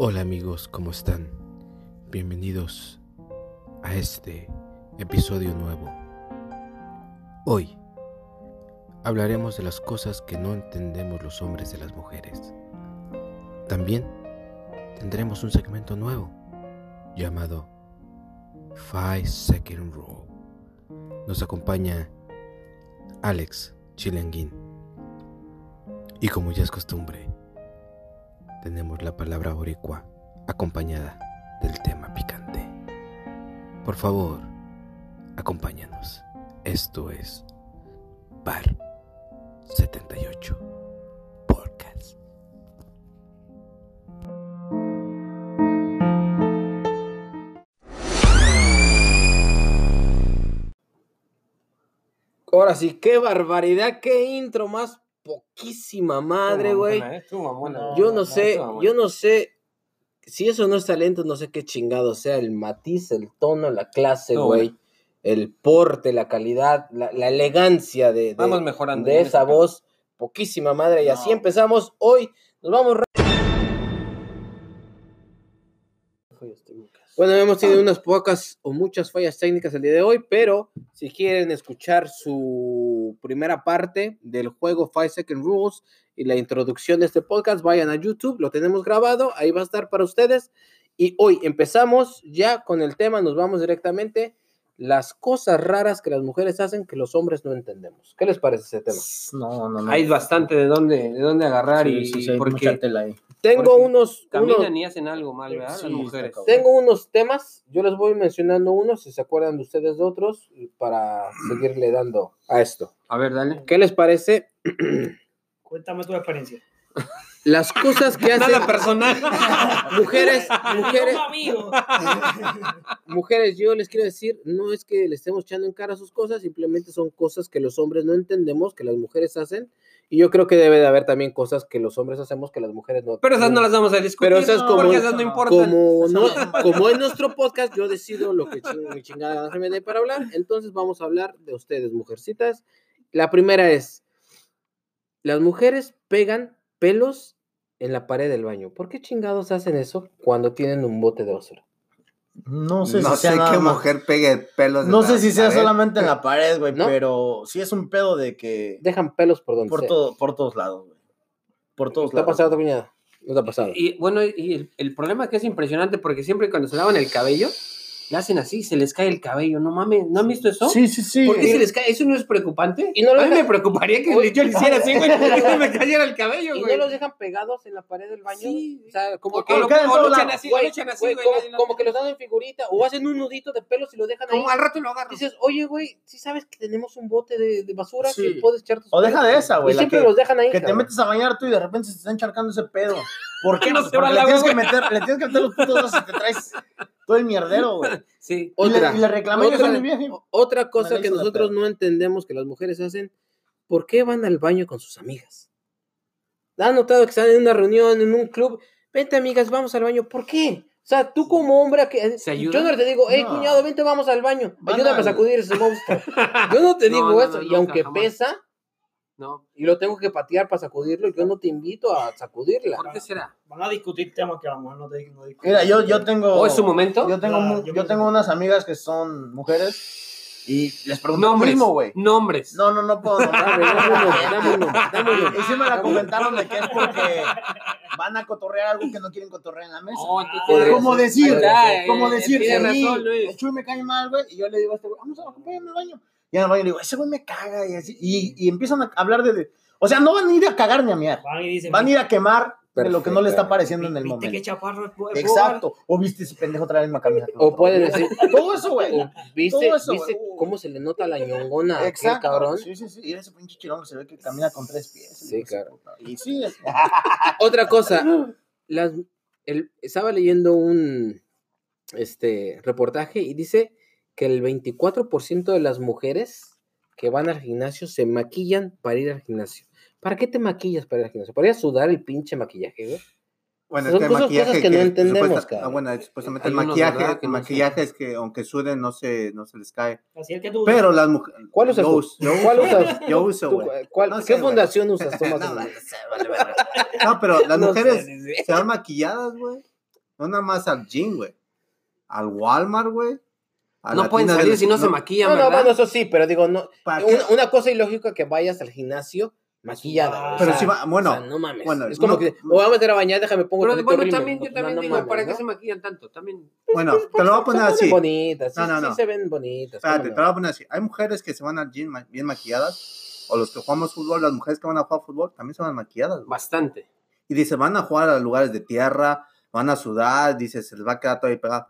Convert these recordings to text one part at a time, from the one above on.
Hola amigos, ¿cómo están? Bienvenidos a este episodio nuevo. Hoy hablaremos de las cosas que no entendemos los hombres de las mujeres. También tendremos un segmento nuevo llamado Five Second Rule. Nos acompaña Alex Chilenguín. Y como ya es costumbre, tenemos la palabra boricua acompañada del tema picante. Por favor, acompáñanos. Esto es Bar 78 Podcast. Ahora sí, qué barbaridad, qué intro más poquísima madre, güey. Yo no sé, yo no sé si eso no es talento, no sé qué chingado sea el matiz, el tono, la clase, güey. El porte, la calidad, la, la elegancia de, de, Vamos mejorando de esa voz. Poquísima madre. Y así empezamos hoy. Nos vamos. Bueno, hemos tenido unas pocas o muchas fallas técnicas el día de hoy, pero si quieren escuchar su primera parte del juego Five Second Rules y la introducción de este podcast, vayan a YouTube, lo tenemos grabado, ahí va a estar para ustedes. Y hoy empezamos ya con el tema, nos vamos directamente las cosas raras que las mujeres hacen que los hombres no entendemos. ¿Qué les parece ese tema? No, no, no. Hay bastante de dónde, de dónde agarrar Sí, y sí, sí, porque mucha tela ahí. Tengo Porque unos, unos caminan y hacen algo mal, ¿verdad? Sí, Las mujeres. Tengo unos temas, yo les voy mencionando unos, si se acuerdan de ustedes de otros, para seguirle dando a esto. A ver, dale. ¿Qué les parece? Cuéntame tu experiencia. Las cosas que hacen Nada personal. mujeres, mujeres, mujeres, yo les quiero decir, no es que le estemos echando en cara sus cosas, simplemente son cosas que los hombres no entendemos, que las mujeres hacen, y yo creo que debe de haber también cosas que los hombres hacemos que las mujeres no. Pero esas no las vamos a discutir. Pero esas como- porque esas no importan. como, no, como en nuestro podcast yo decido lo que ching- mi chingada me dé para hablar, entonces vamos a hablar de ustedes, mujercitas. La primera es, las mujeres pegan pelos en la pared del baño. ¿Por qué chingados hacen eso cuando tienen un bote de basura? No sé no si sea sé nada qué más- mujer pegue pelos. No sé si sea pared. solamente en la pared, güey, ¿No? pero sí es un pedo de que Dejan pelos por donde por sea. todo, por todos lados, güey. Por todos ¿Te ha lados. pasado, cuñada? ¿No te ha pasado? Y bueno, y el, el problema es que es impresionante porque siempre cuando se lavan el cabello, le hacen así, se les cae el cabello. No mames, ¿no han visto eso? Sí, sí, sí. ¿Por qué se les cae? ¿Eso no es preocupante? Y no lo a mí dejan- me preocuparía que yo le hiciera así, güey, que se me cayera el cabello, ¿Y güey. no los dejan pegados en la pared del baño? Sí. O sea, como que... lo, lo echan así, o Güey, lo echan así, güey, güey. como, que los dan en figurita o hacen un nudito de pelos y lo dejan ahí. Como al rato lo agarro. Dices, oye, güey, ¿sí sabes que tenemos un bote de, de basura Sí. que puedes echar tus O deja pelos? de esa, güey. Y siempre que, los dejan ahí. que te metes a bañar tú y de repente se está encharcando ese pedo. ¿Por qué? No Pues se va le tienes, que meter, le tienes que meter los putos dedos y te traes todo el mierdero, güey. Sí. Y le, Otra, y le reclamé yo otra, soy mi vieja. o- otra cosa que nosotros no entendemos que las mujeres hacen, ¿por qué van al baño con sus amigas? ¿Han notado que están en una reunión, en un club? Vente, amigas, vamos al baño. ¿Por qué? O sea, tú como hombre, que, ¿Se yo no te digo, hey, No. cuñado, vente, vamos al baño. Ayúdame a sacudir ese monstruo. Yo no te No, digo no, eso. no, y nunca, aunque jamás. pesa No. y lo tengo que patear para sacudirlo, yo no te invito a sacudirla. ¿Por qué será? Van a discutir temas que a lo mejor no te no discuten. Mira, yo, yo tengo. ¿O es su momento? Yo tengo, Claro, mu- yo tengo unas amigas que son mujeres y les pregunto Nombres. mismo, güey. Nombres. No, no, no puedo nombrar. Dame, uno, dame uno. Y me la comentaron de que es porque van a cotorrear algo que no quieren cotorrear en la mesa. Oh, entonces- Podría como decir, eh, como eh, decir, tiene sí, razón, Luis. el Chuy me cae mal, güey, y yo le digo a este güey, vamos a acompáñame al baño. Y en el baño le digo, ese güey me caga, y así, y, y empiezan a hablar de, de- o sea, no van a ir a cagar ni a mear, Van y dicen, van a ir a quemar de lo que no le está pareciendo en el ¿viste momento. chaparro? Exacto, o viste ese pendejo trae la misma camisa. que O pueden decir, Todo eso, güey. ¿viste, Todo eso, ¿viste güey. cómo se le nota la ñongona Exacto, cabrón? sí, sí, sí, y ese pinche chirón que se ve que camina con tres pies. Sí, claro. Y sí, es- Otra cosa, las, el, estaba leyendo un este reportaje y dice que el 24% de las mujeres que van al gimnasio se maquillan para ir al gimnasio. ¿Para qué te maquillas para ir al gimnasio? ¿Para ir a sudar el pinche maquillaje, güey? Bueno, Son es que el cosas- maquillaje. cosas que no entendemos, supuesta- cabrón. ah, bueno, supuestamente el maquillaje, el no maquillaje es que aunque suden no se, no se les cae. Así es que tú. Pero las mujeres. ¿Cuál usas yo tú? ¿Cuál usas? Yo uso, ¿Tú güey. cu- cuál- No ¿Qué sé, fundación usas, Tomás? No, no sé, vale, verga. No, pero las No sé, mujeres sí, sí. se van maquilladas, güey. No nada más al gym, güey. Al Walmart, güey. A No la pueden salir si no, se maquillan, No, no, ¿verdad? bueno, eso sí, pero digo, no. Una, una cosa ilógica que vayas al gimnasio maquillada. o Pero sea, si va, bueno, o sea, no mames. bueno, es como no- que me voy a meter a bañar, déjame pongo Pero bueno, rímel. también, No, yo no, también no digo, mames, ¿para qué ¿no? se maquillan tanto? También. bueno, te lo voy a poner Se ven así. bonitas, sí, No, no, sí no. se ven bonitas. Espérate, ¿cómo te lo voy a poner así. Hay mujeres que se van al gym bien maquilladas, o los que jugamos fútbol, las mujeres que van a jugar fútbol también se van maquilladas. Bastante. Y dice, van a jugar a lugares de tierra, van a sudar, dice, se les va a quedar todo ahí pegado.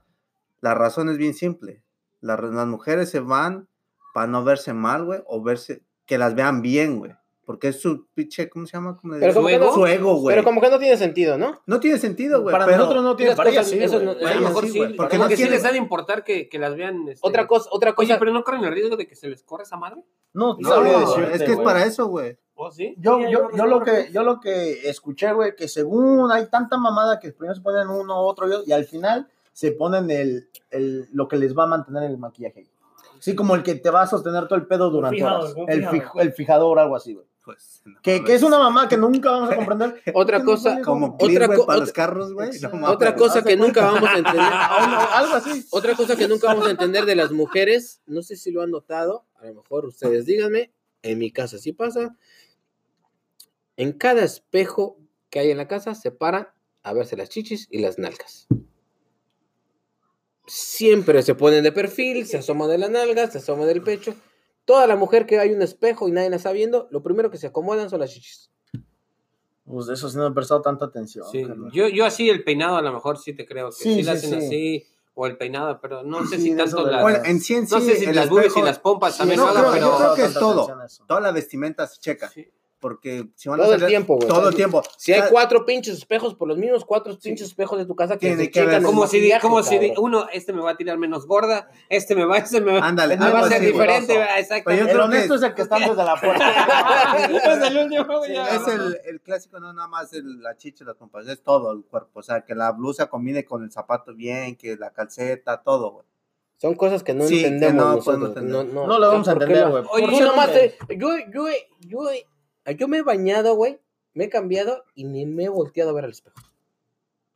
La razón es bien simple. La- las mujeres se van para no verse mal, güey, o verse, que las vean bien, güey. Porque es su pinche, ¿cómo se llama? ¿Cómo le Pero como que no- su ego, güey. Pero como que no tiene sentido, ¿no? No tiene sentido, güey. Para pero- nosotros no tiene cosas- sí, eso no- A lo mejor sí, sí, porque no que sí quieren- les ha de importar que, que las vean. este- Otra cosa, otra cosa. Oye, pero no corren el riesgo de que se les corra esa madre. No, No, sabría decirte, es que es güey. para eso, güey. ¿O sí? Yo, Sí, yo, yo yo, lo que- que, yo lo que escuché, güey, que según hay tanta mamada que primero se ponen uno, otro y otro, y al final se ponen el, el, lo que les va a mantener el maquillaje. Sí, como el que te va a sostener todo el pedo durante fijador, horas. un El, fijador. fij- el fijador, algo así, güey. Pues, no, Que, que es una mamá que nunca vamos a comprender. Otra ¿Por qué no cosa- Como Otra co- para los carros, güey. No. Otra cosa que nunca vamos a entender. algo así. Otra cosa que nunca vamos a entender de las mujeres, no sé si lo han notado, a lo mejor ustedes díganme, en mi casa sí pasa. En cada espejo que hay en la casa se paran a verse las chichis y las nalgas. Siempre se ponen de perfil, se asoman de la nalga, se asoman del pecho. Toda la mujer que hay un espejo y nadie la está viendo, lo primero que se acomodan son las chichis. Pues de eso sí no he prestado tanta atención. Sí. Yo, yo así el peinado a lo mejor sí te creo que Sí, sí, la sí, hacen sí. así. O el peinado, pero no sé si tanto las. Bueno, en sí, en sí, no sé si las boobies y espejo- las pompas Sí, también no, lo creo- hagan, yo pero. creo que es todo. Toda la vestimenta se checa. Sí. Porque si van a Todo el salir- tiempo, güey. Todo el tiempo. Si hay O sea, cuatro pinches espejos, por los mismos cuatro pinches espejos de tu casa que Tiene se checan el Como si, maquillaje, como si cabrón. uno, este me va a tirar menos gorda, este me va, este me va, Ándale, me va a ser diferente, exactamente. Pero yo El creo honesto que- es el que está desde la puerta. Es el último, güey, ya. Es el, el clásico, no nada más el- la chicha las pompas, es todo el cuerpo. O sea, que la blusa combine con el zapato bien, que la calceta, todo, güey. Son cosas que no Sí, que entendemos. no nosotros, podemos entender. No, no, No lo vamos a ¿por qué entender, güey. Oye, yo nomás, yo, yo, yo, yo me he bañado, güey, me he cambiado y ni me he volteado a ver al espejo.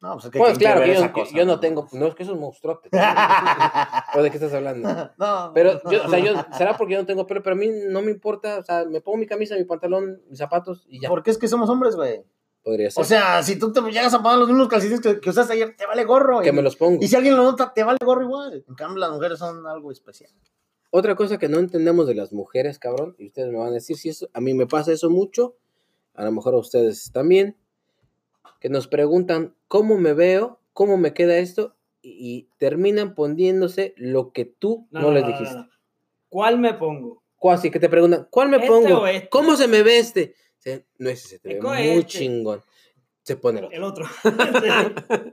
No, pues es que Bueno, claro, que yo, cosa, yo no tengo, no es que es un monstruo. ¿O de qué estás hablando? No, Pero, yo, o sea, yo, será porque yo no tengo pelo, pero a mí no me importa, o sea, me pongo mi camisa, mi pantalón, mis zapatos y ya. Porque es que somos hombres, güey. Podría ser. O sea, si tú te llegas a poner los mismos calcetines que, que usaste ayer, te vale gorro. que y, me los pongo. y si alguien lo nota, te vale gorro igual. En cambio, las mujeres son algo especial. Otra cosa que no entendemos de las mujeres, cabrón, y ustedes me van a decir si eso, a mí me pasa eso mucho, a lo mejor a ustedes también, que nos preguntan cómo me veo, cómo me queda esto, y, y terminan poniéndose lo que tú no, les dijiste. no. ¿Cuál me pongo? Así que te preguntan, ¿cuál me ¿Este pongo? este? ¿Cómo se me ve este? No ese, se te ve muy este. chingón. Se pone el otro. El otro.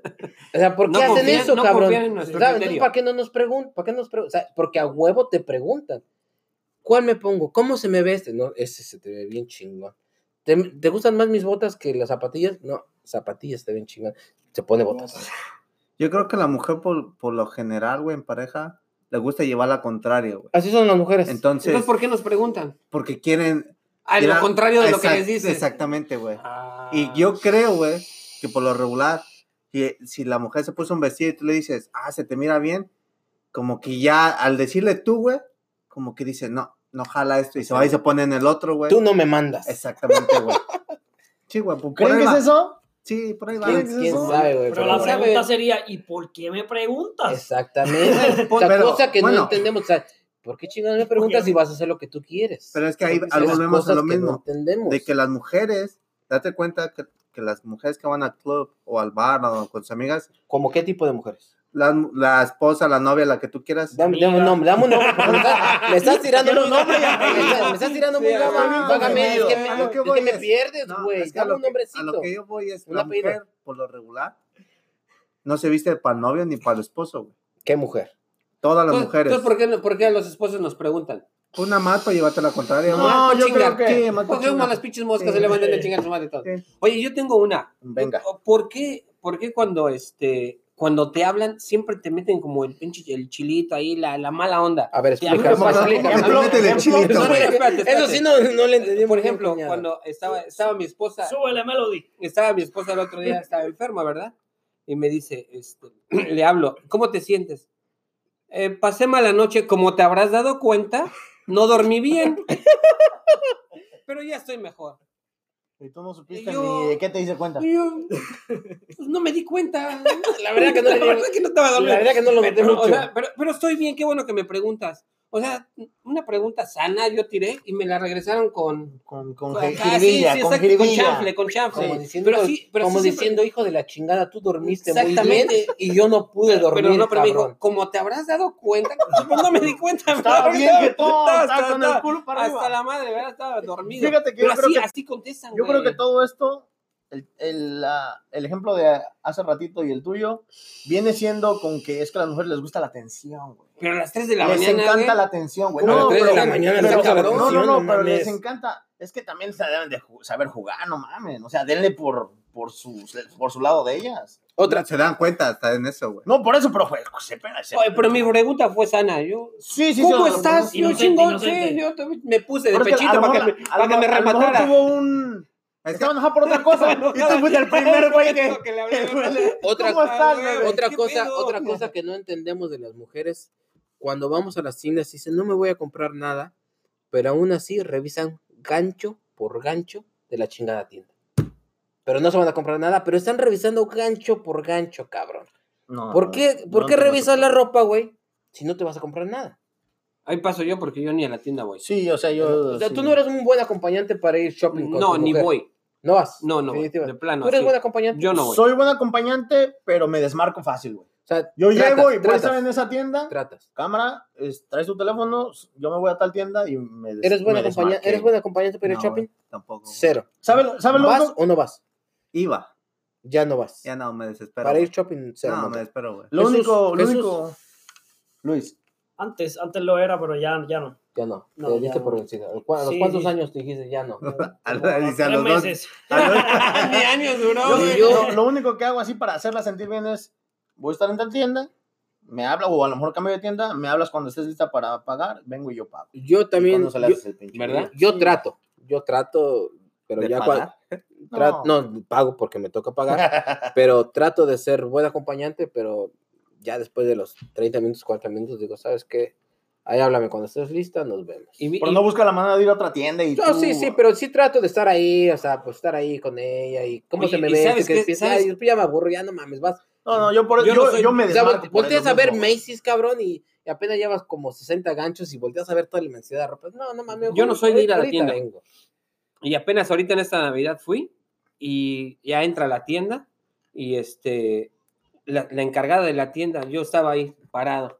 O sea, ¿por qué No hacen confían- eso, no cabrón? en. ¿para qué no nos preguntan? ¿Para qué nos pregun- o sea, porque a huevo te preguntan. ¿Cuál me pongo? ¿Cómo se me ve este? No, ese se te ve bien chingón. ¿Te, te gustan más mis botas que las zapatillas? No, zapatillas te ven chingón. Se pone botas. Yo creo que la mujer, por, por lo general, güey, en pareja, le gusta llevar la contraria, güey. Así son las mujeres. Entonces, Entonces, ¿por qué nos preguntan? porque quieren... Ah, ir lo a- contrario de lo que les dices. Exactamente, güey. Ah. Y yo creo, güey, que por lo regular, si, si la mujer se puso un vestido y tú le dices, ah, se te mira bien, como que ya al decirle tú, güey, como que dice, no, no jala esto y se va y se pone en el otro, güey. Tú no me mandas. Exactamente, güey. Sí, güey, por ¿Creen que va. es eso? Sí, por ahí va. ¿Quién, ¿Qué es quién eso? sabe, güey? Pero Pero- la sabe. pregunta sería, ¿y por qué me preguntas? Exactamente. o sea, Pero, cosa que no entendemos. O sea, ¿por qué chingados me preguntas si vas a hacer lo que tú quieres? Pero es que ahí volvemos a lo que mismo. No entendemos. de que las mujeres, date cuenta que, que las mujeres que van al club o al bar o con sus amigas, ¿Cómo qué tipo de mujeres? la, la esposa, la novia, la que tú quieras, Dame, dame un nombre, dame un nombre. Me estás, me estás tirando un nombre me estás, tirando muy gama. Vágame, es que me, a lo que es voy que me es- pierdes, No, güey. es que a Dame lo un que- nombrecito. A lo que yo voy es, Un la apellido. mujer, por lo regular, no se viste para el novio ni para el esposo, güey. ¿Qué mujer? Todas las Entonces, mujeres. entonces, ¿por, qué, por qué a los esposos nos preguntan? Una más para llevarte la contraria. No, yo chingar. creo que... Porque chingar. las pinches moscas se le mandan a chingar su madre y todo. Oye, yo tengo una. Venga. ¿Por qué, por qué cuando este cuando te hablan siempre te meten como el pinche el chilito ahí, la, la mala onda? A ver, explica. Eso sí no, no le entendí. Por ejemplo, cuando estaba, estaba mi esposa, Súbele, Melody. estaba mi esposa el otro día, estaba enferma, ¿verdad? y me dice, este, le hablo, ¿cómo te sientes? "Eh, pasé mala noche, como te habrás dado cuenta, no dormí bien. Pero ya estoy mejor. Y tú no supiste Yo- ni de qué te hice cuenta. Yo, pues no me di cuenta. La verdad que no La verdad que no estaba dormido. La verdad que no lo o mucho. sea, pero, pero estoy bien, qué bueno que me preguntas. O sea, una pregunta sana yo tiré y me la regresaron con... Con, con con sí, sí, con exacto, con chanfle, con chanfle. Como diciendo, pero sí, pero como diciendo, hijo de la chingada, tú dormiste muy bien Exactamente. y yo no pude dormir, pero no, pero me dijo, como te habrás dado cuenta, pues no me di cuenta. Estaba bien que todo, estaba estaba hasta- con el culo para Hasta arriba. la madre, ¿verdad? Estaba dormido. Fíjate que pero yo creo así, que- así contestan, Yo creo que todo esto, el, el, la- el ejemplo de hace ratito y el tuyo, viene siendo con que es que a las mujeres les gusta la atención, güey. Pero a las 3 de la Les mañana, encanta güey, la atención, güey. ¿Cómo a las tres de la pero- mañana pero- les la no? No, no, No pero les mames. encanta. Es que también se deben de saber jugar, no mames. O sea, denle por, por, su, por su lado de ellas. Otra, Se dan cuenta hasta en eso, güey. No, por eso, pero fue, se pega, se- Oye, pero mi pregunta fue sana. Yo, Sí, sí, ¿Cómo sí, estás? Yo chingón, sí, yo me puse de Pero pechito para que, me- rematara. tuvo un... Es que- Estaba enojado por otra cosa. y tú fuiste el primer güey que... que le hablé. Otra- ¿Cómo estás, güey? otra ¿Qué cosa, pedo? otra cosa que no entendemos de las mujeres, cuando vamos a las tiendas dicen, no me voy a comprar nada, pero aún así revisan gancho por gancho de la chingada tienda. Pero no se van a comprar nada, pero están revisando gancho por gancho, cabrón. No, ¿Por qué, no ¿por qué entiendo revisas la ropa, güey? Si no te vas a comprar nada. Ahí paso yo porque yo ni a la tienda voy. Sí, o sea, yo... O sea, sí. tú no eres un buen acompañante para ir shopping con No, tu ni mujer. voy. No vas. No, no, de plano. Tú eres sí. buen acompañante. Yo no voy. Soy buen acompañante, pero me desmarco fácil, güey. O sea, Yo tratas, llego y voy a estar en esa tienda, tratas. cámara, es- traes tu teléfono, yo me voy a tal tienda y me des- ¿Eres buen, me acompañante. ¿Eres buen acompañante para ir No, shopping? güey, tampoco. Cero. ¿Sabe, sabe lo ¿Vas único? o no vas? Iba. Ya no vas. Ya no, me desespero. para ir shopping, cero. No, me desespero, güey. Lo Jesús, único, lo Jesús. único. Luis, Antes, antes lo era, pero ya, ya no. Ya no. No, te diste no. por vencido. ¿A los a los cuántos sí. años te dijiste ya no? A lo- Como dice a los dos. meses. Ni años duró, yo- yo- lo, único que hago así para hacerla sentir bien es, voy a estar en tal tienda, me habla, o a lo mejor cambio de tienda, me hablas cuando estés lista para pagar, vengo y yo pago. Yo también. Yo, haces el pinche ¿Verdad? yo Sí. trato. Yo trato. Pero ¿De ya pagar? cuando. No. pago porque me toca pagar. pero trato de ser buen acompañante, pero ya después de los 30 minutos, 40 minutos, digo, ¿sabes qué? Ahí háblame cuando estés lista, nos vemos. Y, Pero y- no busca la manera de ir a otra tienda y No, tú- sí, sí, pero sí trato de estar ahí, o sea, pues estar ahí con ella y cómo Oye, se me ¿y ve. sabes que ¿Sabes? "Ay, ya me aburro, ya no mames, vas. No, no, yo por Yo yo, no soy- yo me O sea, volteas a ver. Macy's, cabrón, y, y apenas llevas como 60 ganchos y volteas a ver toda la inmensidad de ropa. No, no mames. Yo no soy de ir a la tienda. vengo. y apenas ahorita en esta Navidad fui y ya entra a la tienda y este, la, la encargada de la tienda, yo estaba ahí parado,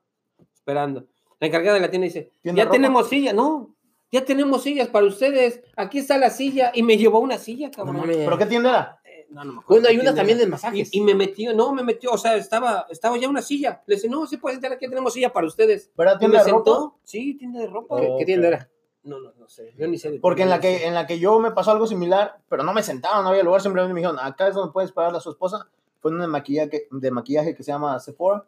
esperando. La encargada de la tienda dice, ¿Tiene ya ropa? tenemos silla, no, ya tenemos sillas para ustedes, aquí está la silla y me llevó una silla, No cabrón. mames. ¿Pero qué tienda era? Eh, no, no me acuerdo Bueno, hay una tienda también de masajes. Y, y me metió, no, me metió, o sea, estaba, estaba ya una silla. Le dice, no, sí puede sentar aquí, tenemos silla para ustedes. ¿Pero Y me tienda de ropa? sentó, sí, tienda de ropa. ¿Qué, qué tienda era? No, no, no sé, yo ni sé de Porque en la, que, en la que yo me pasó algo similar, pero no me sentaron, no había lugar, simplemente me dijeron, acá es donde puedes pagarle a su esposa. Fue una de maquillaje, de maquillaje que se llama Sephora.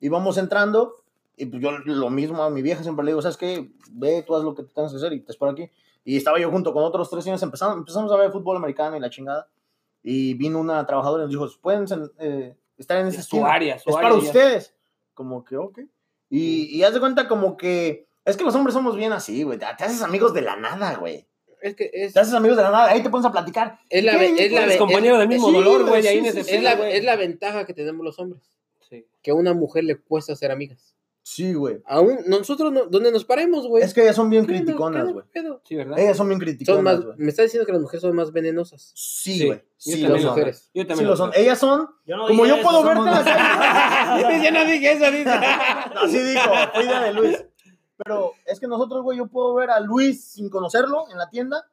Y vamos entrando, y pues yo lo mismo a mi vieja siempre le digo, ¿sabes qué? Ve, tú haz lo que te tengas que hacer y te espero aquí. Y estaba yo junto con otros tres niños, empezamos, empezamos a ver fútbol americano y la chingada. Y vino una trabajadora y nos dijo, ¿pueden eh, estar en esa Es su área, su es área para ya. ustedes. Como que, ok. Y, y haz de cuenta como que, es que los hombres somos bien así, güey. Te haces amigos de la nada, güey. Es que es, Te haces amigos de la nada, ahí te pones a platicar. es la, es la, ve- compañero es- del mismo sí, dolor, güey, sí, sí, ese es la, es la ventaja que tenemos los hombres. Que a una mujer le cuesta ser amigas. Sí, güey. Aún nosotros, no, donde nos paremos, güey. Es que ellas son bien criticonas, ¿Qué güey. Sí, ¿verdad? Ellas son bien Son criticonas, más, güey. me está diciendo que las mujeres son más venenosas. Sí, Sí, güey. yo Sí, también lo las lo son. mujeres. Yo Sí también lo lo son. creo. Ellas son, Yo no como dije yo eso, puedo verte yo no dije eso, dice. Así dijo, fue idea de Luis. Pero es que nosotros, güey, yo puedo ver a Luis sin conocerlo en la tienda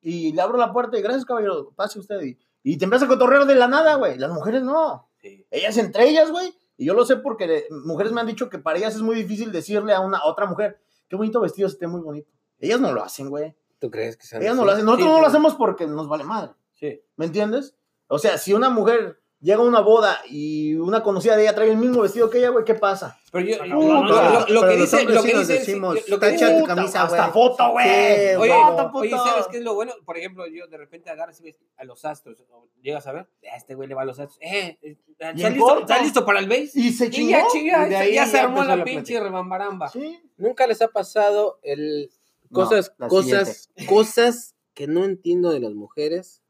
y le abro la puerta y gracias, caballero, pase usted. Y, y te empieza a cotorrear de la nada, güey. Las mujeres no. Sí. Ellas entre ellas, güey. Y yo lo sé porque mujeres me han dicho que para ellas es muy difícil decirle a una a otra mujer, qué bonito vestido, esté muy bonito. Ellas no lo hacen, güey. ¿Tú crees que sean Ellas no lo hacen. Nosotros Sí, no lo hacemos porque nos vale madre. Sí. ¿Me entiendes? O sea, si una mujer llega a una boda y una conocida de ella trae el mismo vestido que ella, güey, ¿qué pasa? Pero yo, No, lo, no, lo- lo- que los dice, hombres lo que dice, decimos, lo que "Tacha tu dice- camisa, hasta güey". foto, güey. Sí, Oye, Foto, oye. ¿sabes qué es lo bueno? Por ejemplo, yo de repente agarras y ves a los astros, o llegas a ver, a este güey le va a los astros, eh, eh, Y ¿está en listo, corto. ¿está listo para el base? Y se Y chingó. ya, chinga, y de ahí ya se armó la la pinche plática. rebambaramba. Sí. Nunca les ha pasado el No, cosas, cosas, cosas que no entiendo de las mujeres.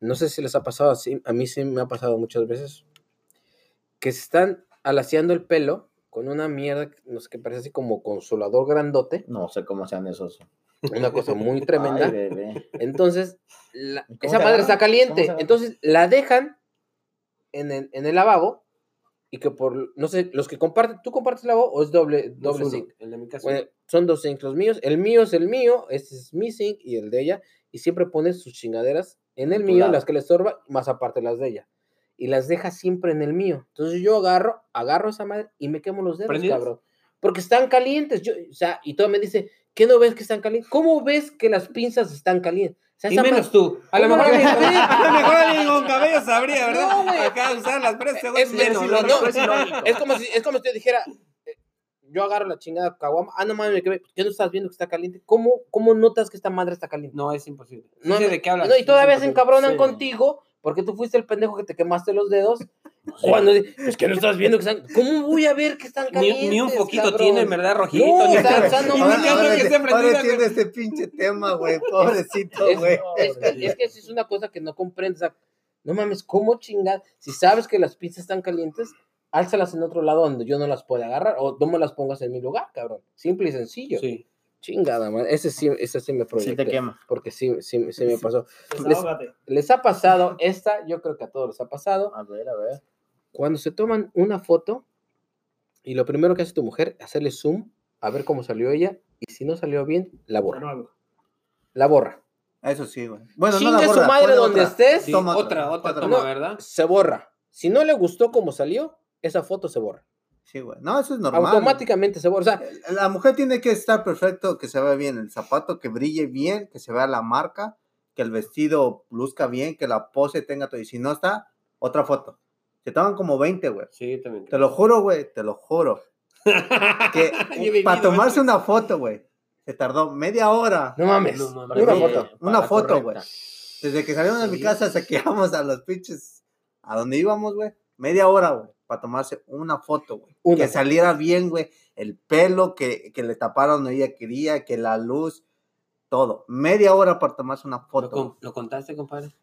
No sé si les ha pasado así, a mí sí me ha pasado muchas veces. Que se están alaciando el pelo con una mierda, no sé, que parece así como consolador grandote, No sé cómo sean esos. una cosa muy tremenda. Ay, bebé. Entonces, la- ¿Cómo esa madre está ¿Cómo caliente. Entonces, la dejan en el, en el lavabo y que por, no sé, los que comparten, ¿tú compartes lavabo o es doble, doble Uno, zinc? El de mi casa. Bueno, son dos zincs los míos. El mío es el mío, este es mi zinc y el de ella. Y siempre pone sus chingaderas en el mío, lado. las que le estorba, más aparte las de ella. Y las deja siempre en el mío. Entonces yo agarro, agarro esa madre y me quemo los dedos, ¿Prendidas? cabrón. Porque están calientes. Yo, o sea, y todo me dice, ¿qué no ves que están calientes? ¿Cómo ves que las pinzas están calientes? O sea, y menos tú. A lo ¿Cómo mejor, no me alguien- ves? a lo mejor alguien con cabello sabría, ¿verdad? No, güey. Acá usarlas, pero este güey Es- menos, es ¿no? ilógico, es. Es como si, es como si yo dijera, yo agarro la chingada caguama, ah, no mames. ¿qué no estás viendo que está caliente? ¿Cómo, cómo notas que esta madre está caliente? No, es imposible. No, sé de qué hablas. No, y todavía se encabronan Sí. contigo porque tú fuiste el pendejo que te quemaste los dedos. Cuando es que no estás viendo que están. ¿Cómo voy a ver que están calientes? ni un poquito cabrón? tiene, ¿verdad? Rojito. No, ni o sea, nada. o sea, no Ahora, ahora, que ahora güey. este pinche tema, güey. Pobrecito, Es, güey. es que, es que es una cosa que no comprendes. o sea, no mames, ¿cómo chingar? Si sabes que las pizzas están calientes, álzalas en otro lado donde yo no las pueda agarrar o no me las pongas en mi lugar, cabrón. Simple y sencillo. Sí. Chingada, madre. Ese sí, ese sí me Sí proyecté. te quema. Porque sí, sí, sí me pasó. Les- Desahógate. Les ha pasado esta, yo creo que a todos les ha pasado. A ver, a ver. Cuando se toman una foto y lo primero que hace tu mujer, hacerle zoom a ver cómo salió ella y si no salió bien, la borra. La borra. Eso sí, güey. Bueno, Chingue no la su borra, madre pone donde otra. estés. Sí, Toma otra, otra, otra. toma, No. ¿verdad? Se borra. Si no le gustó cómo salió, esa foto se borra. Sí, güey. No, eso es normal. Automáticamente se borra. O sea, La mujer tiene que estar perfecto, que se vea bien el zapato, que brille bien, que se vea la marca, que el vestido luzca bien, que la pose tenga todo. Y si no está, otra foto. Se toman como 20, güey. Sí, también. Te lo juro, güey, te lo juro. Que para tomarse eso. una foto, güey, se tardó media hora. no mames. No. Una foto. Una foto, güey. Desde que salieron de mi casa hasta que íbamos a los pinches, a donde íbamos, güey. Media hora, güey, para tomarse una foto, güey. Una Que saliera bien, güey. El pelo, que, que le taparon donde ella quería, que la luz, todo. Media hora para tomarse una ¿Lo, foto. con- ¿Lo contaste, compadre?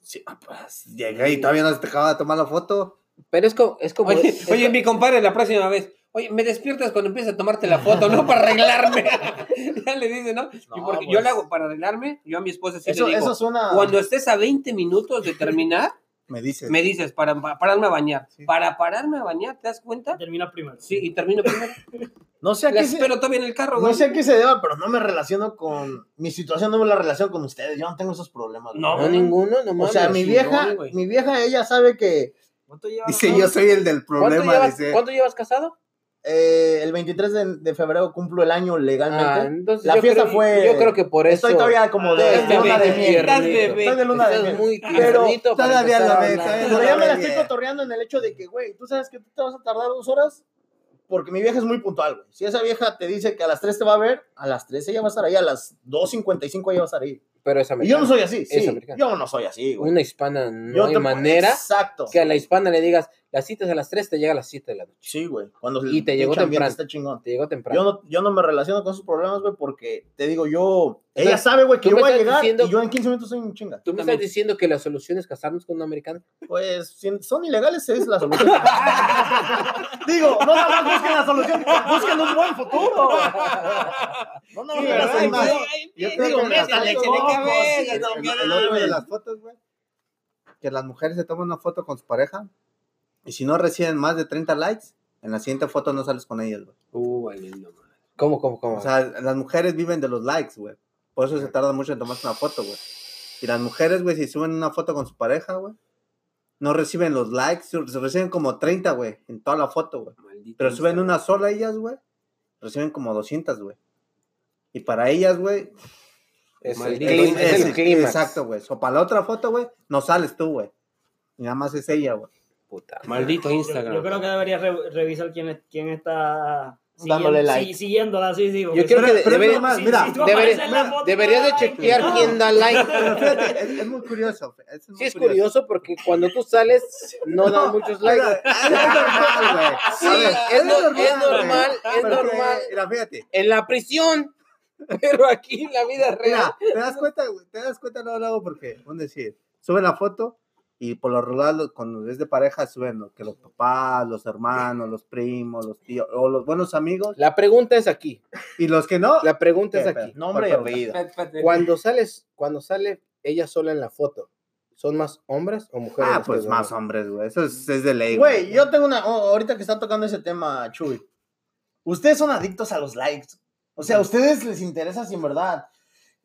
Sí, ah, pues, llegué y todavía no se te acaba de tomar la foto. Pero es como. Es como Oye, es- oye, mi compadre, la próxima vez. Oye, me despiertas cuando empieces a tomarte la foto, ¿no? Para arreglarme. ya le dice, ¿no? Y No, porque yo pues. le hago para arreglarme, yo a mi esposa sí Eso, le digo, eso es una. cuando estés a 20 minutos de terminar, Me dices. me dices, para, para pararme a bañar. Sí. Para pararme a bañar, ¿te das cuenta? Termina primero. Sí, y termino primero. No sé a qué se, todavía en el carro, no güey. sé a qué se deba, pero no me relaciono con. Mi situación no me la relaciono con ustedes. Yo no tengo esos problemas. güey. No, No, ninguno, no O sea, mi vieja, no, güey. mi vieja, ella sabe que ¿Cuánto llevas? Dice, no? yo soy el del ¿Cuánto problema. llevas, dice. ¿Cuánto llevas casado? Eh, el 23 de, de febrero cumplo el año Ah, legalmente. entonces La fiesta creo- fue- Yo creo que por eso. Estoy todavía como de, Ah, de luna de miel. Estoy de luna de miel. muy Pero todavía empezar lo a ves, hablar. todavía Pero ya me la estoy cotorreando en el hecho de que, güey, tú sabes que tú te vas a tardar dos horas porque mi vieja es muy puntual, güey. Si esa vieja te dice que a las 3 te va a ver, a las 3 ella va a estar ahí, a las 2.55 ella va a estar ahí. Pero es Y yo no soy así, Es sí. americano. Yo no soy así, güey. Una hispana no Yo hay manera Exacto. que a la hispana le digas, las citas a las 3 te llega a las 7 de la noche. Sí, güey. Cuando Y te llegó temprano. Está chingón. Te llegó temprano. Yo no, yo no me relaciono con esos problemas, güey, porque te digo, yo. Entonces, ella sabe, güey, que yo me voy a llegar diciendo- y yo en 15 minutos soy un chinga. ¿Tú me también. estás diciendo que la solución es casarnos con un americano? Pues, si son ilegales, es la solución. digo, no nada más busquen la solución, busquen un buen futuro. No, no, Sí, no, ¿verdad? no, Y más. Yo Digo, creo que cabeza, el- otro de las fotos, güey. Que las mujeres se toman una foto con su pareja y si no reciben más de 30 likes, en la siguiente foto no sales con ellas, güey. Uh, valiendo, madre. ¿Cómo, cómo, cómo? O sea, las mujeres viven de los likes, güey. Por eso se tarda mucho en tomarse una foto, güey. Y las mujeres, güey, si suben una foto con su pareja, güey, no reciben los likes, se reciben como 30, güey, en toda la foto, güey. Pero suben una sola ellas, güey, reciben como 200, güey. Y para ellas, güey, es, el clima-. Exacto, güey. O para la otra foto, güey, no sales tú, güey. Y nada más es ella, güey. Puta. Maldito Yo, Instagram. yo creo que deberías re- revisar quién, es- quién está Dándole siguiendo- like. sí, siguiéndola, sí, sí. porque creo que debería- más, mira, si debería- Deberías de chequear quién da like. Pero fíjate, es, es muy curioso. es muy Sí, es curioso porque cuando tú sales no dan muchos likes. Es normal. Sí, es, no- es normal, es normal Mira, fíjate. en la prisión, pero aquí en la vida real. Mira, te das cuenta, te das cuenta, no lo hago porque, un decir, suben la foto y por lo regular cuando es de pareja suben que los papás, los hermanos, los primos, los tíos o los buenos amigos La pregunta es aquí. y los que no. La pregunta es ¿Qué, aquí. Nombre y ¿Cuál apellido. Cuando sales, cuando sale ella sola en la foto, ¿son más hombres o mujeres? Ah, pues más hombres, güey. Eso es, es de ley, Güey, yo tengo una. oh, ahorita que está tocando ese tema, Chuy. Ustedes son adictos a los likes. O sea, a ustedes les interesa si en verdad.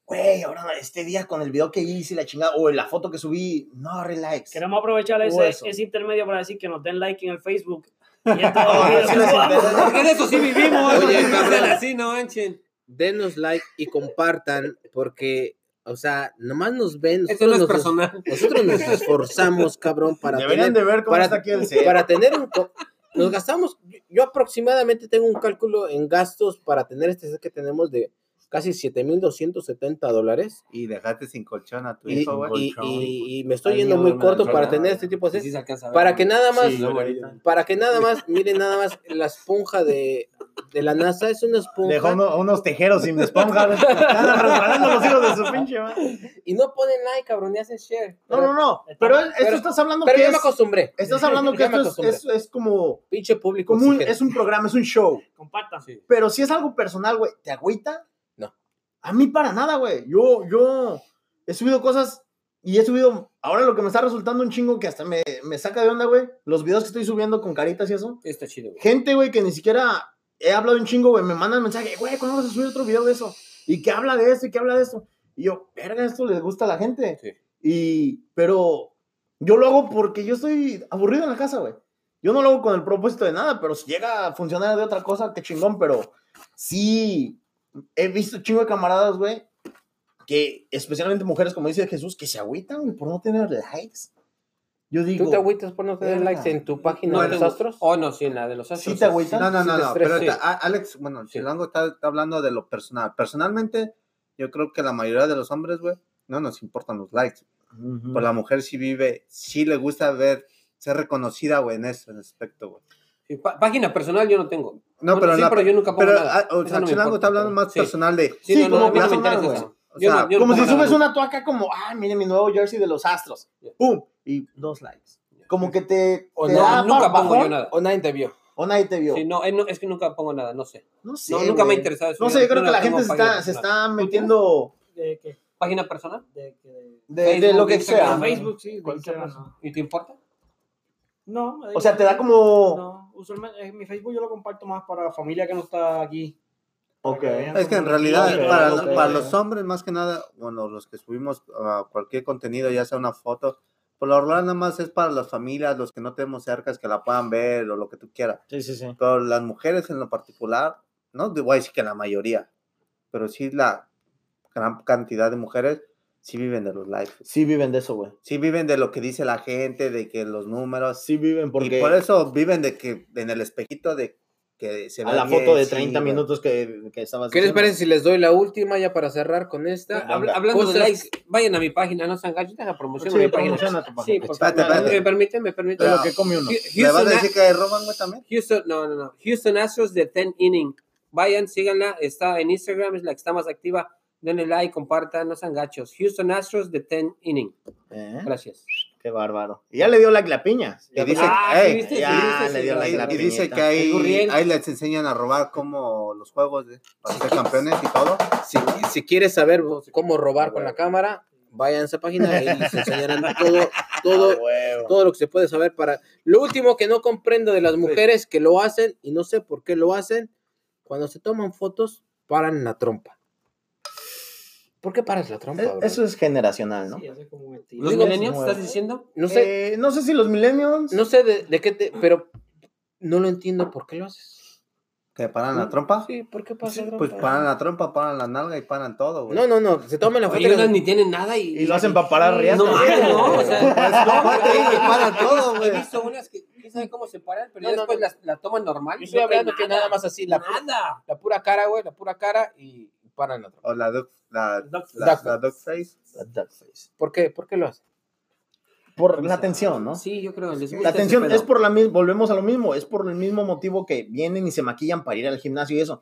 Güey, ahora este día con el video que hice la chingada. O la foto que subí. No likes. Queremos aprovechar ese, ese intermedio para decir que nos den like en el Facebook. Y en todos los Ah. Porque de eso sí vivimos. Oye, Oye, cabrón. así, no manchen. Denos like y compartan porque, o sea, nomás nos ven. Esto no es nos- personal. Nosotros nos esforzamos, cabrón, para Deberían tener, de ver cómo para- está aquí el set. para tener un... Nos gastamos, yo aproximadamente tengo un cálculo en gastos para tener este set que tenemos de casi 7,270 dólares. Y dejaste sin colchón a tu Y, hijo, güey. y- y- y me estoy yendo muy corto para tener este tipo de Sí sets. se alcanza a ver. Para que nada más, Sí, para que nada más, miren nada más, la esponja de, de la NASA es una esponja Dejó uno- unos tejeros sin esponja. resbalando los hijos de su pinche madre. y no ponen like, cabrón, ni hacen share. No, no, no. Pero esto Pero- estás hablando Pero que ya me acostumbré. Estás hablando que esto es, es, es como. Pinche público. como un- exigente. es un programa, es un show. Compartan. Sí. Pero si es algo personal, güey, ¿te agüita? A mí para nada, güey. Yo, yo he subido cosas y he subido. Ahora lo que me está resultando un chingo que hasta me, me saca de onda, güey. Los videos que estoy subiendo con caritas y eso. Está chido, güey. Gente, güey, que ni siquiera he hablado un chingo, güey. Me mandan mensaje, güey, ¿cuándo vas a subir otro video de eso? Y que habla de esto y que habla de esto. Y yo, verga, esto les gusta a la gente. Sí. Y, pero yo lo hago porque yo estoy aburrido en la casa, güey. Yo no lo hago con el propósito de nada, pero si llega a funcionar de otra cosa, qué chingón, pero sí he visto chingo de camaradas, güey, que especialmente mujeres, como dice Jesús, que se agüitan, güey, por no tener likes. Yo digo, ¿Tú te agüitas por no tener likes en tu página No, de los astros? Oh, no, sí, en la de los astros. ¿Sí te agüitas? No, no, no, Sí no. Pero a- Alex, bueno, Sí. Chilango está, está hablando de lo personal. Personalmente, yo creo que la mayoría de los hombres, güey, no nos importan los likes. Ujú. Pero la mujer sí vive, sí le gusta ver, ser reconocida, güey, en ese aspecto, güey. Sí, pá- página personal yo no tengo. No, Bueno, pero, sí, la- pero yo nunca pongo pero, nada. ah, o sea, no Chilango está hablando pero- más sí. personal de, Sí, Sí, no, como no me personal, interesa güey. O sea, yo Como si nada. subes una tú acá como, ah, miren mi nuevo jersey de los Astros. ¡Pum! Y dos likes. Como que te, O te no, da nunca bajón, pongo yo nada. ¿O nadie te vio? O nadie te vio. Sí, no, eh, no, es que nunca pongo nada, no sé. No sé. No, nunca me ha interesado eso. No sé, yo creo que la gente se está, se personal. está metiendo ¿De qué? ¿Página personal? De, de- lo que Instagram, sea. Facebook, sí. ¿Y te importa? No. No, O sea, te da como... Usualmente en mi Facebook yo lo comparto más para la familia que no está aquí. Ok. Es que en realidad, Ok, para, ok. para los hombres, más que nada, bueno, los que subimos ah, cualquier contenido, ya sea una foto, por lo regular nada más es para las familias, los que no tenemos cerca, que la puedan ver o lo que tú quieras. Sí, sí, sí. Pero las mujeres en lo particular, no voy a decir que la mayoría, pero sí la gran cantidad de mujeres sí viven de los likes. Sí viven de eso, güey. Sí viven de lo que dice la gente, de que los números. Sí viven porque... Y por eso viven de que en el espejito de que se A ve la bien, foto de sí, 30 güey. minutos que, que estabas ¿Qué les diciendo. parece si les doy la última ya para cerrar con esta? Hablando cosas de likes, vayan a mi página, no sean gachos, deja promoción Sí, a mi página. promociona tu página. Sí, por Espérate. ¿Me permite? ¿Me permite? De lo que come uno. Hu- ¿Me vas a Houston, decir que roban, güey, también? Houston, no, no, no. Houston Astros de 10 Inning. Vayan, síganla. Está en Instagram, es la que está más activa. Denle like, compartan, no sean gachos. Houston Astros de 10 Inning. ¿Eh? Gracias. Qué bárbaro. Y ya le dio like la piña. Y dice, Ah, y, la y dice que ahí, les enseñan a robar como los juegos de, para ser campeones y todo. Si, si quieres saber cómo robar con la cámara, vayan a esa página y les enseñarán todo, todo, huevo. todo lo que se puede saber para... Lo último que no comprendo de las mujeres que lo hacen, y no sé por qué lo hacen, cuando se toman fotos, paran en la trompa. ¿Por qué paras la trompa, bro? Eso es generacional, ¿no? Sí, es como. ¿Los millennials estás diciendo? No sé, Eh, no sé si los millennials. no sé de, de qué te... Pero no lo entiendo por qué lo haces. ¿Que paran la trompa? Sí, ¿por qué pasa? Pues paran la trompa, paran la nalga y paran todo, güey. No, no, no, se toman la foto. Unas ni tienen nada y... Y lo hacen para parar riata. No mames, no, o sea... No, que paran todo, He güey. visto unas que quién sabe cómo se paran, pero No, ya no, después no. las- la toman normal. Yo y estoy no hablando que nada más así, la, Nada. la pura cara, güey, la pura cara y paran la trompa. O la duck, la, Duck- la, duck la duck face. La duck face. ¿Por qué? ¿Por qué lo hacen? Por la atención, ¿no? Sí, yo creo. les gusta La pedo. es por la misma, volvemos a lo mismo, es por el mismo motivo que vienen y se maquillan para ir al gimnasio y eso.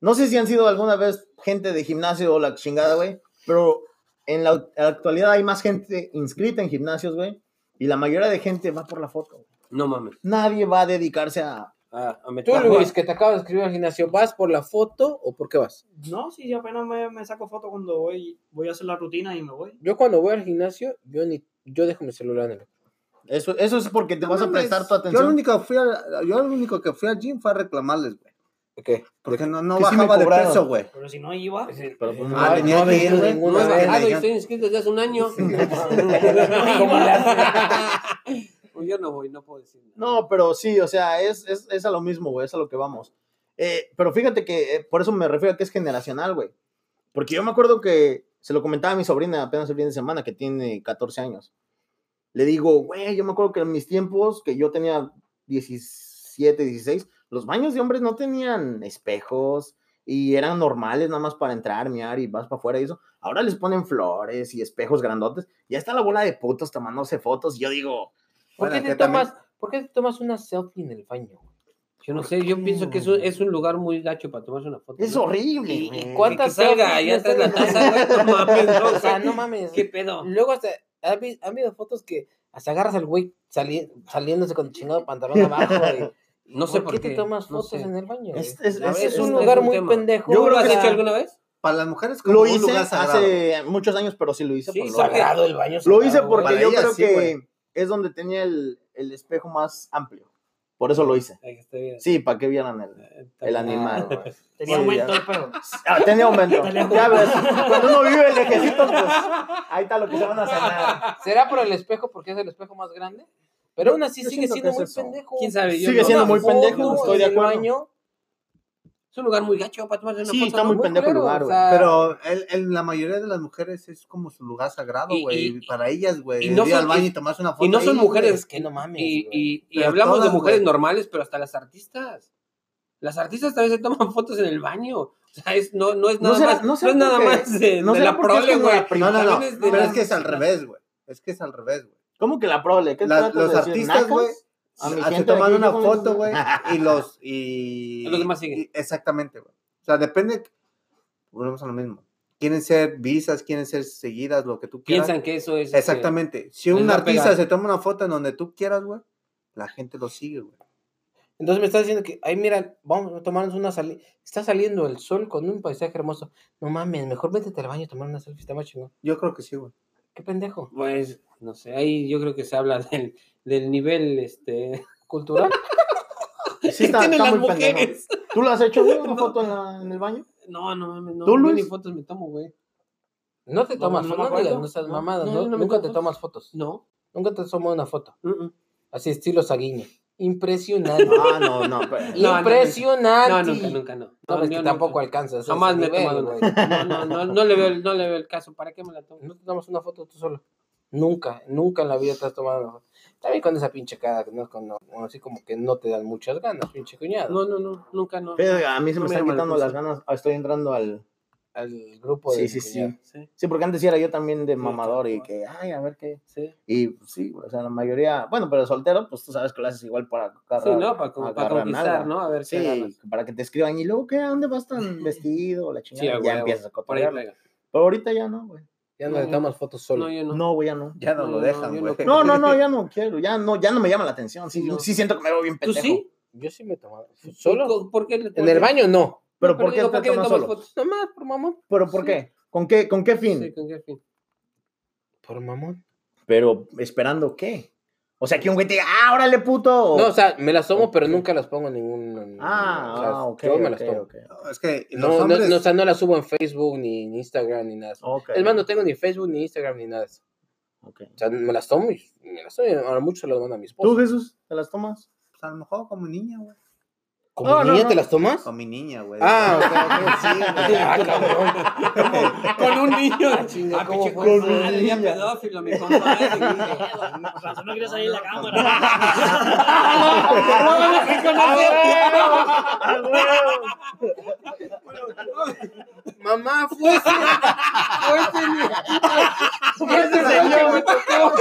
No sé si han sido alguna vez gente de gimnasio o la chingada, güey, pero en la, en la actualidad hay más gente inscrita en gimnasios, güey, y la mayoría de gente va por la foto. No mames. Nadie va a dedicarse a... Ah, a Tú, meter- Luis, que te acabas de escribir al gimnasio, ¿vas por la foto o por qué vas? No, sí, yo apenas me, me saco foto cuando voy, voy a hacer la rutina y me voy. Yo cuando voy al gimnasio, yo ni yo dejo mi celular en el... Eso, eso es porque te No vas a prestar tu Yo lo atención. único, fui yo lo único que fui al gym fue a reclamarles, güey. ¿Qué? Porque no, no sí bajaba de peso, güey. Pero si no iba, Pero pues, Ah, no, ha- tenía no que ir, güey. No he bajado y estoy inscrito desde hace un año. ¿Cómo le Pues yo no voy, no puedo decir nada. No, pero sí, o sea, es, es, es a lo mismo, güey, es a lo que vamos. Eh, pero fíjate que eh, por eso me refiero a que es generacional, güey. Porque yo me acuerdo que se lo comentaba a mi sobrina apenas el fin de semana, que tiene 14 años. Le digo, güey, yo me acuerdo que en mis tiempos, que yo tenía 17, 16, los baños de hombres no tenían espejos y eran normales nada más para entrar, miar y vas para afuera y eso. Ahora les ponen flores y espejos grandotes. Ya está la bola de putos tomándose fotos. Y yo digo, ¿Por qué te también- tomas, ¿por qué te tomas una selfie en el baño? Yo no sé, yo pienso que es un, es un lugar muy gacho para tomarse una foto. es ¿no? horrible. ¿Y- y güey. cuántas Que salga no atrás la taza, güey. No mames, no, O sea, no mames. ¿Qué pedo? Luego hasta, ¿has vi- han habido fotos que hasta agarras al güey sali- saliéndose con chingado pantalón abajo y, No sé por, qué te tomas no fotos sé. en el baño? Es- es- A es- ver, es, es- un es lugar un muy tema. pendejo. Yo ¿Lo has hecho alguna vez? Para las mujeres como Lo un hice lugar sagrado. hace muchos años, pero sí lo hice. Sí, por sagrado el baño. Lo hice porque Para yo creo sí, que. Es donde tenía el, el espejo más amplio. Por eso lo hice. Sí, para que vieran el, Está el animal. güey. tenía aumento ya. el pedo. Ah, tenía aumento. Ya ves, cuando uno vive lejecitos, pues ahí está lo que se van a cenar. ¿Será por el espejo porque es el espejo más grande? Pero aún así Yo sigue siendo muy eso. pendejo. ¿Quién sabe? Yo Sigue no- siendo muy pendejo, estoy de el acuerdo. baño, Es un lugar muy gacho para tomarse una Sí, foto. está muy muy pendejo el culero, lugar, o güey. sea, Pero el, el- la mayoría de las mujeres es como su lugar sagrado, Y- güey. y- Para ellas, güey. y no ir al son- baño y- tomarse una foto. y no son ahí, mujeres, que no mames. Y, y, hablamos de mujeres normales, pero hasta las artistas. Las artistas también se toman fotos en el baño. O sea, es, no, no es No nada será- más, no es nada porque- más de, no de será la prole, güey. No, no, no. Pero es que es al revés, güey. Es que es al revés, güey. ¿Cómo que la prole? ¿Qué La- tratas los artistas, güey, A mi gente toman una aquí, ¿cómo foto, güey, y los y Los demás siguen. y- exactamente, güey. O sea, depende volvemos a lo mismo. Quieren ser visas, quieren ser seguidas, lo que tú quieras. Piensan que eso es. este, Exactamente. Si un artista se toma una foto en donde tú quieras, güey, la gente lo sigue, güey. Entonces me estás diciendo que, ay, mira, vamos a tomarnos una salida. Está saliendo el sol con un paisaje hermoso. No mames, mejor métete al baño a tomar una selfie, está más chingón. Yo creo que sí, güey. Qué pendejo. Pues, no sé, ahí yo creo que se habla del, del nivel, este. ¿Cultural? Sí, está, tienen está las muy pendejo. mujeres. ¿Tú lo has hecho, güey? ¿Una No. foto en, la- en el baño? No, no mames, no. ¿Tú, Luis? ni fotos me tomo, güey. No te tomas no fotos, no, acuerdo. no No, mamada, no, no, no me nunca te fotos. tomas fotos. No. Nunca te tomas una foto. Así estilo Saguiña. Impresionante. Ah, no, no. pero- Impresionante. No, nunca, nunca, no. No, No, es yo que tampoco alcanzas. Jamás me he tomado güey. una. No, no, no, no le veo, el- no le veo el caso. ¿Para qué me la tomo? No te tomas una foto tú solo. Nunca, nunca en la vida te has tomado una foto. También con esa pinche cara, no, con, no, así como que no te dan muchas ganas, pinche cuñado. No, no, no, nunca no. Pero a mí se me No me están la quitando las ganas. Ah, Estoy entrando al. Al grupo Sí, de sí, sí. Sí, Sí, porque antes sí era yo también de Sí, mamador y que, ay, a ver qué. sí. Y pues, sí, o sea, la mayoría. Bueno, pero soltero, pues tú sabes que lo haces igual para agarrar. Sí, ¿no? Para, para agarrar conquistar, nalga. ¿no? A ver si Sí, para que te escriban. Y luego, ¿qué? ¿A dónde vas tan vestido? La Sí, chingada. a ya empiezas a pega. Pero ahorita ya no, güey. Ya no No, le tomas fotos solo. No, yo no. No, güey, ya no. Ya no, No, lo dejan, güey. no- No, no, ya no quiero. Ya no, ya no me llama la atención. Sí, No. sí siento que me veo bien ¿Tú pendejo. sí? Yo sí me he tomado. ¿Solo? ¿Por qué? En el baño no. Pero No, ¿por qué digo, te le tomas solo? fotos? Nomás por mamón. ¿Pero por qué? ¿Con qué, con qué fin? Sí, ¿con qué fin? Por mamón. Pero esperando qué. O sea, que un güey te diga, ah, órale, puto. o- No, o sea, me las tomo, pero nunca las pongo en ningún. ah, o sea, ah, ok. Yo me las tomo. es que los No, no, hombres, no, o sea, no las subo en Facebook, ni en Instagram, ni nada. de eso. Ok, Es más, no tengo ni Facebook, ni Instagram, ni nada. de eso. ok. O sea, me las tomo y me las tomo. y Ahora mucho se las mando a mi esposa. ¿Tú, Jesús, te las tomas? pues, a lo mejor como niña, güey. ¿Como No, no, niña no. te las tomas? Con mi niña, güey. Ah, ok, ok. Sí. Ah, cabrón. Con un niño. chinga, Ah, ¿cómo fue? compadre, ya pedófilo, mi compadre. No quieres salir en la cámara. No me dejé conocer. Mamá, fue ese. Fue ese. Fue ese señor, me tocó.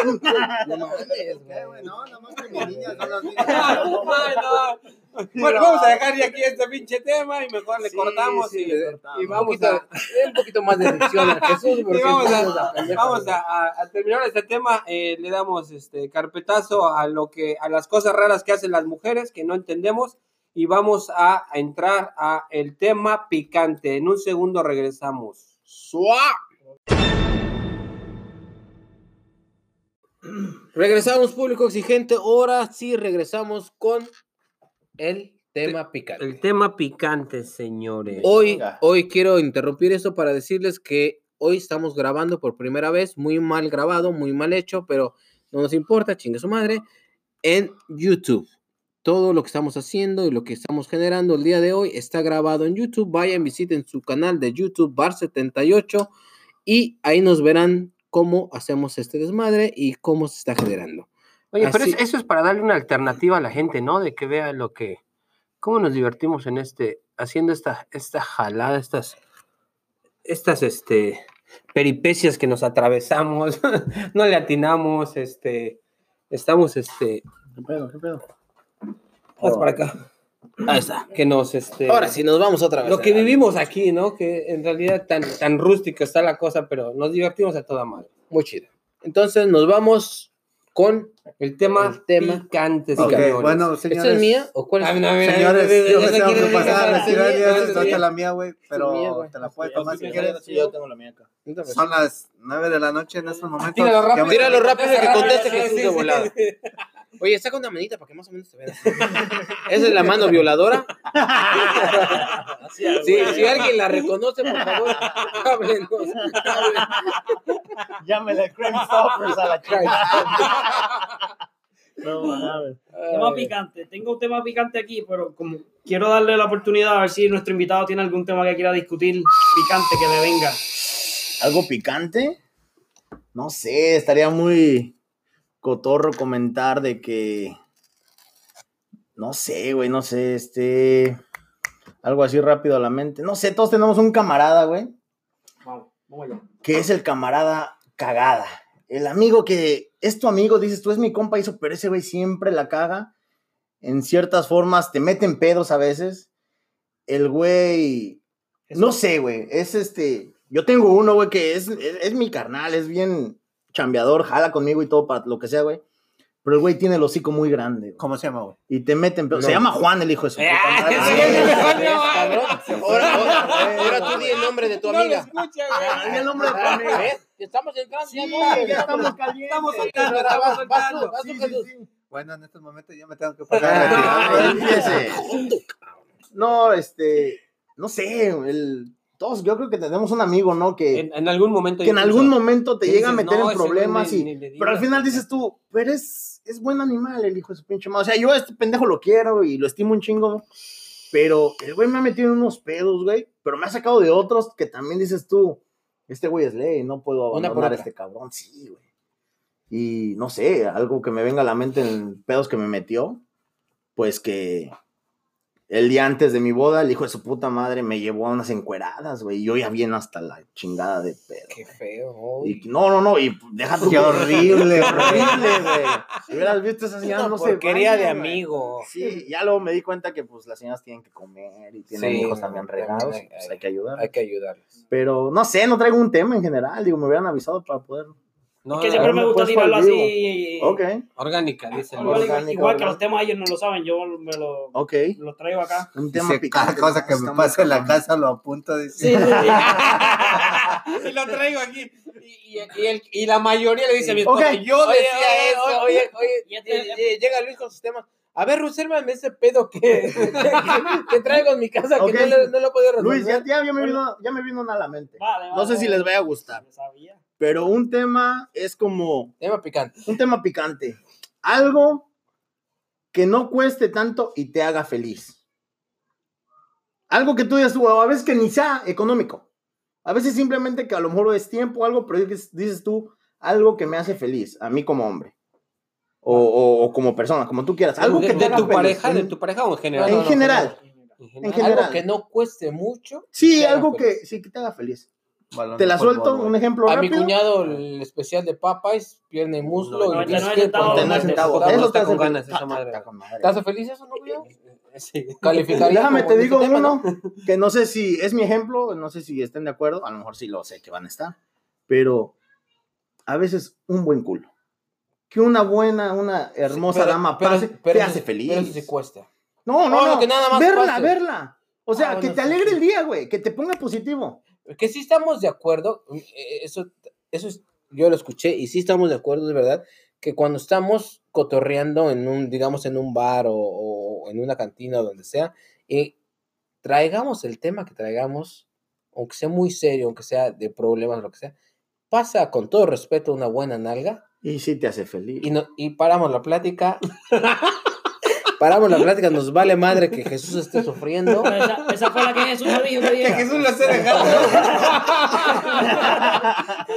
No mames, ¿Qué, güey. No, nada más con mi niña. Ay, no. Bueno, vamos a dejar ya aquí este pinche tema y mejor le Sí, cortamos sí, y, le cortamos. y Un vamos poquito, a, un poquito más de dicción a Jesús. porque y vamos a, vamos a- a terminar este tema. eh, le damos este carpetazo a lo que a las cosas raras que hacen las mujeres que no entendemos y vamos a entrar a el tema picante. En un segundo regresamos. Suá. Regresamos, público exigente. Ahora sí regresamos con el tema picante. El tema picante, señores. Hoy, Venga. hoy quiero interrumpir esto para decirles que hoy estamos grabando por primera vez, muy mal grabado, muy mal hecho, pero no nos importa, chingue su madre, en YouTube. Todo lo que estamos haciendo y lo que estamos generando el día de hoy está grabado en YouTube. Vayan, visiten su canal de YouTube Bar78 y ahí nos verán cómo hacemos este desmadre y cómo se está generando. Oye, pero Así- eso es para darle una alternativa a la gente, ¿no? De que vea lo que, cómo nos divertimos en este, haciendo esta, esta jalada, estas, estas, este, peripecias que nos atravesamos, no le atinamos, este, estamos, este, ¿Qué pedo? ¿Qué pedo? más para acá, Ahí está. que nos, este, Ahora sí, nos vamos otra vez. lo que vivimos aquí, ¿no? Que en realidad tan, tan rústica está la cosa, pero nos divertimos a toda madre. Muy chido. Entonces nos vamos con... El tema, El tema picante, Ok, señores. bueno, ¿Esta señores. es mía o cuál es? Ah, no, Señores, yo tengo quiere que pasar a decir, retirar sí, ya, es la mía, güey, pero mía, te la puedes tomar si quieres. Sí, yo tengo la mía acá. Son las 9 de la noche en estos momentos. Tíralo rápido. Tíralo rápido que conteste Jesús sí, de volada. Oye, saca una manita para que más o menos se vea. ¿Esa es la mano violadora? Sí, si alguien la reconoce, por favor, háblenos. Llámele Creme Stoppers a la chica. No, mames. Tema picante. Tengo un tema picante aquí, pero como quiero darle la oportunidad a ver si nuestro invitado tiene algún tema que quiera discutir picante que me venga. ¿Algo picante? No sé, estaría muy cotorro comentar de que. No sé, güey, no sé, este. Algo así rápido a la mente. No sé, todos tenemos un camarada, güey, que es el camarada cagada. El amigo que es tu amigo, dices, tú es mi compa, hizo, pero ese güey siempre la caga. En ciertas formas, te meten pedos a veces. El güey no sé, güey. Es este. Yo tengo uno, güey, que es, es, es mi carnal, es bien chambeador, jala conmigo y todo para lo que sea, güey. Pero el güey tiene el hocico muy grande. güey. ¿Cómo se llama, güey? Y te meten. pero Se llama Juan, el hijo de su puta Ah, madre. Ahora, ahora, ahora tú di el nombre de tu No lo amiga. escucha, Ah, güey. di el nombre de tu amiga. ¿Ves? Estamos entrando. Sí, ya no, ya estamos calientes. Estamos Vas, soltando, vas, estamos vas, soltando. tú, vas tú, Sí, sí, Jesús. sí. Bueno, en estos momentos yo me tengo que Ah, empiece. No, este. No sé, el. Todos, yo creo que tenemos un amigo, ¿no? Que, En, en algún momento. que en algún momento te llega a dices, meter "No, en problemas ni- y. ni le Pero al digas". final dices tú, pero es, es buen animal el hijo de su pinche madre. O sea, yo a este pendejo lo quiero y lo estimo un chingo. Pero el güey me ha metido en unos pedos, güey. Pero me ha sacado de otros que también dices tú, este güey es ley, no puedo abandonar a este cabrón. Sí, güey. Y no sé, algo que me venga a la mente en pedos que me metió, pues que el día antes de mi boda, el hijo de su puta madre me llevó a unas encueradas, güey. Y yo ya bien hasta la chingada de pedo. Qué feo. Y no, no, no, y deja tú Qué horrible, horrible, güey. Si hubieras visto esas señoras, no sé. porquería de amigo. Sí, ya luego me di cuenta que pues las señoras tienen que comer y tienen Sí, hijos también regados, hay- pues hay que ayudar. Hay que ayudarles. Pero no sé, no traigo un tema en general, digo, me hubieran avisado para poder. No, que siempre me gusta pues, tirarlo al así. Ok, Orgánica, dice Igual, gordo. Orgánica, igual que los temas ellos no lo saben, yo me lo, ok. lo traigo acá. Un tema Dice, cada cosa que me pasa en la casa lo apunto. Dice. Sí, sí, y lo traigo aquí. Y, y- y el- y la mayoría le dice a mi esposa, Ok. yo Oye, decía oye, eso. oye, oye, oye, este- eh, llega Luis con sus temas. A ver, resérvame ese pedo que, que, que traigo en mi casa que no, le- no lo he podido resolver. Luis, ya, ya, ya me vino, ya me vino una a la mente. Vale, No sé vale. si les vaya a gustar, Lo sabía. Pero un tema es como Tema picante. un tema picante. Algo que no cueste tanto y te haga feliz. Algo que tú dices, tú, a veces que ni sea económico. A veces simplemente que a lo mejor es tiempo o algo, pero dices, tú algo que me hace feliz, a mí como hombre. O, o- o como persona, como tú quieras. Algo de, que te de haga tu feliz. pareja, de tu pareja o en general. En no, no, general. En En general. general. Algo que no cueste mucho. Sí, algo feliz. que sí que te haga feliz. Te la suelto, un ejemplo A mi rápido. cuñado el especial de Popeyes, pierna y muslo. No, y 99 brisket, centavos, con 99 centavos. Está- Eso está te con hace ganas feliz. esa madre. Está con madre. ¿Te hace feliz eso, no, güey? Sí. Calificaría. Déjame te digo tema, uno ¿no? que no sé si es mi ejemplo, no sé si estén de acuerdo, a lo mejor sí lo sé que van a estar, pero a veces un buen culo. Que una buena, una hermosa Pero- dama pero- pase, pero te hace feliz. Pero eso sí cuesta. No, no, Oh, no. que nada más verla, pase. verla. O sea, Ah, que bueno, te alegre sí. el día, güey, que te ponga positivo. Que sí estamos de acuerdo, eh, eso, eso es, yo lo escuché y sí estamos de acuerdo, de verdad, que cuando estamos cotorreando en un, digamos, en un bar o, o en una cantina o donde sea, y traigamos el tema que traigamos, aunque sea muy serio, aunque sea de problemas, lo que sea, pasa con todo respeto una buena nalga Y sí te hace feliz. y, no, y paramos la plática. Paramos la plática, nos vale madre que Jesús esté sufriendo. Esa, esa fue la que Jesús me dijo que Que. Jesús lo esté dejando.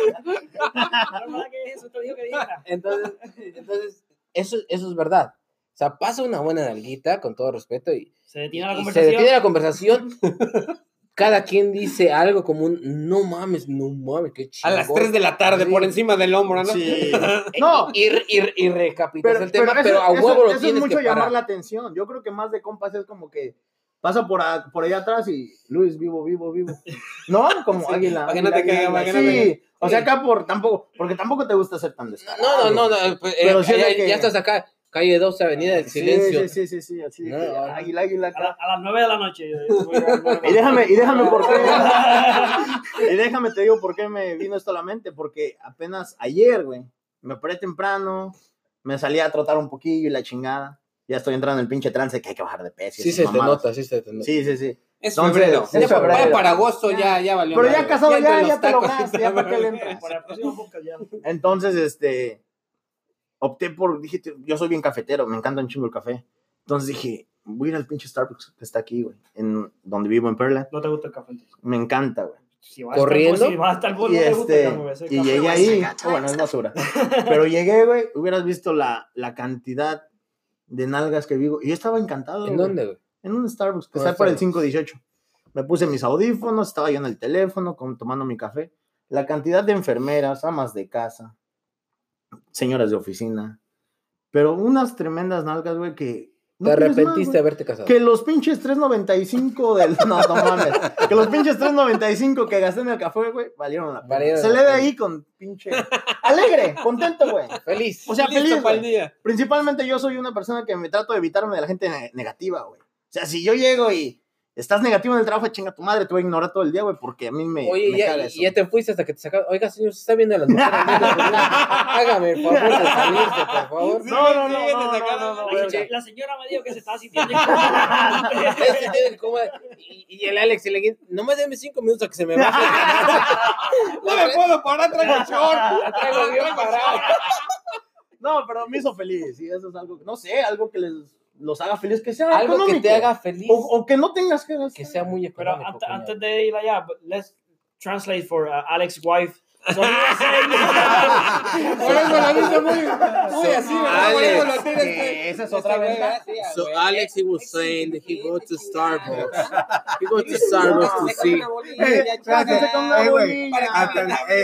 Esa fue la que Jesús te dijo que diera. Entonces, entonces eso, eso es verdad. O sea, pasa una buena nalguita, con todo respeto, y, Se detiene la y se conversación. detiene la conversación. Cada quien dice algo como un, no mames, no mames, qué A chingón. las 3 de la tarde, Sí. por encima del hombro, ¿no? Sí. No, y, y, y recapitas Pero, el tema, pero pero, eso, a eso- huevo lo eso tienes es mucho que llamar parar. la atención. Yo creo que más de compas es como que pasa por, a- por allá atrás y Luis, vivo, vivo, vivo. ¿No? Como Sí, águila. para que no te caiga, para que no te Sí. O sea, acá por tampoco, porque tampoco te gusta ser tan descarado. No, no, no, no, pues, eh, Pero ya, de que- ya estás acá, calle 12, avenida del Sí, silencio. Sí, sí, sí, sí, así de No, que, no. águila, águila. A, la- acá. a las 9 de la noche. Y déjame, y déjame por qué. y déjame te digo por qué me vino esto a la mente. Porque apenas ayer, güey, me paré temprano, me salí a trotar un poquillo y la chingada. Ya estoy entrando en el pinche trance que hay que bajar de peso. Sí se te nota, sí se te nota. Sí, sí, sí. Es febrero. es Ya febrero. Para, para agosto ya, ya valió. Pero ya casado, ya, los ya te lograste, ya para qué le entras. Para el próximo podcast ya. Entonces, este, opté por, dije, yo soy bien cafetero, me encanta un chingo el café. Entonces dije, voy a ir al pinche Starbucks que está aquí, güey, en donde vivo en Perla. No te gusta el café. entonces. Me encanta, güey. Si vas ¿Corriendo? A estar, si vas a estar por Y, no gusta este, y llegué ahí, oh, bueno, es basura. Pero llegué, güey, hubieras visto la, la cantidad de nalgas que vivo. Y yo estaba encantado. ¿En güey. dónde, güey? En un Starbucks, que ¿Dónde está por el Starbucks? 518. Me puse mis audífonos, estaba yo en el teléfono, con- tomando mi café. La cantidad de enfermeras, amas de casa, señoras de oficina, pero unas tremendas nalgas, güey, que... no Te más, arrepentiste de haberte casado. Que los pinches 3.95 del... No, no mames. Que los pinches 3.95 que gasté en el café, güey, valieron la pena. Se le ve ahí con pinche... Alegre, contento, güey. Feliz. O sea, feliz, para el día. Principalmente yo soy una persona que me trato de evitarme de la gente ne- negativa, güey. O sea, si yo llego y estás negativo en el trabajo, chinga tu madre, te voy a ignorar todo el día, güey, porque a mí me, Oye, me ya, caga y- eso. y ya te fuiste hasta que te sacaron. Oiga, señor, se está viendo a las mujeres. Hágame el favor de salirse, por favor. No, no, no, Sí, no, no, sacaron. no, no, La, señora- la señora me dijo que se estaba sintiendo incómoda. Y, y el Alex, y le no me déme cinco minutos a que se me baje. No me puedo parar, traigo short. Traigo bien parada. No, pero me hizo feliz, y eso es algo, no sé, algo que les los haga feliz, que sea Algo que económico. te haga feliz. O, o que no tengas que gastar. Que sea muy Pero económico. antes, cuñado. antes de ir allá, let's translate for uh, Alex's wife. So he was saying- Por eso lo dice muy, muy así, ¿verdad? Por eso lo Alex, tienes que que- esa es otra güey, ventaja. así, So güey. Alex, he was saying that he go to Starbucks. He go to Starbucks to see. Espérate, se come una güey, bolilla. hasta el- hasta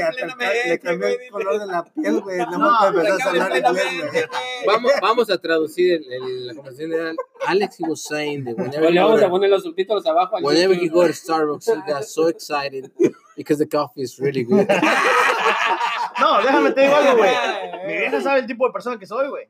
el- le cambió el color de la piel, güey. No me empezás a hablar inglés, güey. Vamos, vamos a traducir el, el- la conversación de Alex. He was saying that whenever, Pues le he vamos a poner los subtítulos abajo. whenever he go to Starbucks, he got so excited because the coffee is really good. No, déjame te digo algo, güey. Mi vieja sabe el tipo de persona que soy, güey.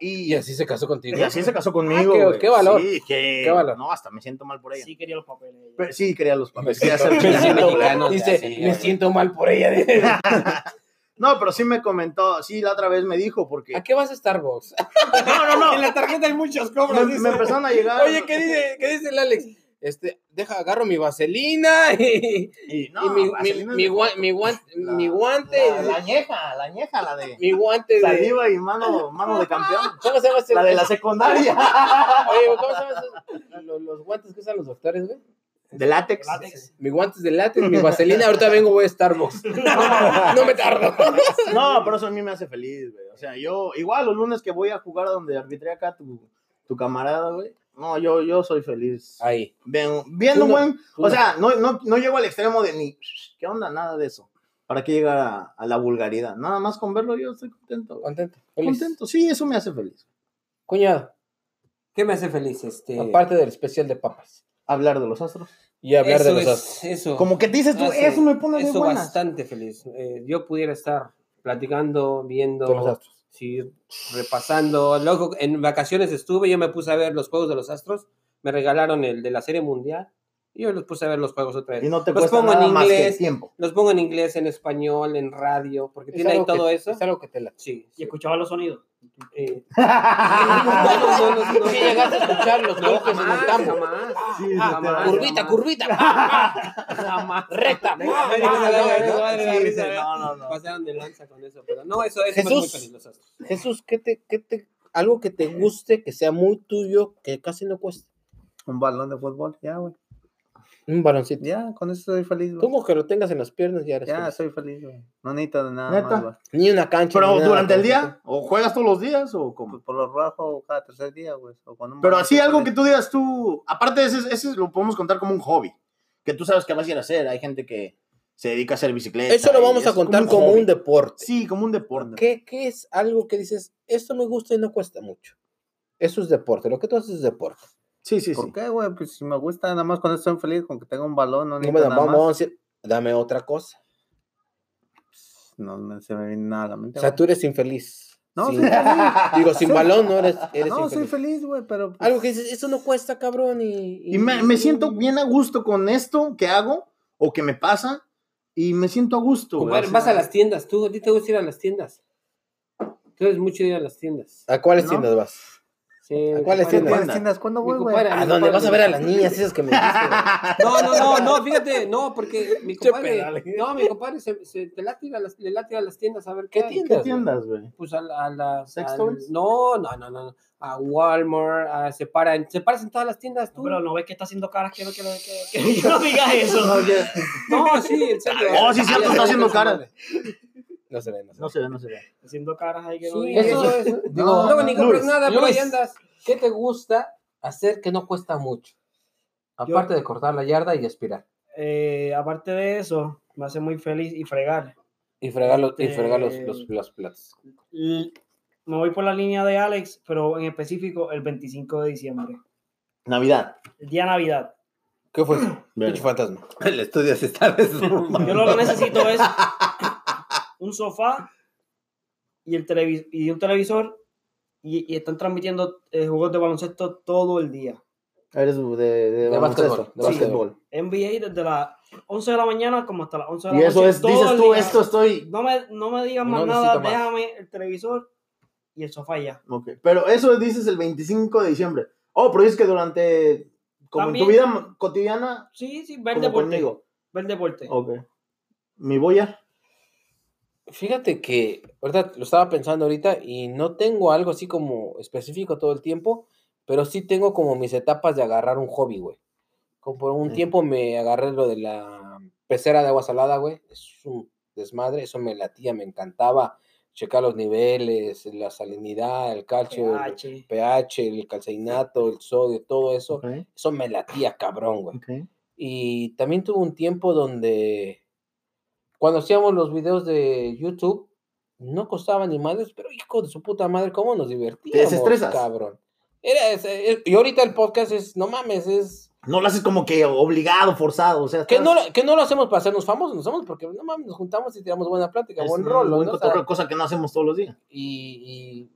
Y así se casó contigo. Y así se casó conmigo. Ah, qué- güey. qué valor. Sí, Qué valor. No, hasta me siento mal por ella. Sí quería los papeles. Pero sí, quería los papeles. Me quería siento- ser me siento mexicano. Dice, Sí, me güey. siento mal por ella. No, pero sí me comentó, sí, la otra vez me dijo, porque. ¿A qué vas a Starbucks? No, no, En no. la tarjeta hay muchos cobros. Me, me empezaron a llegar. Oye, ¿qué dice, ¿qué dice el Alex? Este, deja, agarro mi vaselina y, Y, no, y mi, mi, vaselina mi, es gua- mi guan- La- mi guante. La, la añeja, la añeja, la de. mi guante de. Saliva y mano, mano de campeón. ¿Cómo se llama ese? La de la secundaria. Oye, ¿cómo se llaman esos- los, los guantes que usan los doctores, güey? De látex. Látex. Mi guantes de látex, mi vaselina. Ahorita vengo, voy a Starbucks. No me tardo. No, pero eso a mí me hace feliz, güey. O sea, yo, igual los lunes que voy a jugar a donde arbitré acá tu, tu camarada, güey. No, yo, yo soy feliz. Ahí. Ven- viendo no- buen. O no. sea, no, no, no llego al extremo de ni. ¿Qué onda? Nada de eso. ¿Para qué llegar a, a la vulgaridad? Nada más con verlo yo estoy contento. Contento. Feliz. Contento. Sí, eso me hace feliz. Cuñado, ¿Qué me hace feliz? Este, aparte del especial de papas. Hablar de los astros. Y hablar eso de los es- astros. Eso. Como que dices tú, hace- eso me pone de buenas. bastante feliz. Eh, yo pudiera estar platicando, viendo, De los astros. Sí, repasando. Luego, en vacaciones estuve, yo me puse a ver los juegos de los Astros. Me regalaron el de la Serie Mundial. Y yo los puse a ver los juegos otra vez. Y no te los cuesta pongo nada en más que el inglés. tiempo. Los pongo en inglés, en español, en radio, porque Es tiene ahí que- todo eso. Es algo que te la... Sí. Y sí. escuchaba los sonidos. Eh, no, no, no, no, no. Sí, llegaste a escuchar los No, golpes en el jamás, campo. jamás. Sí, Ah, jamás, curvita, jamás. curvita. Jamás. Recta. No, no, no. Pasaron de lanza con eso, pero no, eso, eso muy Jesús. feliz los Astros. Jesús, ¿qué te, qué te, algo que te guste, que sea muy tuyo, que casi no cuesta? Un balón de fútbol, ya, güey. Un baloncito. Ya, con eso soy feliz, güey. Como que lo tengas en las piernas ya eres Ya, feliz. soy feliz, güey. No necesito de nada ¿Neta? más, güey. Ni una cancha. Pero ni nada, durante el como día, o juegas todos los días, o Pues cómo. por lo bajo cada tercer día, güey. o con un Pero así algo que tú digas tú, aparte de ese, ese lo podemos contar como un hobby, que tú sabes que vas a ir a hacer. Hay gente que se dedica a hacer bicicleta. Eso lo y vamos a contar como un deporte. Sí, como un deporte. ¿Qué, ¿Qué es algo que dices, esto me gusta y no cuesta mucho? Eso es deporte. Lo que tú haces es deporte. Sí, sí, sí. ¿Por qué, güey? Pues si me gusta, nada más eso estoy feliz, con que tenga un balón, no No, necesito bueno, nada vamos a más. decir, dame otra cosa. No me- se me viene nada a la O mente. sea, güey. tú eres infeliz. No, Sin- soy feliz. digo, sin balón no eres, eres No, soy infeliz. feliz, güey, pero... pues, Algo que dices, eso no cuesta, cabrón. Y, Y me, me siento bien a gusto con esto que hago o que me pasa y me siento a gusto. güey, o vas sea, a las tiendas, tú, a ti te gusta ir a las tiendas. Tú eres mucho de ir a las tiendas. ¿A cuáles ¿No? tiendas vas? Sí, ¿A cuáles tiendas? ¿Cuáles tiendas? ¿Cuándo, Mi güey, ¿A compadre vas a ver a las niñas esas que me dijiste? No, no, no, no, fíjate, no, porque mi compadre, no, mi compadre se, se te late a las, le late a las tiendas a ver qué, ¿Qué tiendas? ¿Qué tiendas, güey? Pues a, la- a las, ¿Sex toys? no, no, no, no, a Walmart, a, se paran, se paran en todas las tiendas tú. Pero no ves que está haciendo caras, quiero que, que, que, que no digas eso. No, sí, en serio. Oh, sí, cierto, está haciendo caras. No se ve, no se ve. No se ve, no se ve. Haciendo caras ahí que no Sí, eso eso. es. Digo, No, nada, pero ahí Luis, andas. ¿Qué te gusta hacer que no cuesta mucho? Aparte de cortar la yarda y aspirar. Eh, aparte de eso, me hace muy feliz y fregar. Y fregar los, y Este- fregar los, los, los platos. Me voy por la línea de Alex, pero en específico el 25 de diciembre. Navidad. El día de Navidad. ¿Qué fue eso? Pinche fantasma. El estudio se está. Yo lo que necesito es un sofá y, el televis y un televisor y, y están transmitiendo eh, juegos de baloncesto todo el día. Eres de, de, De baloncesto, básquetbol, de básquetbol. NBA desde las 11 de la mañana como hasta las 11 de la Y noche. eso es, todo dices el tú, día. esto estoy. No me, no me digan más No nada, necesito más. déjame el televisor y el sofá y ya. Ok, Pero eso dices el 25 de diciembre. Oh, pero dices que durante. Como en tu También. vida cotidiana. Sí, sí, ver deporte. conmigo. Ver deporte. Ok. Mi boya. Fíjate que, ahorita lo estaba pensando ahorita y no tengo algo así como específico todo el tiempo, pero sí tengo como mis etapas de agarrar un hobby, güey. Como por un Sí. tiempo me agarré lo de la pecera de agua salada, güey. Es un desmadre, eso me latía, me encantaba checar los niveles, la salinidad, el calcio, el pH. pH, el calceinato, el sodio, todo eso. Eso me latía, cabrón, güey. ok. Y también tuve un tiempo donde cuando hacíamos los videos de YouTube, no costaba ni madres, pero hijo de su puta madre, ¿cómo nos divertíamos? desestresas? Cabrón. Era, ese- eh, y ahorita el podcast es, no mames, es... No lo haces como que obligado, forzado. O sea, Que no, estás- que no lo hacemos para hacernos famosos, nos hacemos porque, no mames, nos juntamos y tiramos buena plática, es buen un rolo, buen ¿no? O sea, cotorreo, cosa que no hacemos todos los días. y,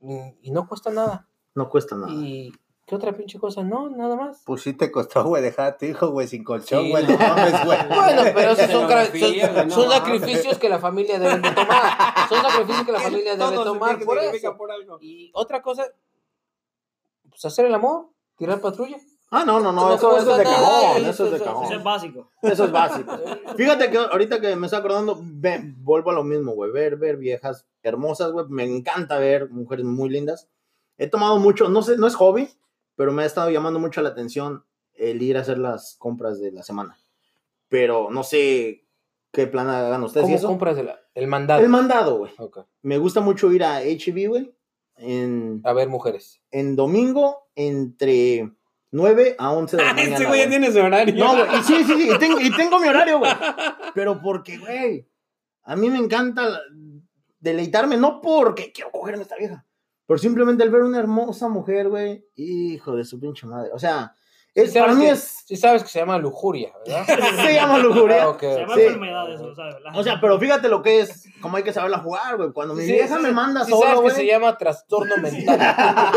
y, y- y no cuesta nada. No cuesta nada. ¿Y qué otra pinche cosa? No, nada más. Pues sí te costó, güey, dejar a tu hijo, güey, sin colchón, güey. no. No mames, güey. Bueno, pero esos son, sacrificios que la familia debe de tomar. Son sacrificios que la familia debe tomar por eso. por algo. Y otra cosa, pues hacer el amor, tirar patrulla. Ah, no, no, no. No eso, eso es de cajón. eso- es de cajón. Eso es básico. Eso es básico. Fíjate que ahorita que me estoy acordando, ve- vuelvo a lo mismo, güey. Ver, ver viejas hermosas, güey. Me encanta ver mujeres muy lindas. He tomado mucho, no sé, no es hobby, pero me ha estado llamando mucho la atención el ir a hacer las compras de la semana. Pero no sé qué plan hagan ustedes. ¿y ¿Cómo eso? compras el, el mandado? El mandado, güey. Ok. Me gusta mucho ir a HB, güey. En, A ver, mujeres. en domingo entre 9 a 11 de la mañana. Ese güey ya tiene su horario. No, güey. Y sí, sí, sí. Y tengo, y tengo mi horario, güey. Pero porque, güey, a mí me encanta deleitarme, no porque quiero cogerme a esta vieja, pero simplemente el ver una hermosa mujer, güey, hijo de su pinche madre. O sea, es, Sí para sabes mí que- es. Sí sabes que se llama lujuria, ¿verdad? Se llama lujuria. Ah. Se llama Sí. enfermedad eso, ¿sabes? ¿verdad? O sea, pero fíjate lo que es, cómo hay que saberla jugar, güey. Cuando mi Sí, vieja sí, me manda Sí solo, sabes que güey. se llama trastorno mental.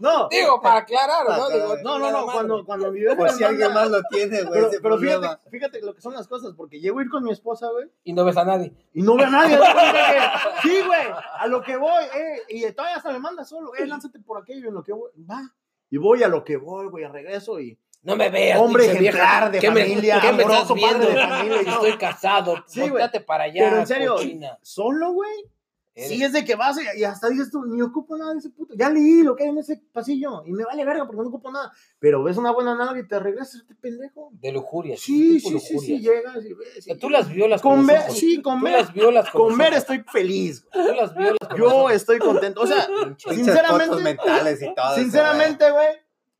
No, Digo, para aclarar, ¿no? Digo, no, no, no, cuando, cuando mi vieja Por si alguien más lo tiene, güey. Pero, pero fíjate, fíjate lo que son las cosas, porque llego a ir con mi esposa, güey, Y no ves a nadie. y no ve a nadie. sí, güey, a lo que voy, eh, y todavía hasta me manda solo, eh, lánzate por aquello, en lo que voy, va. Y voy a lo que voy, güey, regreso y No me veas. Hombre ejemplar de ¿Qué me- familia, ¿Qué me estás amoroso, padre de familia. Estoy casado. Sí, para allá, Pero en serio, cochina. solo, güey. Sí, es de que vas y, hasta dices tú, ni ocupo nada de ese puto. Ya leí lo que hay en ese pasillo y me vale verga porque no ocupo nada. Pero ves una buena nalga y te regresas, este pendejo. De lujuria. Sí, sí, sí, sí, llegas y ves. Tú las violas Con ver- sí, ver- las violas con ojos. estoy feliz. Tú las violas Yo estoy contento. O sea, sinceramente- mentales y todo. sinceramente, güey.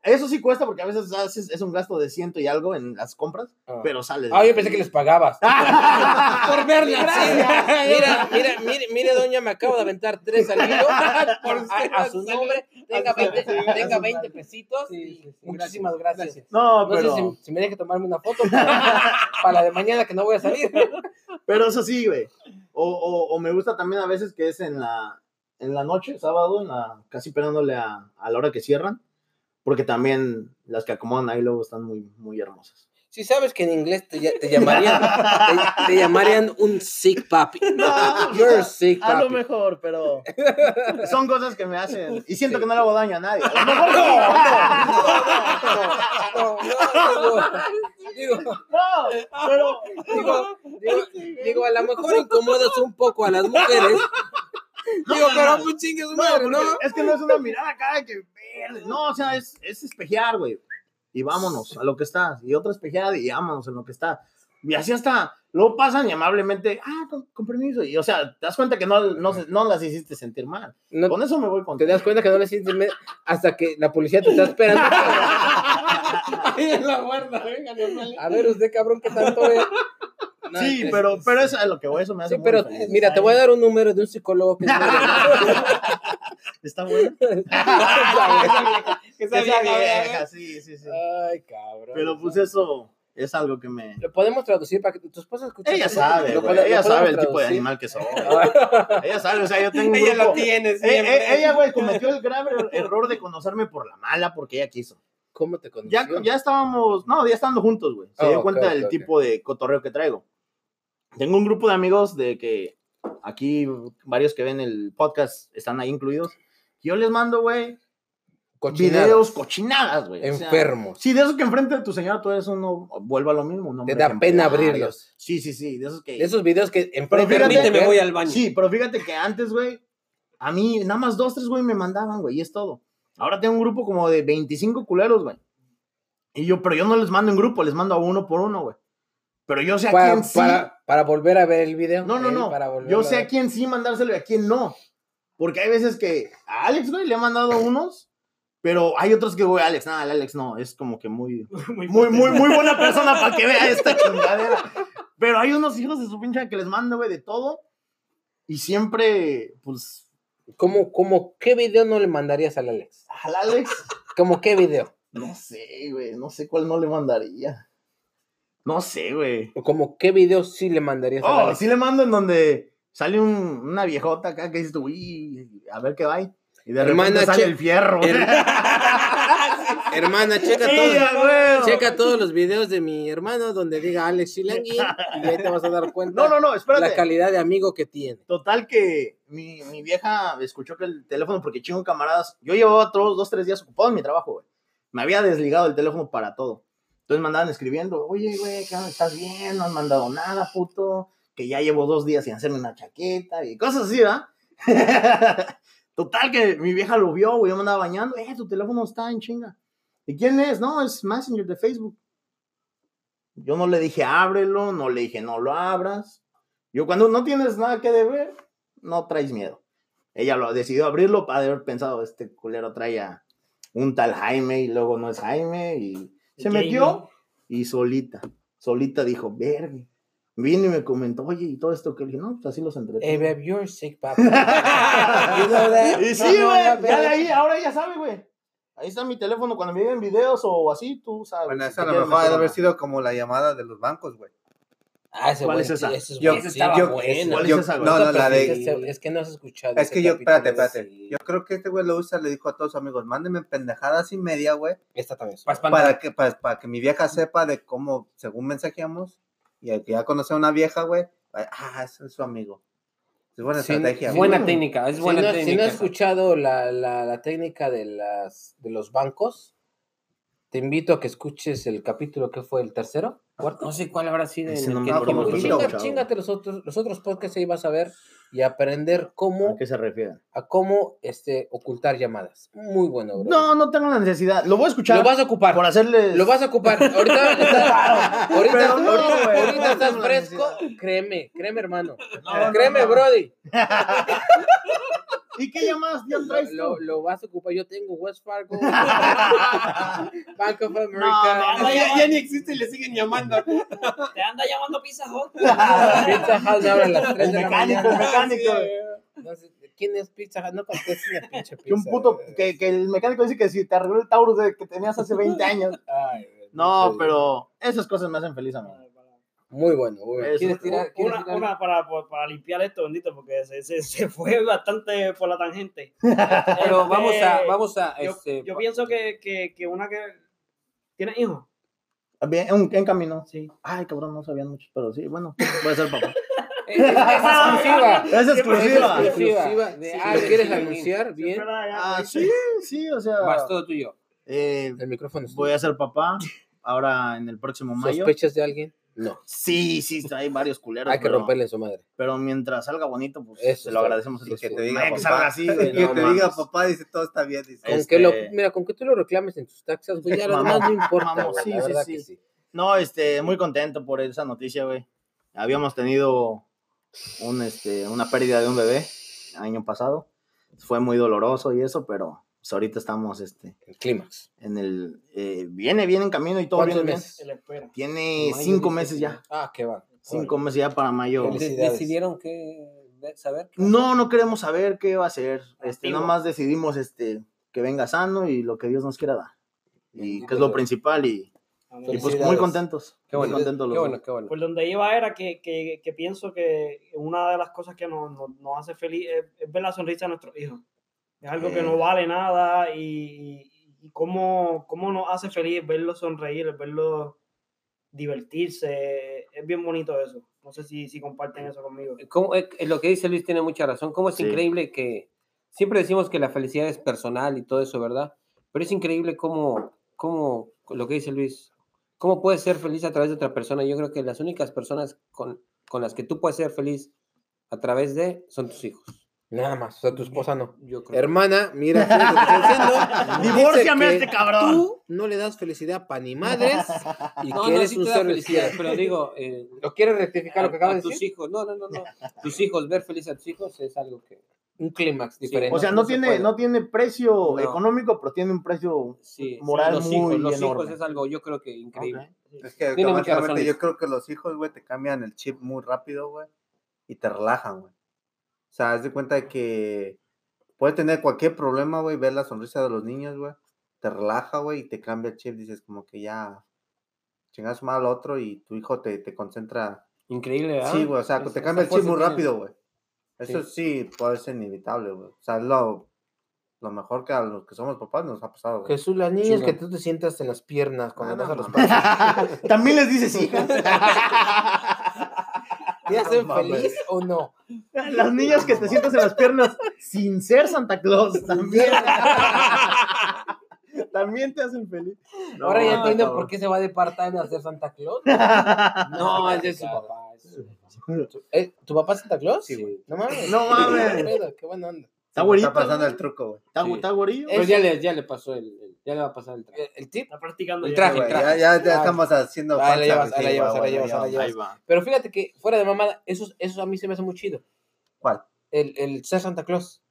Eso sí cuesta porque a veces haces, es un gasto de ciento y algo en las compras, Ah. pero sales. Ah, yo pensé que les pagabas. Por verla. Mira, mira, mire, mire, doña, me acabo de aventar tres al hilo Por a, a su nombre. Tenga 20, tenga 20 pesitos. Sí, y sí, sí, Muchísimas gracias. No, No pero, sé si, si me deje tomarme una foto para, para la de mañana que no voy a salir. pero eso sí, güey. O, o, o me gusta también a veces que es en la, en la noche, sábado, en la, casi pegándole a, a la hora que cierran, porque también las que acomodan ahí luego están muy, muy hermosas. Si sabes que en inglés te, te llamarían te, te llamarían un sick papi. You're a sick A lo papi. mejor, pero son cosas que me hacen. Y siento que no le hago daño a nadie. A lo mejor no, No, no, digo, digo, no, pero. digo, digo, digo, a lo mejor incomodas un poco a las mujeres. Digo, pero pues chingue su No, madre, ¿no? es que no es una mirada acá que verde. No, o sea, es, es espejear, güey. Y vámonos a lo que está. Y otra espejeada y vámonos en lo que está. Y así hasta luego pasan y amablemente, ah, con, con permiso. Y o sea, te das cuenta que no, no, no las hiciste sentir mal. No Con eso me voy con te das cuenta que no sientes me- hasta que la policía te está esperando. Ahí en la puerta, venga. A ver, usted cabrón, ¿qué tanto ve? No, Sí, es- pero, pero eso es a lo que voy, eso me hace Sí, muy pero feliz. mira, te voy a dar un número de un psicólogo que es muy Está bueno. Que esa vieja, vieja, sí, sí, sí. Ay, cabrón. Pero pues eso es algo que me... Lo podemos traducir para que tu esposa escuche. Ella sabe, lo ella sabe el tipo de animal que soy. Ella sabe, o sea, yo tengo un Ella lo tiene Eh, eh, ella, güey, cometió el grave error de conocerme por la mala porque ella quiso. ¿Cómo te conoció? Ya, ya estábamos, no, ya estando juntos, güey. Se Ah, dio ok, cuenta del tipo de cotorreo que traigo. Tengo un grupo de amigos de que aquí varios que ven el podcast están ahí incluidos. Yo les mando, güey, Cochinadas. videos cochinadas, güey. o sea, Enfermos. sí, de esos que enfrente de tu señora tú eres uno, vuelva a lo mismo. un Te da pena abrirlos. Sí, sí, sí, de esos que... De esos videos que Pero enfrente fíjate- Permíteme, voy al baño. Sí, pero fíjate que antes, güey, a mí nada más dos, tres, güey, me mandaban, güey, y es todo. Ahora tengo un grupo como de 25 culeros, güey. Y yo, pero yo no les mando en grupo, les mando a uno por uno, güey. Pero yo sé a para, quién sí. para, para volver a ver el video. No, no, no. para Yo sé a quién sí mandárselo y a quién no. Porque hay veces que a Alex, güey, le he mandado unos, pero hay otros que, güey, Alex, nada, Alex no, es como que muy, Muy, muy, muy, muy buena persona para que vea esta chingadera. Pero hay unos hijos de su pinche que les mando, güey, de todo. Y siempre, pues, ¿Cómo, cómo, qué video no le mandarías al Alex? al Alex, ¿Cómo qué video? no sé, güey, no sé cuál no le mandaría. No sé, güey. ¿O como qué video sí le mandarías al Oh, Alex? sí le mando en donde sale un- una viejota acá que dices tú, uy, a ver qué va ahí. Y de Hermana, repente sale che- el fierro. Hermana, checa Sí, todo. a huevo. Checa todos los videos de mi hermano donde diga Alex Shilanguin y ahí te vas a dar cuenta No, no, no, espérate. la calidad de amigo que tiene. Total que mi, mi vieja escuchó que el teléfono, porque chingo camaradas, yo llevaba todos dos, tres días ocupado en mi trabajo, güey. Me había desligado el teléfono para todo. Entonces me andaban escribiendo, oye, güey, ¿qué? ¿estás bien? No has mandado nada, puto. Que ya llevo dos días sin hacerme una chaqueta y cosas así, ¿verdad? Total que mi vieja lo vio, güey, yo me andaba bañando, eh, tu teléfono está en chinga. ¿Y quién es? No, es Messenger de Facebook. Yo no le dije ábrelo, no le dije no lo abras. Yo cuando no tienes nada que deber, no traes miedo. Ella lo decidió abrirlo para haber pensado, este culero trae un tal Jaime y luego no es Jaime y se Jamie. metió y solita, solita dijo, verga. Vino y me comentó, oye, y todo esto que le dije, no, pues así los entretengo. Hey, babe, you're sick, papa. You know that? Y sí, güey, no, ya de ahí, ahora ya sabe, güey. Ahí está mi teléfono cuando me vienen videos o así, tú sabes. Bueno, eso a lo mejor ha de meter haber sido como la llamada de los bancos, güey. Ah, ese ¿Cuál buen- es esa? ese es Yo- bueno. Esa estaba yo- buena. ¿Cuál es esa, no, no, la de- Es que no has escuchado. Es que yo, espérate, espérate. sí. Yo creo que este güey lo usa, le dijo a todos sus amigos, mándenme pendejadas y media, güey, Esta también. es Para que, para, para que mi vieja sepa de cómo, según mensajeamos, y al que ya conoce a una vieja, güey, ah, ese es su amigo. Es buena Sí, estrategia, güey. Buena no. técnica, es Si buena no, si no técnica. has escuchado la, la, la técnica de, las, de los bancos, te invito a que escuches el capítulo que fue el tercero. No sé cuál habrá sido Ese en el que dijimos Chinga- chingate los otros, los otros podcasts ahí vas a ver y aprender cómo, ¿A qué se refiere? a cómo este, ocultar llamadas. Muy bueno, bro. No, no tengo la necesidad. Lo voy a escuchar Lo vas a ocupar. por hacerles... Lo vas a ocupar. Ahorita, estás- ahorita, no, ahorita- ahorita estás fresco. Créeme, créeme, hermano. No, créeme. Brody. ¿Y qué llamadas ya traes Lo, tú? lo vas a ocupar. Yo tengo West Fargo, Bank of No, America, no, Ya, ya ni existe y le siguen llamando. Te anda llamando Pizza Hut. Pizza Hut abre a las 3 El de la mecánico, mañana. el mecánico. No sé, ¿Quién es Pizza Hut? No contestes la pinche pizza. Que un puto, que, que el mecánico dice que si te arregló el Taurus de que tenías hace 20 años. Ay, No, pero esas cosas me hacen feliz a mí. Muy bueno, muy bueno. ¿Quieres tirar? ¿Quieres Una, tirar? una para, para, limpiar esto, bendito, porque se, se, se fue bastante por la tangente. Pero vamos a, Este, vamos a, Yo, este, yo pienso que, que, que una que. ¿Tienes hijos? Bien, en, en camino. Sí. Ay, cabrón, no sabían muchos, pero sí, bueno, voy a ser papá. Es, es exclusiva. Es exclusiva. Es exclusiva. De, Sí, ah, sí, ¿quieres sí. anunciar? Bien. La- Ah, sí, sí, o sea, vas todo tuyo. eh, El micrófono. voy a ser papá ahora en el próximo mayo. ¿Sospechas de alguien? No. Sí, sí, hay varios culeros. Hay que pero, romperle su madre. Pero mientras salga bonito, pues Eso se lo agradecemos. sí, el sí. Que te diga Vaya que papá. salga así, que te mames. diga papá, dice todo está bien. Dice. Con Este- que lo, mira, con que tú lo reclames en tus taxas, güey, ya lo demás no importa, sí, la sí, verdad sí. que sí. No, este, muy contento por esa noticia, güey. Habíamos tenido un, este, una pérdida de un bebé año pasado. Fue muy doloroso y eso, pero ahorita estamos este, El clímax. en el... eh, viene, viene en camino y todo ¿Cuántos viene bien. Tiene Mayo, cinco meses que- ya. Ah, qué va. Cinco meses ya para mayo. ¿Decidieron qué de- saber? No, no queremos saber qué va a ser. Este, Activo. nada más decidimos este, que venga sano y lo que Dios nos quiera dar. Y que es lo principal y, y pues muy contentos. Qué muy bueno, contentos los qué bueno, qué bueno. Por donde iba era que, que, que pienso que una de las cosas que nos, nos, nos hace feliz es, es ver la sonrisa de nuestros hijos. Es algo que Eh. no vale nada y, y cómo, cómo nos hace feliz verlos sonreír, verlos divertirse. Es bien bonito eso. No sé si, si comparten eso conmigo. ¿Cómo- eh, eh, lo que dice Luis tiene mucha razón. ¿Cómo es Sí. increíble que siempre decimos que la felicidad es personal y todo eso, ¿verdad? Pero es increíble cómo, cómo lo que dice Luis, cómo puedes ser feliz a través de otra persona. Yo creo que las únicas personas con, con las que tú puedes ser feliz a través de son tus hijos. Nada más, o sea, tu esposa no. Yo creo. Hermana, mira, fíjate lo que estoy diciendo. Divórciame a este cabrón. Tú no le das felicidad para ni madres y No, que no, eres sí un te da ser del felicidad, pero digo, eh, ¿Lo quieres rectificar lo que acabas de tus decir? hijos, no, no, no, no. Tus hijos, ver feliz a tus hijos es algo que Un clímax Sí, diferente. O sea, no tiene, no tiene precio No. económico, pero tiene un precio sí, moral los muy hijos, los enorme. hijos es algo yo creo que increíble. Es que yo creo que los hijos, güey, te cambian el chip muy rápido, güey, y te relajan, güey. O sea, haz de cuenta de que puede tener cualquier problema, güey, ver la sonrisa de los niños, güey, te relaja, güey, y te cambia el chip, dices como que ya chingas mal al otro y tu hijo te, te concentra. Increíble, ¿verdad? Sí, güey, o sea, Es- te cambia el chip muy tiene. rápido, güey. Eso sí. puede ser inevitable, güey. O sea, es lo, lo mejor que a los que somos papás nos ha pasado, güey. Jesús, las niñas Chingón. que tú te sientas en las piernas cuando Ah, a los padres. También les dices hijas. ¿Te hacen No feliz o no? Las niñas que te sientas en las piernas sin ser Santa Claus también. también te hacen feliz. Ahora ya entiendo por qué se va de part-time a ser Santa Claus. No, es de su papá. es de su papá. ¿Eh, ¿Tu papá es Santa Claus? Sí, güey. No mames. No mames. Qué buena onda. Está güerito, Está pasando güey. el truco, güey. ¿Está, Sí. está güerillo? Pues ya le, ya le pasó el, el- ya le va a pasar el traje. El, el tip. Está practicando El ya. traje. Ya, ya, ya Ah. estamos haciendo Ahí la llevas, ahí la llevas, ahí la llevas, ahí la llevas. Pero fíjate que fuera de mamada, eso, eso a mí se me hace muy chido. ¿Cuál? El, el ser Santa Claus.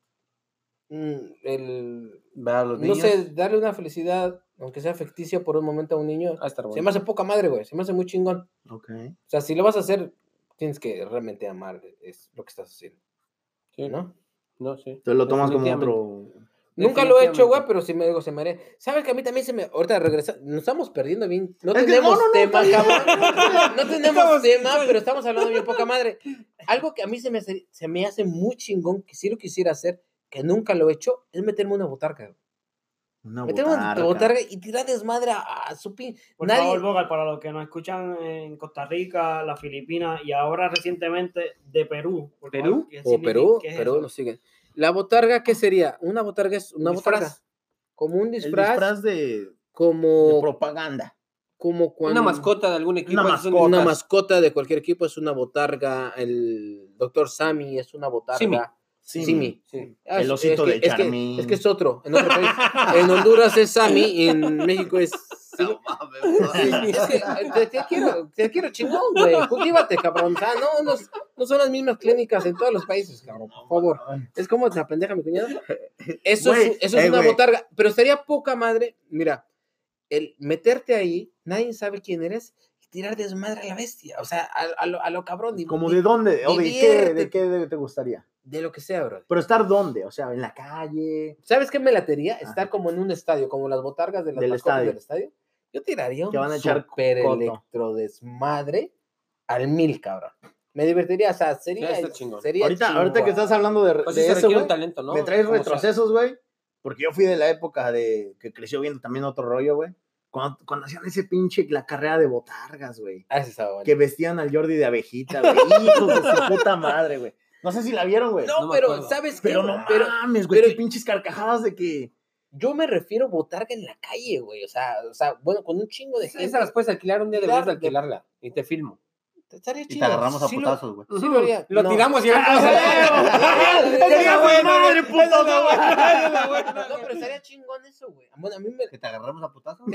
Mm, el, Ver a los no niños. sé, darle una felicidad, aunque sea ficticia por un momento a un niño, Va a estar se me hace poca madre, güey. Se me hace muy chingón. Ok. O sea, si lo vas a hacer, tienes que realmente amar es lo que estás haciendo. Sí. ¿No? No, sí. Entonces lo tomas como otro. Nunca lo he hecho, güey, pero sí me digo, se me haré. ¿Sabes que a mí también se me. Ahorita regresa. Nos estamos perdiendo bien. No Es tenemos no, no, no, tema, cabrón. No tenemos tema, pero estamos hablando bien poca madre. Algo que a mí se me, hace, se me hace muy chingón, que sí lo quisiera hacer, que nunca lo he hecho, es meterme una botarga. güey. Una botarga. botarga y tirar desmadre a, a su pin. Por Nadie. favor, para los que nos escuchan en Costa Rica, las Filipinas y ahora recientemente de Perú. por ¿Perú? favor, ¿qué o Perú, es Perú nos siguen. La botarga, ¿qué sería? Una botarga es una Disfraz. botarga. Como un El disfraz, disfraz de, de como, propaganda. como cuando. Una mascota de algún equipo. Una mascota. Una mascota de cualquier equipo es una botarga. El doctor Sammy es una botarga. Simi. Simi. Sí. Ah, El es- osito es de que, es que-. Es que es otro. En otro país. en Honduras es Sammy y en México es. No mames, Sí, güey. es que te, te quiero, te quiero chingón, güey. Cultívate, cabrón. O sea, no, no, no son las mismas clínicas en todos los países, cabrón. Por favor. Es como la pendeja, mi cuñada. Eso, es, eso es eh, una botarga. Pero estaría poca madre. Mira, el meterte ahí, nadie sabe quién eres y tirar desmadre a la bestia. O sea, a, a lo, a lo cabrón. y- ¿Como de dónde? ¿O de qué, de qué te gustaría? De lo que sea, bro. Pero estar dónde? O sea, en la calle. ¿Sabes qué me latería? Ajá. Estar como en un estadio, como las botargas de las Del estadio. del estadio. Yo tiraría un Que van a echar super coto. electrodesmadre al mil, cabrón. Me divertiría, o sea, sería, está chingón. sería Ahorita, ahorita que chingón. estás hablando de, Pues de se eso, güey, un talento, ¿no? me traes retrocesos, güey. Porque yo fui de la época de que creció viendo también otro rollo, güey. Cuando, cuando hacían ese pinche, la carrera de botargas, güey. Ah, ese estaba bueno. Que vestían al Jordi de abejita, güey. Hijos de su puta madre, güey. No sé si la vieron, güey. No, No pero. ¿sabes qué? pero no pero mames, güey. pero- Qué pinches carcajadas de que. yo me refiero a botarga en la calle, güey. O sea, o sea, bueno, con un chingo de gente. Esas las puedes alquilar un día, deberías de alquilarla. Y te filmo. Estaría Y chido. te agarramos a Sí lo- putazos, güey. sí lo haría. Lo No. tiramos y era ¡Quería güey, madre, puto! No, pero estaría chingón eso, güey. Bueno, a mí me, Que te agarramos a putazos.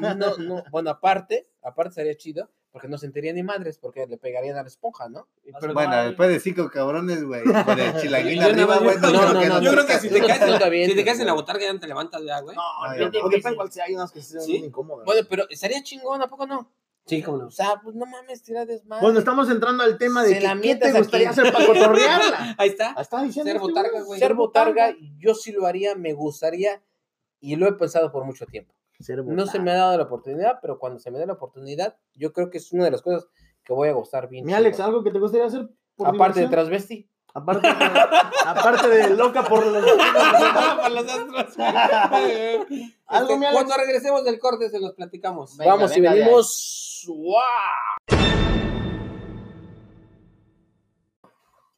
No, no, bueno, aparte, aparte sería chido, porque no sentiría ni madres, porque le pegarían a la esponja, ¿no? Pero- Bueno, después de cinco cabrones, güey. Con el chilaguín Yo arriba, no- güey. no, no, no, Yo no, creo que si te no, caes en la, si te caes en la güey. botarga ya no te levantas ya, güey. No, Ay, no, no. o depende cuál sea, hay unas que se ¿Sí? incómodas. Bueno, pero estaría chingón, ¿a poco no? Sí, cómo no. O sea, pues no mames, tira desmadre. Bueno, estamos entrando al tema de que, la qué te gustaría hacer para cotorrearla. Ahí está. Está diciendo Ser este botarga, güey. Ser botarga, yo sí lo haría, me gustaría, y lo he pensado por mucho tiempo. Ser No se me ha dado la oportunidad, pero cuando se me dé la oportunidad, yo creo que es una de las cosas que voy a gustar bien. Mi Alex. ¿algo que te gustaría hacer? por Aparte de transvesti. Aparte, aparte de loca por los. Astros. Algo, Este, cuando regresemos del corte se los platicamos. Venga, Vamos y venimos. ¡Guau!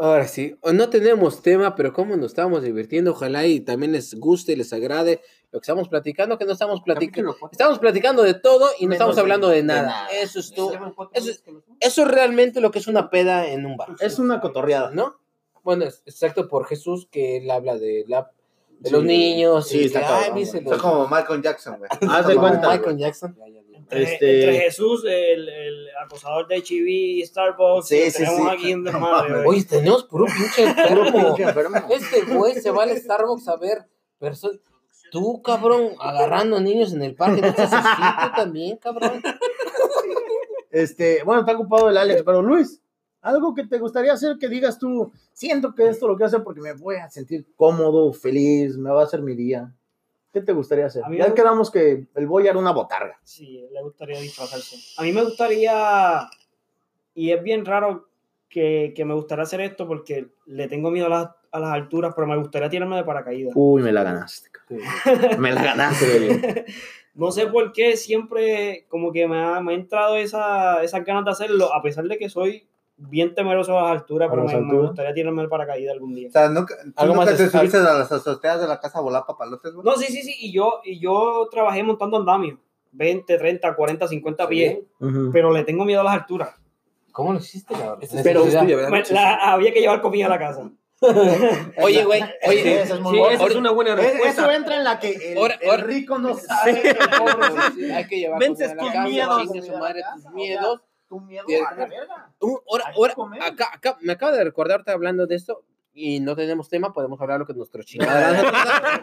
Ahora sí, no tenemos tema, pero cómo nos estamos divirtiendo. Ojalá y también les guste y les agrade lo que estamos platicando, que no estamos platicando. Estamos platicando de todo y no Menos estamos hablando de de nada. nada. Eso es todo. Eso. Eso es realmente lo que es una peda en un bar, Es una cotorreada. ¿no? Bueno, es exacto por Jesús que él habla de la de Sí. los niños Sí, y está que, cabrón, ay, Son como Michael Jackson, güey. Haz de cuenta, Michael Jackson. Este- entre Jesús, el, el acosador de HIV y Starbucks, Sí, sí, tenemos sí. aquí güey. Oye, tenemos puro pinche enfermo. pinche enfermo. Este güey se va al Starbucks a ver personas. Tú, cabrón, agarrando niños en el parque, no tú también, cabrón. Este, bueno, está ocupado el Alex, pero Luis, algo que te gustaría hacer que digas tú, siento que esto lo quiero hacer porque me voy a sentir cómodo, feliz, me va a hacer mi día. ¿Qué te gustaría hacer? Ya me- quedamos que el boy era una botarga. Sí, le gustaría disfrazarse. A mí me gustaría, y es bien raro que, que me gustaría hacer esto porque le tengo miedo a las, a las alturas, pero me gustaría tirarme de paracaídas. Uy, me la ganaste. Me la ganaste. No sé por qué siempre como que me ha, me ha entrado esa, esas ganas de hacerlo, a pesar de que soy bien temeroso a las alturas, ¿A pero las me, me alturas? gustaría tirarme de paracaídas algún día. O sea, nunca, ¿tú Algo nunca más te subiste a las azoteas de la casa a volar papalotes, güey? No, sí, sí, sí, y yo, y yo trabajé montando andamios, 20, 30, 40, 50 pies, Ujú. pero le tengo miedo a las alturas. ¿Cómo lo histe, cabrón? Pero-. Me- Sí, la- había que llevar comida a la casa. Oye, güey, oye, Esa es muy Sí, buena. esa es una buena Es- respuesta. Eso entra en la que el, Ahora- el ahora- rico no sabe. Sí, sí, hay que llevar Vences comida a la tus casa, miedos. su madre tus miedos. Tu miedo a la verga. Un- ahora, ahora, acá, acá, me acabo de recordar, ahorita hablando de esto, y no tenemos tema, podemos hablar lo que nuestro chingada.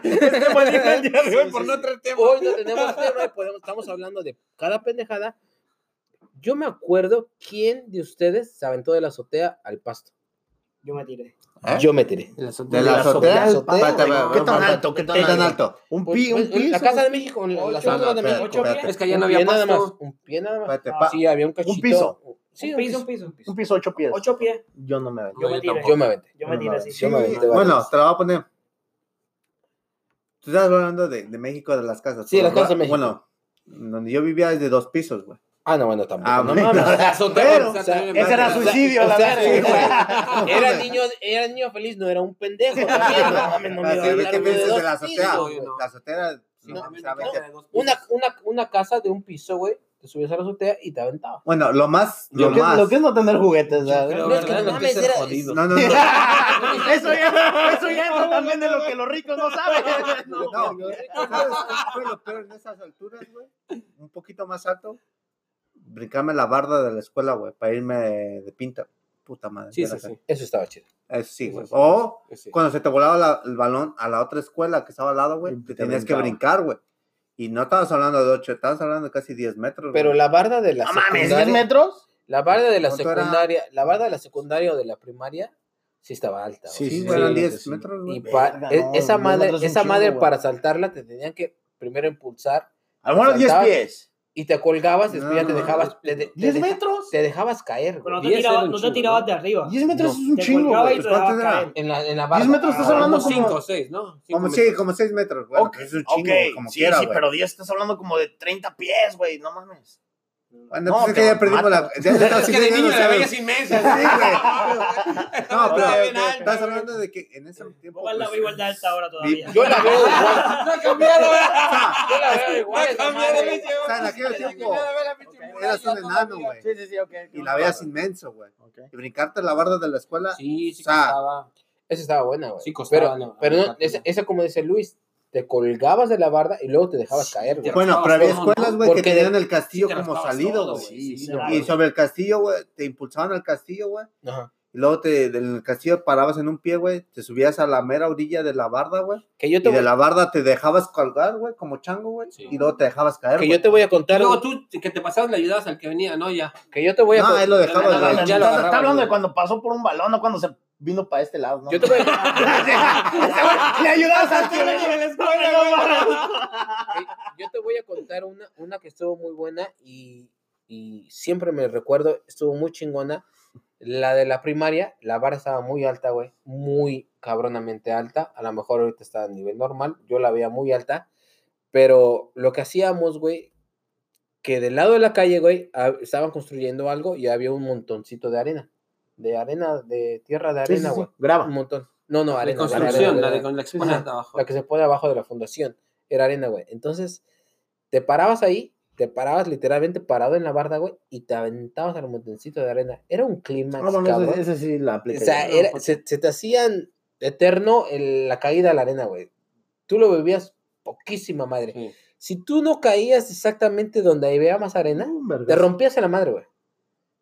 por no traer tema. Hoy no tenemos tema y podemos, estamos hablando de cada pendejada. Yo me acuerdo quién de ustedes se aventó de la azotea al pasto. Yo me tiré. ¿Eh? Yo me tiré. De la azotea. ¿Qué tan alto? ¿Qué tan alto? Un, Pues, pi, un pues, piso. la Casa de México, en la de México. Es que allá un no había pie nada más, un pie nada más. Ah, Sí, había un cachito. piso. Sí, un piso, un piso. Un piso, ocho pies. Ocho pies. Yo no me aventé. Yo me yo tiré. tampoco. Yo me aventé. Yo me tiré, sí. Yo me aventé Bueno, te la voy a poner. Tú estás hablando de, de México, de las casas. Sí, las casas de México. Bueno, donde yo vivía es de dos pisos, güey. Ah, no, bueno, tampoco. Ah, no mames. La azotea, Pero, o sea, ese era suicidio, O la verga. sí, güey. Era niño, era niño feliz, no era un pendejo. no mames, no me iba a de piensas de la azotea. La azotea, No, no, Una, pisos. una, una casa de un piso, güey. Te subías a la azotea y te aventabas. Bueno, lo más, lo Lo que, más. lo que es no tener juguetes, ¿sabes? creo, No, es que ¿verdad? no mames, era- jodido. No, no, no. Eso ya, eso ya entra también de lo que los ricos no saben. No, ¿sabes qué fue lo peor en esas alturas, güey? Un poquito más alto. Brincarme la barda de la escuela, güey, para irme de pinta. Puta madre. Sí, sí, sí. Eso estaba chido. Eso sí, güey. O Sí. cuando se te volaba la- el balón a la otra escuela que estaba al lado, güey, te te tenías que brincar, güey. Y no estabas hablando de 8, estabas hablando de casi 10 metros. Pero la barda de la No mames, ¿10 secundaria. metros? La barda de la secundaria, la barda de la secundaria o de la primaria, sí estaba alta. Sí. Sí, sí, eran sí, 10 sí. metros, Y Verga, e- no, esa madre, esa madre para saltarla te tenían que primero impulsar A lo mejor 10 Saltabas. pies. Y te colgabas, después ya te No, dejabas, te, te- te ¿10 deja- metros? te dejabas caer, Pero no te un no te tirabas ¿no? de arriba. 10 metros No. es un Te chingo, güey. te. En la, en la barda. 10 metros estás Ah, hablando Como como- 5 o 6, ¿no? Cinco Como, sí, como 6 metros, güey. Ok, es un chingo, como sí, quiera, sí, güey. pero 10 estás hablando como de 30 pies, güey, no mames. Bueno, No, entonces te que ya perdimos la. Ya, ya estás Es que de niño la ¿sabes? veías inmensa. Sí, güey. No, pero estás hablando de que en ese tiempo. Igual la pues, veo igual de alta ahora todavía. Yo la veo igual. No ha cambiado, Yo la veo igual. O sea, en aquel tiempo eras un enano, güey. Sí, sí, sí, ok. Y la veías inmenso, güey. Y brincarte la barda de la escuela. Sí, sí O sea, costaba. Esa estaba buena, güey. Sí costaba, pero, no, no, no. esa como dice Luis, te colgabas de la barda y luego te dejabas caer, güey. Bueno, pero había escuelas, güey, que tenían de- el castillo como salido, todo, güey. Sí, Sí, Y sobre el castillo, güey, te impulsaban al castillo, güey. Ajá. Y luego te, del castillo parabas en un pie, güey. Te subías a la mera orilla de la barda, güey. Que yo Y te, de voy, la barda te dejabas colgar, güey, como chango, güey. Sí. Y luego te dejabas caer, que güey. yo te voy a contar, Luego tú, que te pasabas, le ayudabas al que venía, ¿no? Ya. que yo te voy a No, con- ahí lo dejabas, No, no, güey. no, Está, ya lo está agarraba, hablando de cuando pasó por un balón, no cuando se vino para este lado. ¿no? yo te voy a, Le ayudabas en la escuela, yo te voy a contar una, una que estuvo muy buena y, y siempre me recuerdo, estuvo muy chingona. La de la primaria, la vara estaba muy alta, güey. Muy cabronamente alta. A lo mejor ahorita está a nivel normal. Yo la veía muy alta. Pero lo que hacíamos, güey, que del lado de la calle, güey, estaban construyendo algo y había un montoncito de arena. De arena, de tierra de Sí, sí, arena, sí. güey. Graba. Un montón. No, no, De arena. construcción, la de arena, con la que Sí, pones sí. abajo. la que se pone abajo de la fundación. Era arena, güey. Entonces, te parabas ahí, te parabas literalmente parado en la barda, güey, y te aventabas al montoncito de arena. Era un clima, cabrón. ese, ese sí la O apliqué. sea, era- se, se te hacían eterno el- la caída a la arena, güey. Tú lo vivías poquísima madre. Sí. Si tú no caías exactamente donde había más arena, te rompías en la madre, güey.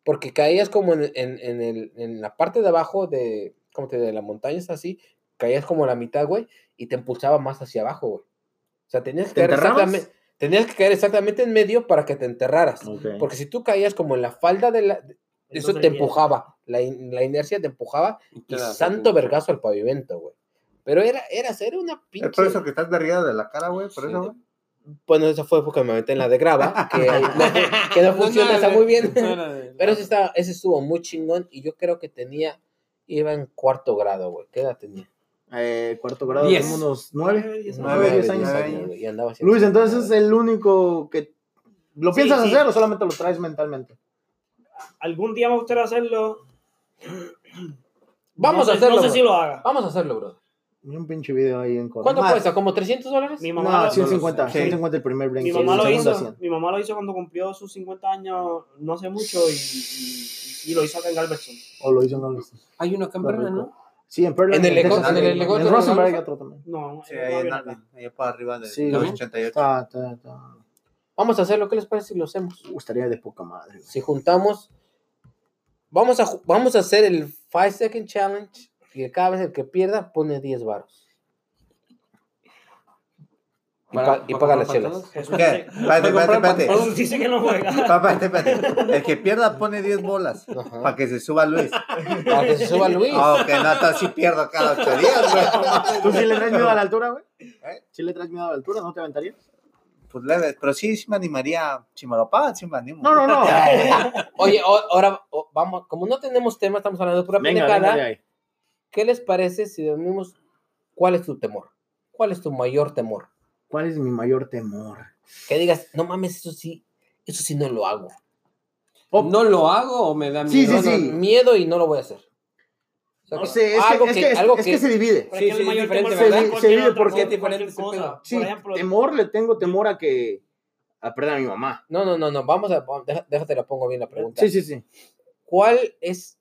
Porque caías como en, en, en el- en la parte de abajo de, como te, de la montaña, es así, caías como a la mitad, güey, y te impulsaba más hacia abajo, güey. O sea, tenías que, ¿Te caer exactamente, tenías que caer exactamente en medio para que te enterraras. Porque si tú caías como en la falda de la... de- Eso te empujaba, la, in- la inercia te empujaba Y te santo vergazo al pavimento, güey. Pero era, era, era una pinche... Es por eso que estás derrida de la cara, güey. Por Sí. eso, güey. Bueno, eso fue porque me metí en la de grava, que, no, que no funciona está muy bien. no Pero ese, estaba, ese estuvo muy chingón y yo creo que tenía, iba en cuarto grado, güey. ¿Qué edad tenía? Eh, cuarto grado, Diez. como unos nueve, Nueve, diez nueve, años. diez años. nueve y andaba Luis, esa entonces es el único que... ¿Lo Sí, piensas sí. hacer o solamente lo traes mentalmente? Algún día me gustaría hacerlo. Vamos No a hacerlo, No sé bro. si lo haga. Vamos a hacerlo, bro. Un pinche video ahí en corto. ¿Cuánto Más. cuesta? ¿Como 300 dólares? Mi mamá, No, lo, 150, Sí. 150 el primer brinco. mi, mamá lo hizo, 100. mi mamá lo hizo cuando cumplió sus 50 años, no hace mucho, y, y, y lo hizo acá en Galveston. O lo hizo en Galveston. Hay uno acá en Berna, ¿no? Sí, en Pearland. En el en el En Rosenberg hay ¿no? otro también. No, Sí, no ahí en ahí para arriba de Sí, los güey. 88. Está, está, está. Vamos a hacerlo, ¿qué les parece si lo hacemos? Estaría de poca madre. Si juntamos, vamos a, vamos a hacer el 5 Second Challenge y cada vez el que pierda pone 10 varos. Y, Para- pa- y paga las chelas. Espérate, espérate, espérate. Jesús dice que no juega. Papá, espérate, espérate. El que pierda pone 10 bolas para que se suba Luis. Para que se suba Luis. Oh, que no, entonces sí pierdo cada 8 días, güey. ¿Tú sí le traes miedo a la altura, güey? ¿Eh? ¿Sí le traes miedo a la altura? ¿No te aventarías? Pues leve, pero sí, sí me animaría. Si me lo pagan, sí me animo. No, no, no. Oye, ahora vamos, como no tenemos tema, estamos hablando de pura venga, pendejada. ¿Qué les parece si definimos cuál es tu temor? ¿Cuál es tu mayor temor? ¿Cuál es mi mayor temor? Que digas, no mames, eso sí, eso sí no lo hago. ¿No lo hago o me da Sí, miedo? sí, No, no, sí. miedo y no lo voy a hacer. O sea, No que sé, es que, algo es que, es- algo es que se divide. Sí, es sí, el mayor es temor ¿verdad? es Se vive otra porque- cosa, diferente cosa. Sí, Por ejemplo, temor le tengo temor a que a perder a mi mamá. No, no, no, no, vamos a, déjate la pongo bien la pregunta. Sí, sí, sí. ¿Cuál es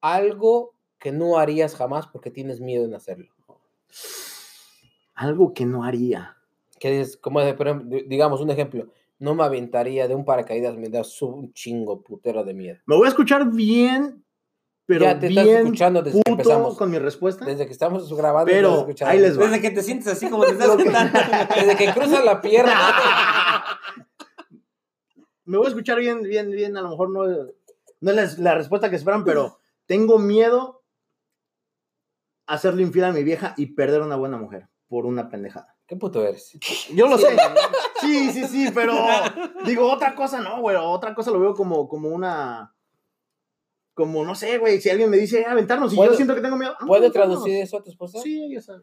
algo que no harías jamás porque tienes miedo en hacerlo? Algo que no haría. Que dices, como de- digamos un ejemplo, no me aventaría de un paracaídas, me da su- un chingo putero de miedo. Me voy a escuchar bien, pero ya te estás bien escuchando desde que empezamos. con mi respuesta. Desde que estamos grabando, te estás Pero ahí les va. Desde que te sientes así como te estás sentando. Desde que cruzas la pierna. Me voy a escuchar bien, bien, bien. A lo mejor no, no es la, la respuesta que esperan, pero tengo miedo hacerle infiel a mi vieja y perder una buena mujer por una pendejada. ¿Qué puto eres? Yo lo sé. Sí, sí, sí, pero digo, otra cosa no, güey. Otra cosa lo veo como, como una. Como, no sé, güey. Si alguien me dice, "Eh, aventarnos, y yo ¿Puedo- siento que tengo miedo. ah, ¿Puede traducir eso a tu esposa? Sí, ella sabe.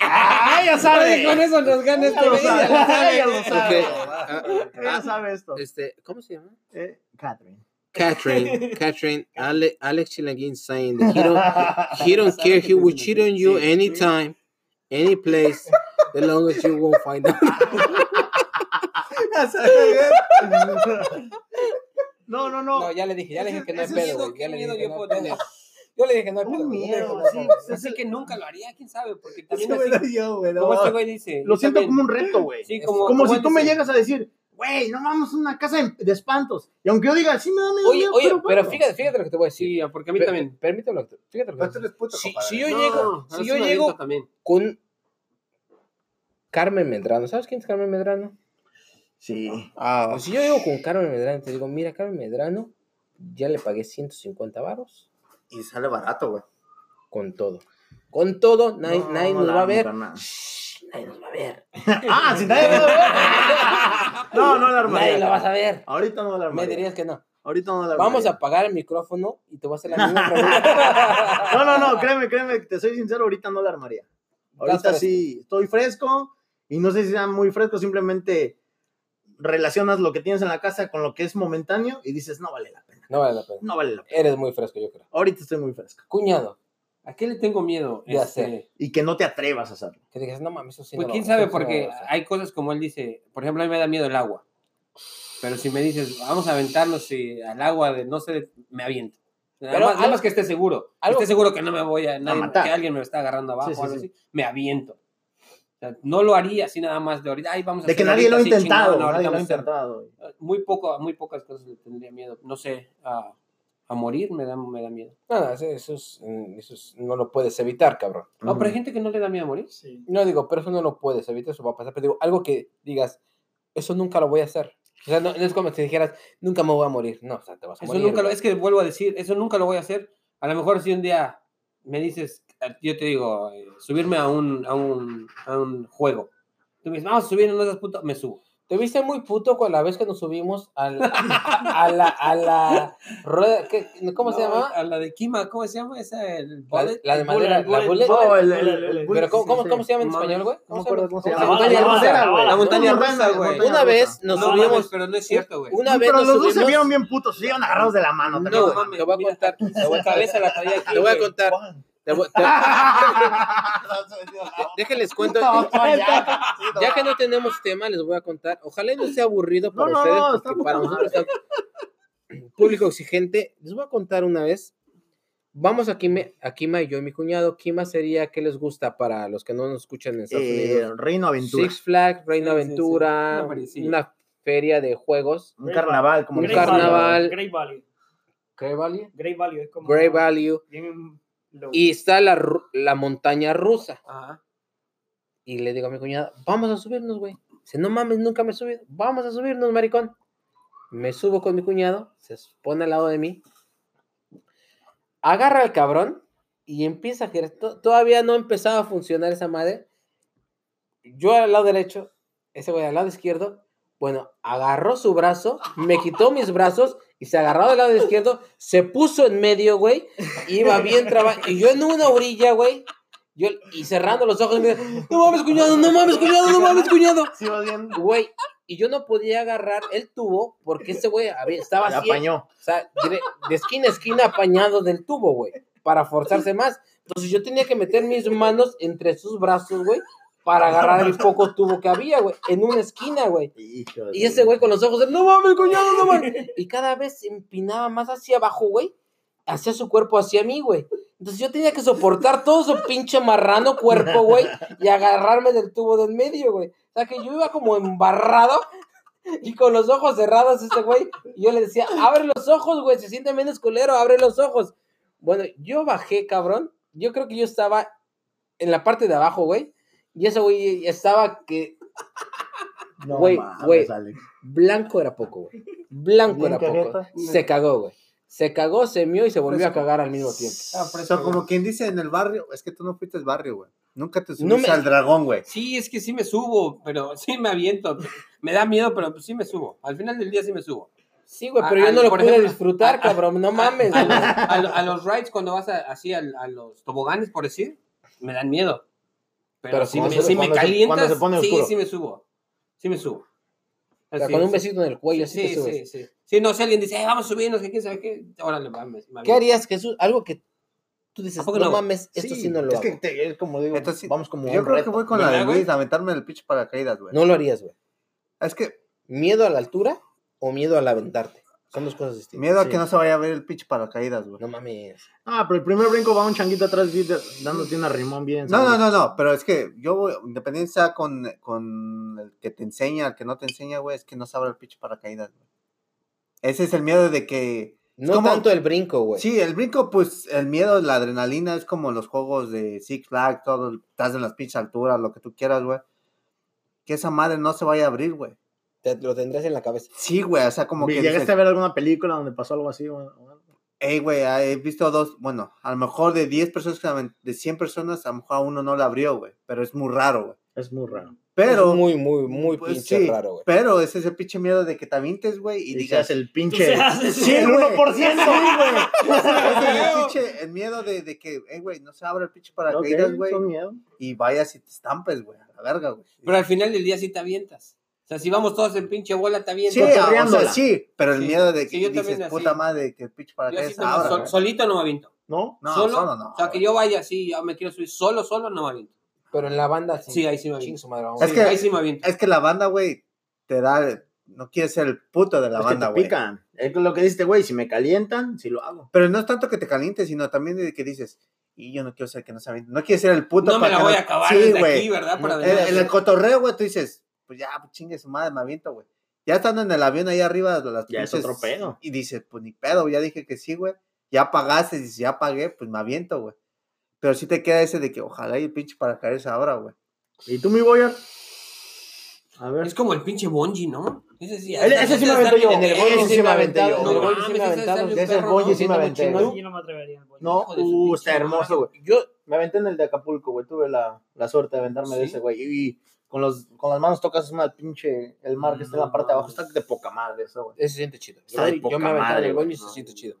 ¡Ah, ya sabe! Con eso nos gana este lo sabe, ya lo sabe. ella lo sabe. Ok. Ella sabe esto. este, ¿Cómo se llama? Eh, Catherine. Catherine. Catherine. Ale, Alex Chilanguin saying that he don't, he don't care. He will cheat on you anytime, any place, the longest you won't find out. No, no, no. No, ya le dije, ya le dije que no hay Ese pedo, güey. ¿qué Ya le dije que yo no tener? Yo le dije que no hay pedo. miedo, sí. Así que nunca lo haría, quién sabe, porque Eso también me así, yo, güey, no. como este güey dice. Lo siento también- como un reto, güey. Sí, Es como, Como si tú me dice, llegas a decir, güey, no vamos a una casa de, de espantos. Y aunque yo diga, sí me da medio Oye, miedo, oye, pero, fíjate, fíjate lo que te voy a decir. Sí, porque a mí Per- también. Permítelo, fíjate lo que Pero tú eres puto, si, yo No, llego, a si yo llego con Carmen Medrano, ¿sabes quién es Carmen Medrano? Sí. Ah, Pues si yo llego con Carmen Medrano y te digo, mira, Carmen Medrano, ya le pagué 150 varos y sale barato, güey. con todo. Con todo, nadie, No, nadie no nos va a ver. nada. Nadie nos va a ver. ah, si nadie me va a ver. No, no la armaría. Nadie lo vas a ver. Ahorita no la Me dirías que no. Ahorita no la armaría. Vamos a apagar el micrófono y te voy a hacer la misma pregunta. No, no, no, créeme, créeme, te soy sincero, ahorita no la armaría. Ahorita sí, estoy fresco y no sé si sea muy fresco, simplemente relacionas lo que tienes en la casa con lo que es momentáneo y dices, no vale la pena, No vale la pena. no vale la pena. Eres muy fresco, yo creo. Ahorita estoy muy fresco. Cuñado, ¿A qué le tengo miedo? Ya Este, sé. Y que no te atrevas a hacerlo. que digas, no mames, eso sí Pues no quién lo- sabe, no porque a hacer". hay cosas como él dice, por ejemplo, a mí me da miedo el agua. Pero si me dices, vamos a aventarnos y al agua de no sé, me aviento. Pero más, nada algo- más que esté seguro. algo- esté seguro que no me voy a, nadie- matar. que alguien me está agarrando abajo Sí, sí, o algo sí. así, me aviento. O sea, no lo haría así nada más de ahorita. Ay, vamos a De que nadie lo ha intentado, chingón, ahorita nadie lo ha a intentado. Muy poco, muy pocas cosas le tendría miedo. No sé, a, a morir me da, me da miedo. No, no, eso, es- mm, eso es- no lo puedes evitar, cabrón. No, pero hay gente que no le da miedo a morir. Sí. No digo, pero eso no lo puedes evitar, eso va a pasar. Pero digo, algo que digas, eso nunca lo voy a hacer. O sea, no, no es como si dijeras, nunca me voy a morir. No, o sea, te vas a Eso morir. nunca lo, es que vuelvo a decir, eso nunca lo voy a hacer. A lo mejor si un día me dices, yo te digo, eh, subirme a un, a un, a un juego. Tú me dices, vamos a subir en esas putas, me subo. Te viste muy puto con la vez que nos subimos al, a, la, a la rueda. ¿qué- ¿Cómo se llama? A la de Kima, ¿cómo se llama? Esa, el La, bullet. la de el madera. bullet, La bullet, bullet. bullet. Oh, el, el, el- el- Pero ¿cómo, sí, cómo, sí. cómo se llama en español, güey? No me se acuerdo llama? cómo se ¿Cómo llama. se llama? Montaña La montaña güey. La montaña Una rusa, güey. Una rusa. vez nos no, subimos. mames, pero no es cierto, güey. Una vez Pero nos los dos se vieron bien putos, se iban agarrados de la mano. ¿te No, mames, te voy a contar. Te voy a, te voy contar. Te te- déjenles cuento. Ya que no tenemos tema, les voy a contar. Ojalá no sea aburrido para No, ustedes, no, porque está para poca nosotros está público exigente. Les voy a contar una vez Vamos a Kima, a Kima y yo y mi cuñado. Kima sería, ¿qué les gusta para los que no nos escuchan en Estados Eh, Unidos? Reino Aventura. Six Flags, Reino Sí, sí, sí. Aventura, Una feria de juegos. Un carnaval, como Un carnaval. Value, Great Value. ¿Qué value? Great Value es como. Value. bien Y está la, la montaña rusa. Ajá. Y le digo a mi cuñada, vamos a subirnos, güey. Dice, no mames, nunca me he subido. Vamos a subirnos, maricón. Me subo con mi cuñado, se pone al lado de mí. Agarra al cabrón y empieza a girar. To- Todavía no empezaba a funcionar esa madre. Yo al lado derecho, ese güey al lado izquierdo. Bueno, agarró su brazo, me quitó mis brazos y se agarró del lado izquierdo, se puso en medio, güey. Iba bien trabajando. Y yo en una orilla, güey. Yo, y cerrando los ojos, me dice, no mames, cuñado, no mames, cuñado, no mames, cuñado. Sí. Güey, y yo no podía agarrar el tubo porque ese güey estaba así, apañó. o sea, de esquina a esquina apañado del tubo, güey, para forzarse más. Entonces yo tenía que meter mis manos entre sus brazos, güey, para agarrar el poco tubo que había, güey, en una esquina, güey. Y ese güey con los ojos de, no mames, cuñado, no mames. Y cada vez se empinaba más hacia abajo, güey, hacia su cuerpo, hacia mí, güey. Entonces yo tenía que soportar todo su pinche marrano cuerpo, güey, y agarrarme del tubo del medio, güey. O sea que yo iba como embarrado y con los ojos cerrados ese güey. Y yo le decía, abre los ojos, güey, se siente menos culero, abre los ojos. Bueno, yo bajé, cabrón. Yo creo que yo estaba en la parte de abajo, güey. Y ese güey estaba que No güey, mames, güey. Alex. blanco era poco, güey. Blanco Bien era poco. Se cagó, güey. Se cagó, se mió y se volvió a cagar al mismo tiempo. Ah, O sea, como quien dice en el barrio, es que tú no fuiste al barrio, güey. Nunca te subiste No me- al dragón, güey. Sí, es que sí me subo, pero sí me aviento. Me da miedo, pero pues sí me subo. Al final del día sí me subo. Sí, güey, A- pero yo al- no lo pude ejemplo, disfrutar, a- a- cabrón. No mames. A, los- a lo- a los rides, cuando vas a- así a, los toboganes, por decir, me dan miedo. Pero, Pero si, me, se- si me se- calientas, cuando se pone sí, sí me subo. Sí me subo. O sea, Así, con un sí. besito en el cuello, así Sí, te subes. sí, sí. Sí, no, si alguien dice, "Eh, vamos a subirnos, que quién sabe qué, órale, me ¿Qué harías, Jesús? Algo que tú dices, ¿A no, no? mames, esto sí, no lo es hago. que te- es como digo, Entonces, vamos como Yo un creo que reto. voy con la ¿Verdad, de güey? Luis, aventarme el pinche paracaídas, güey. No lo harías, güey. Es que ¿Miedo a la altura o miedo al aventarte? Son dos cosas distintas. miedo a Sí. que no se vaya a ver el pinche paracaídas, güey. No mames. Ah, pero el primer brinco va un changuito atrás de- dándote una rimón bien. No, no, ¿sabes? no, no, pero es que yo, sea con, con el que te enseña, el que no te enseña, güey, es que no se abra el pinche paracaídas, güey. Ese es el miedo de que... No como- tanto el brinco, güey. Sí, el brinco, pues, el miedo, la adrenalina es como los juegos de Six Flags, todo, estás en las pinches alturas, lo que tú quieras, güey. Que esa madre no se vaya a abrir, güey. Te lo tendrás en la cabeza. Sí, güey, o sea, como que... ¿Llegaste a ver alguna película donde pasó algo así? o- o algo? Ey, güey, ah, he visto dos, bueno, a lo mejor de 10 personas, de 100 personas, a lo mejor a uno no la abrió, güey. Pero es muy raro, güey. Es muy raro. Pero, es muy, muy, muy pues, pinche sí, raro, güey. pero ese es el pinche miedo de que te avientes, güey, y Y digas... el pinche. seas ese- Sí, el güey. 1%. Ese es el, pinche- el miedo de, de que, eh, güey, no se abra el pinche paracaídas, Ok, güey, miedo. y vayas y te estampes, güey, a la verga, güey. Pero al final del día sí te avientas. O sea, si vamos todos en pinche bola, te avientas. Sí, o sea, sí, pero el Sí. miedo de que Sí, yo dices, también puta madre, que el pinche Yo paracaídas así sol- güey. solito no me aviento. ¿No? No, solo, solo no. O sea, que yo vaya así, ya me quiero subir solo, solo no me aviento. Pero en la banda sí. Sí, ahí sí me aviento. madre, vamos. Es Sí, que- ahí sí me aviento. Es que la banda, güey, te da, no quieres ser el puto de la Es banda, güey. pican. Es lo que dijiste, güey. Si me calientan, sí lo hago. Pero no es tanto que te calientes, sino también de que dices, y yo no quiero ser que no aviente. No quieres ser el puto No me para la que voy no- a acabar Sí, desde aquí, ¿verdad? Para En, venir a en el cotorreo, güey, tú dices, pues ya, pues chingue su madre, me aviento, güey. Ya estando en el avión ahí arriba, las Ya es pinches- otro pedo. Y dices, pues ni pedo, ya dije que sí, güey. Ya pagaste, y dices, ya pagué, pues me aviento, güey. Pero sí te queda ese de que ojalá y el pinche para caerse ahora, güey. ¿Y tú, mi Boyer? A ver. Es como el pinche Bonji, ¿no? Ese sí, Ese- ese sí me aventé yo. En el Bonji sí me aventé yo. En el No Bonji sí me mames, ese perro, Bonji ¿no? sí me aventé. ¿Tú? Yo no me atrevería. No, uh, está hermoso, güey. Yo, Me aventé en el de Acapulco, güey. Tuve la, la suerte de aventarme de ese, güey. Y con, los, con las manos tocas una pinche. El mar que está en la parte de abajo. Está de poca madre eso, güey. ese se siente chido. Está de Yo, yo poca me aventaba en madre, el. Bonji y se siente chido.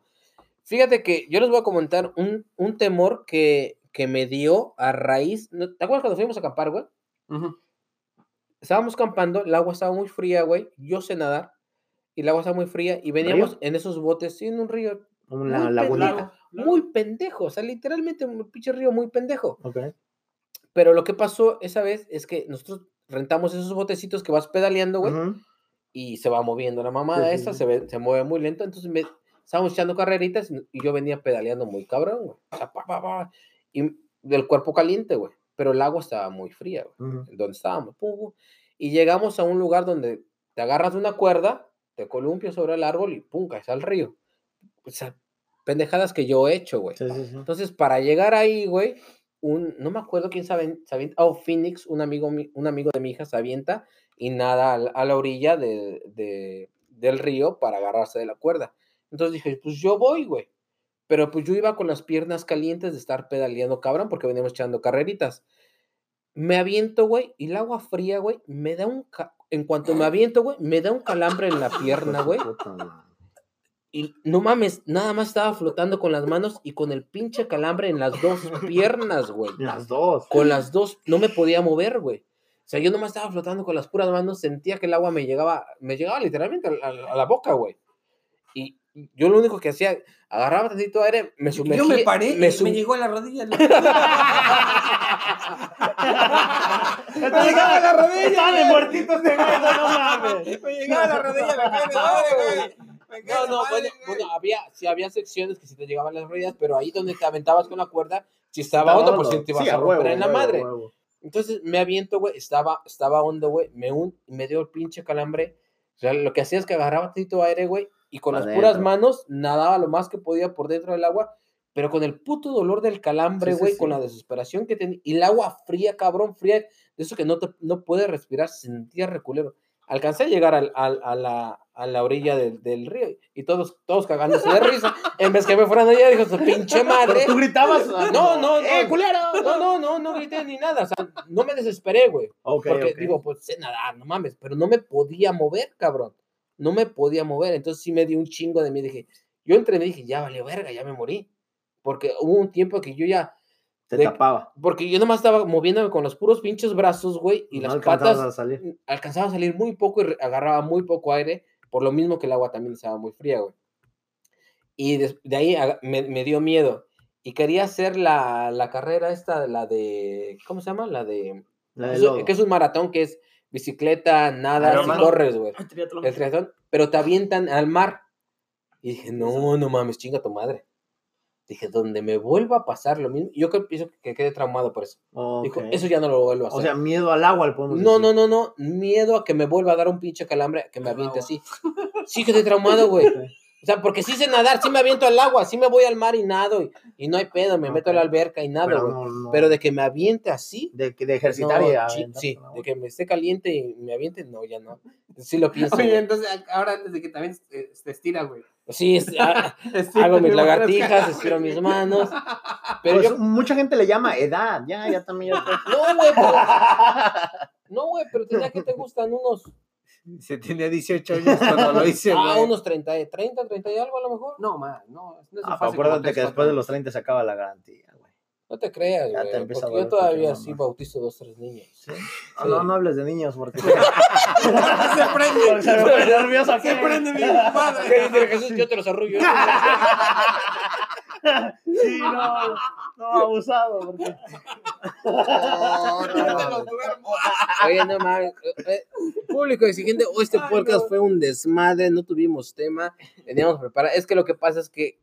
Fíjate que yo les voy a comentar un, un temor que, que me dio a raíz. ¿Te acuerdas cuando fuimos a acampar, güey? Ujú. Estábamos campando, el agua estaba muy fría, güey. Yo sé nadar. Y el agua estaba muy fría. Y veníamos en esos botes, sí, en un río Una Muy lagunita. Muy pendejo. O sea, literalmente un pinche río muy pendejo. Ok. Pero lo que pasó esa vez es que nosotros rentamos esos botecitos que vas pedaleando, güey. Ujú. y se va moviendo la mamada sí, esta, sí. Se, ve- se mueve muy lento, entonces me- estábamos echando carreritas y yo venía pedaleando muy cabrón, güey. O sea, pa, pa, pa, y del cuerpo caliente, güey. Pero el agua estaba muy fría, güey. Ujú. Donde estábamos. pum, pum, y llegamos a un lugar donde te agarras de una cuerda, te columpias sobre el árbol y pum, caes al río. O sea, pendejadas que yo he hecho, güey. Sí, sí, sí. Entonces, para llegar ahí, güey, un, no me acuerdo quién se avienta, oh, Phoenix, un amigo, mi- un amigo de mi hija se avienta y nada a, la- a la orilla de- de- del río para agarrarse de la cuerda. Entonces dije, pues yo voy, güey. Pero pues yo iba con las piernas calientes de estar pedaleando cabrón porque veníamos echando carreritas. Me aviento, güey, y el agua fría, güey, me da un... En cuanto me aviento, güey, me da un calambre en la pierna, güey. Y no mames, nada más estaba flotando con las manos y con el pinche calambre en las dos piernas, güey. Las dos. Con las dos, no me podía mover, güey. O sea, yo nomás estaba flotando con las puras manos, sentía que el agua me llegaba, me llegaba literalmente a, a- a la boca, güey. Y yo lo único que hacía, agarraba tantito aire, me sumergía. Yo me paré me, sum- llegó a la rodilla. ¿no? Me llegaba a la rodilla. Estaba de muertito güey, no mames. Me llegaba a la rodilla, me de madre, güey. No, no, bueno, bueno, había, sí había secciones que sí te llegaban las rodillas, pero ahí donde te aventabas con la cuerda, si estaba hondo, pues sí hondo. te ibas Sí, a romper huevo, en la huevo, madre. huevo. Entonces me aviento, güey, estaba, estaba hondo, güey, me, un- me dio el pinche calambre. O sea, lo que hacía es que agarraba tantito aire, güey, y con las puras manos nadaba lo más que podía por dentro del agua, pero con el puto dolor del calambre, Sí, sí, güey, sí. con la desesperación que tenía, y el agua fría, cabrón, fría, de eso que no, te, no puedes respirar, sentía reculero. Alcancé a llegar al- al- a, la, a la orilla del, del río y todos, todos cagándose de risa. En vez que me fueran allá, dijo su pinche madre. Tú gritabas. No, no, ¡Eh, no. culero! No, no, no, no grité ni nada. O sea, no me desesperé, güey. Porque digo, pues sé nadar, no mames, pero no me podía mover, cabrón. No me podía mover. Entonces sí me dio un chingo de mí. Dije, yo entre mí dije, ya valió verga, ya me morí. Porque hubo un tiempo que yo ya, Te de- tapaba. porque yo nomás estaba moviéndome con los puros pinches brazos, güey, y no las patas a salir. alcanzaba a salir muy poco y agarraba muy poco aire, por lo mismo que el agua también estaba muy fría, güey. Y de, ahí me, me dio miedo. Y quería hacer la, la carrera esta, la de, ¿cómo se llama? La de, La que es un maratón que es bicicleta, nada, Ironman. corres, güey. El triatlón. El triatlón, pero te avientan al mar. Y dije, no, no mames, chinga tu madre. Dije, donde me vuelva a pasar lo mismo. Yo pienso que quedé traumado por eso. Dijo, Ok. eso ya no lo vuelvo a hacer. O sea, miedo al agua, podemos No, decir. no, no, no. Miedo a que me vuelva a dar un pinche calambre, que me aviente así. Sí que estoy traumado, güey. O sea, porque sí sé nadar, sí me aviento al agua, sí me voy al mar y nado, y, y no hay pedo, me meto a la alberca y nado, Pero, güey. no, no. Pero de que me aviente así. de, de ejercitar no, y aventar, sí, de que me esté caliente y me aviente, no, ya no. Sí lo pienso. Oye, entonces ahora antes de que también se, se estira, güey. Sí, es- ah, hago mis mi lagartijas, estiro mis manos. Pero Pues, yo. Mucha gente le llama edad, ya, ya también. Ya No, güey, pero. No, güey, pero tenía que te gustan unos. Se tenía 18 años cuando lo hice, Ah, güey. unos 30, y- 30, 30 y algo a lo mejor. No, man, no. no es Ah, acuérdate que después de los 30 se acaba la garantía. No te creas, Ya güey. Porque yo todavía sí bautizo dos, tres niños. ¿Sí? Ah, Sí. No, no hables de niños porque Se prende. se pone nervioso. Se prende mi ¿Qué padre. dice Jesús? Yo te los arrullo. Sí, no, no, abusado. Porque... No, no, no, duermo. Oye, no mames. eh, eh, Público exigente, hoy este Ay, podcast no. fue un desmadre, no tuvimos tema, teníamos preparado. Es que lo que pasa es que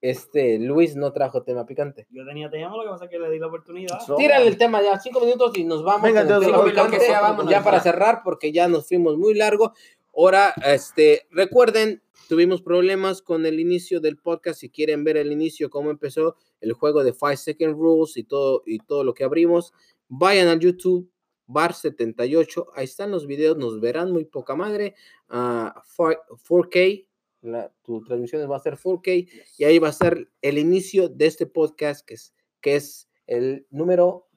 este Luis no trajo tema picante. Yo tenía tema, lo que pasa es que le di la oportunidad. Tírale el tema ya, cinco minutos y nos vamos. Venga, entonces, tema lo que picante, sea, vámonos, ya para cerrar, porque ya nos fuimos muy largo. Ahora, este, recuerden, tuvimos problemas con el inicio del podcast. Si quieren ver el inicio, cómo empezó el juego de Five Second Rules y todo, y todo lo que abrimos, vayan al YouTube. Bar 78, ahí están los videos, nos verán muy poca madre. ah, 4K, la- tu transmisión va a ser 4K y ahí va a ser el inicio de este podcast que es, que es el número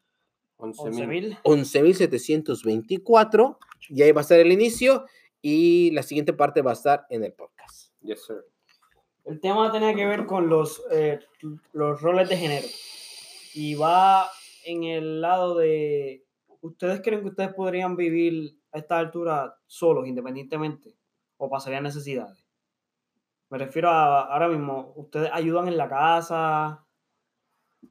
11.000. 11.724 y ahí va a estar el inicio y la siguiente parte va a estar en el podcast. Yes, sir. El tema tenía que ver con los, eh, los roles de género. Y va en el lado de, ¿ustedes creen que ustedes podrían vivir a esta altura solos, independientemente? ¿O pasarían necesidades? Me refiero a ahora mismo, ¿ustedes ayudan en la casa?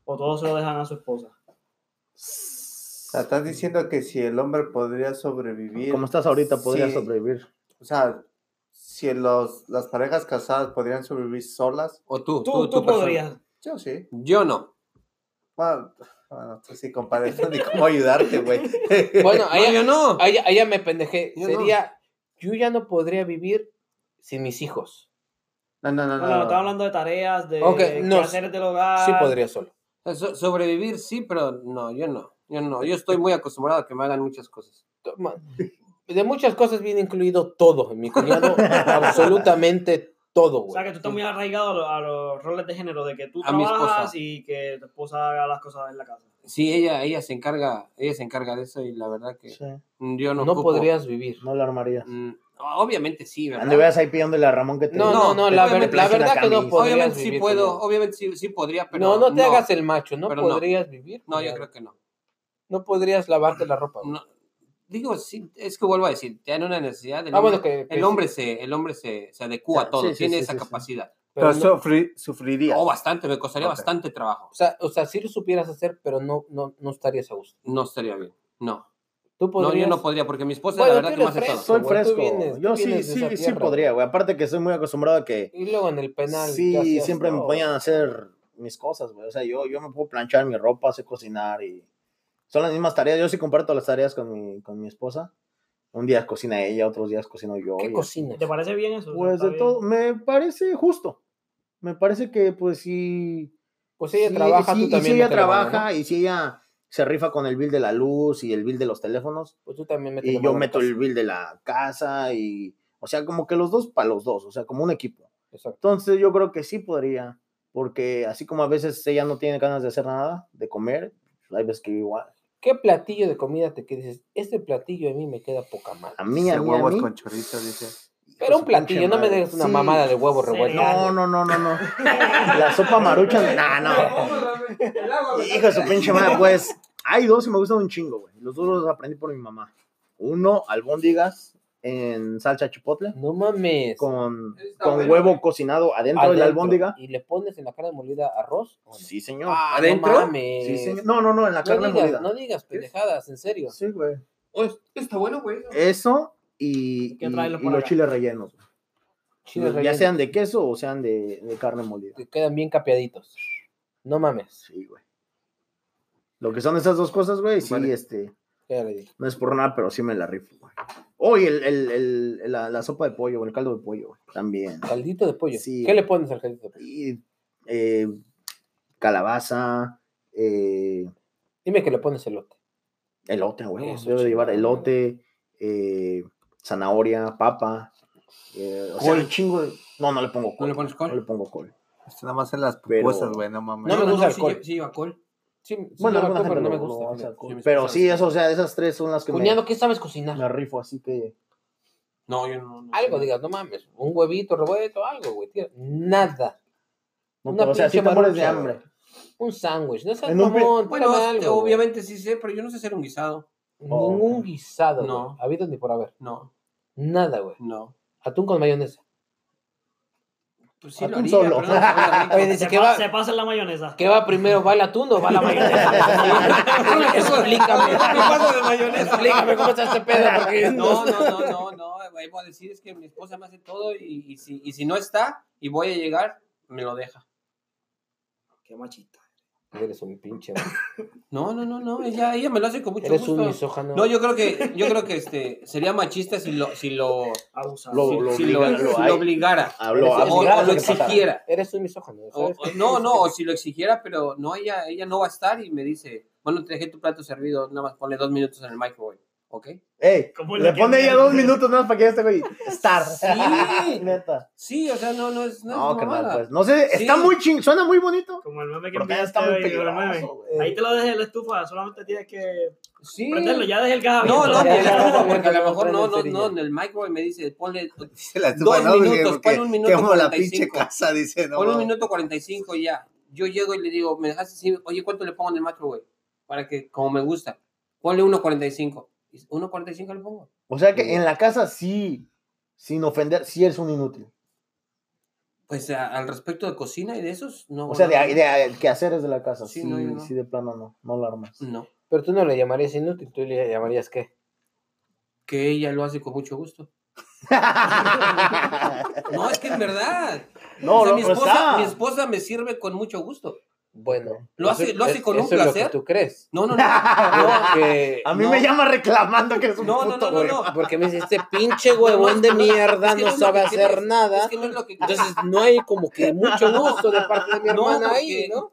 ¿O todo se lo dejan a su esposa? O sea, estás diciendo que si el hombre podría sobrevivir. Como estás ahorita, podrías Sí. sobrevivir. O sea, si los, las parejas casadas podrían sobrevivir solas, O tú, Tú, tú, podrías. yo sí. Yo no. Bueno, bueno, tú sí, compadre, no ni cómo ayudarte, güey. Bueno, No, allá, yo no. allá, allá me pendejé. Yo no. Sería, yo ya no podría vivir sin mis hijos. No, no, no, No, no. no, estaba hablando de tareas, de Ok, no, hacer del hogar. Sí podría solo. So- sobrevivir sí, pero no, yo no. Yo no. Yo estoy muy acostumbrado a que me hagan muchas cosas. Toma. De muchas cosas viene incluido todo. En mi cuñado, absolutamente todo, O sea, güey. que tú estás muy arraigado a, lo- a los roles de género, de que tú A mi esposa. trabajas y que tu esposa haga las cosas en la casa. Sí, ella, ella se encarga, ella se encarga de eso y la verdad que Sí, yo no No ocupo- podrías vivir. no lo armaría. Mm, obviamente sí, ¿verdad? Anduvieras ahí pidiéndole a Ramón que te. No, No, no, no, la, ver- la verdad que no podrías Obviamente sí vivir puedo, obviamente sí, sí podría, pero no, no te hagas el macho, no pero no. podrías vivir. No, yo creo que no. No podrías lavarte la ropa. No, Digo, sí, es que vuelvo a decir, tiene una necesidad. El Ah, hombre, bueno, que, que el sí, hombre se, el hombre se, se adecua a todo, sí, tiene sí, esa sí, sí. capacidad. pero Pero no- sufri- sufriría. O bastante, me costaría bastante trabajo. o, sea, o sea, sí lo supieras hacer, pero no, no, no estarías a gusto. No estaría bien. No. Tú No, yo no podría, porque mi esposa, Bueno, la verdad, tú que me todo. fresco. Soy güey, tú fresco. vienes- Yo tú sí, sí, sí podría, güey. Aparte que soy muy acostumbrado a que Y luego en el penal. ¿qué sí, siempre me No. ponían a hacer mis cosas, güey. O sea, yo, yo me puedo planchar mi ropa, sé cocinar y son las mismas tareas. Yo sí comparto las tareas con mi, con mi esposa. Un día cocina ella, otros días cocino yo. ¿Qué así. cocinas? ¿Te parece bien eso? Pues de bien. todo, me parece justo. Me parece que pues sí. Pues ella sí, trabaja, sí, tú y también. si ella trabaja y si ella se rifa con el bill de la luz y el bill de los teléfonos Pues tú también métele y yo a meto casa. el bill de la casa y o sea, como que los dos para los dos, o sea, como un equipo. Exacto. Entonces yo creo que sí podría, porque así como a veces ella no tiene ganas de hacer nada, de comer, hay veces que igual. ¿Qué platillo de comida te que dices? Este platillo a mí me queda poca madre. A mí, a mí, a huevos mí. con chorizo, dice. Pero un su platillo, no me madre. des una Sí. mamada de huevo revuelto. No, no, no, no, no. La sopa marucha, nah, no. Hijo de su pinche madre, pues. Hay dos y me gustan un chingo, güey. Los dos los aprendí por mi mamá. Uno, albóndigas en salsa chipotle No mames. con, con huevo cocinado adentro, de la albóndiga. ¿Y le pones en la carne molida arroz? ¿o no? Sí, señor. Ah, ¿adentro? No, mames. Sí, señor. No, no, no, en la No carne digas, molida. no digas pendejadas, en serio. Sí, güey. Oh, está bueno, güey. Eso y, ¿Qué y- los chiles rellenos. Chiles ya rellenos, sean de queso o sean de, de carne molida. que quedan bien capeaditos. No mames. Sí, güey. Lo que son esas dos cosas, güey, sí, este, no es por nada, pero sí me la rifo, güey. Oye, el, el, el- la, la sopa de pollo, güey, el caldo de pollo, güey, también. Caldito de pollo. Sí. ¿Qué le pones al caldito de pollo? Y, eh, calabaza, eh, Dime que le pones elote. elote, güey. Debe de llevar elote, eh, zanahoria, papa. eh, o sea, un chingo de... No, no le pongo ¿No col. le pones col? No le pongo col. Esto nada más en las pupusas, güey, no mames. No me gusta el sí, col. sí lleva col. Sí, sí Bueno, col, pero gente no me gusta. Sí, Pero sí, eso, o sea, esas tres son las que Cuñado, me, ¿qué sabes cocinar? me rifo, así que... No, yo no. no Algo, digas, no mames. Un huevito revuelto, algo, güey. tía. Nada. No, Una pero, o sea, sí te mueres de hambre. Un sándwich. No seas En un pe- mamón, Bueno, algo, obviamente sí sé, pero yo no sé hacer un guisado. Ningún guisado, No. no. Habido ni por haber. No, Nada, güey. no. Atún con mayonesa. Pues sí, Atún lo haría, solo. pero no. Oye, dice Se, que va, se pasa en la mayonesa. ¿qué va primero? ¿Va el atún o va la mayonesa? Eso- Explícame. ¿Qué pasa de mayonesa? Explícame cómo está este pedo. Porque No, no, no, no, no. Voy a decir es que mi esposa me hace todo y, y si, y si no está y voy a llegar, me lo deja. Qué machista. Eres un pinche. No, no, no, no. Ella, ella me lo hace con mucho Eres gusto. un misógano. No, yo creo que, yo creo que este sería machista si lo, si lo, Abusado. Lo- si, lo si lo, obliga- si lo lo hay. obligara. Eres- obligado o lo a que pasara. exigiera. Eres un misógano. O- ¿sabes? o- no, no, o si lo exigiera, pero no, ella, ella no va a estar y me dice, bueno, te dejé tu plato servido, nada más ponle dos minutos en el microwave, ¿ok? Ey, ¿Cómo le pone ella dos minutos nada más para que ya esté, güey. Estar. Sí. Neta. Sí, o sea, no, no es, no, No, es carnal, mamada. pues. No sé, está muy ching, suena muy bonito. Como el meme que enviaste está muy peligroso. Ahí te lo dejé en la estufa, solamente tienes que Sí. prenderlo, ya dejé el gas No, no, Ya, ni en la ya, estufa, ya, porque a ya, lo mejor ya, no, ya, no, ya. no, en el microwave me dice, ponle, Dice la Dos no, minutos, Porque- ponle un minuto Quemo la 45. pinche casa, dice, no. ponle un minuto 45 y ya. Yo llego y le digo, ¿me dejas así? Oye, ¿cuánto le pongo en el microwave? Para que, como me gusta, ponle 1.45. Y 1.45 le pongo. O sea que en la casa sí, sin ofender, sí eres un inútil. Pues a- al respecto de cocina y de esos, no. O sea, no, de, de quehaceres de la casa. Sí, Sí, no, yo no. sí, de plano no, no lo armas. No, Pero tú no le llamarías inútil, tú le llamarías qué. que ella lo hace con mucho gusto. No, es que es verdad. No, O sea, no, mi, no esposa, está. mi esposa me sirve con mucho gusto. Bueno. Lo hace- eso- lo hace es- con un eso es lo placer. que tú crees. No, no, no. Porque, A mí No. me llama reclamando que eres un No, no, puto, no, no, no. porque me dice, este pinche huevón de mierda Es no es sabe hacer nada. Es es Entonces no hay como que mucho gusto de parte de mi No, hermana porque- ahí, ¿no?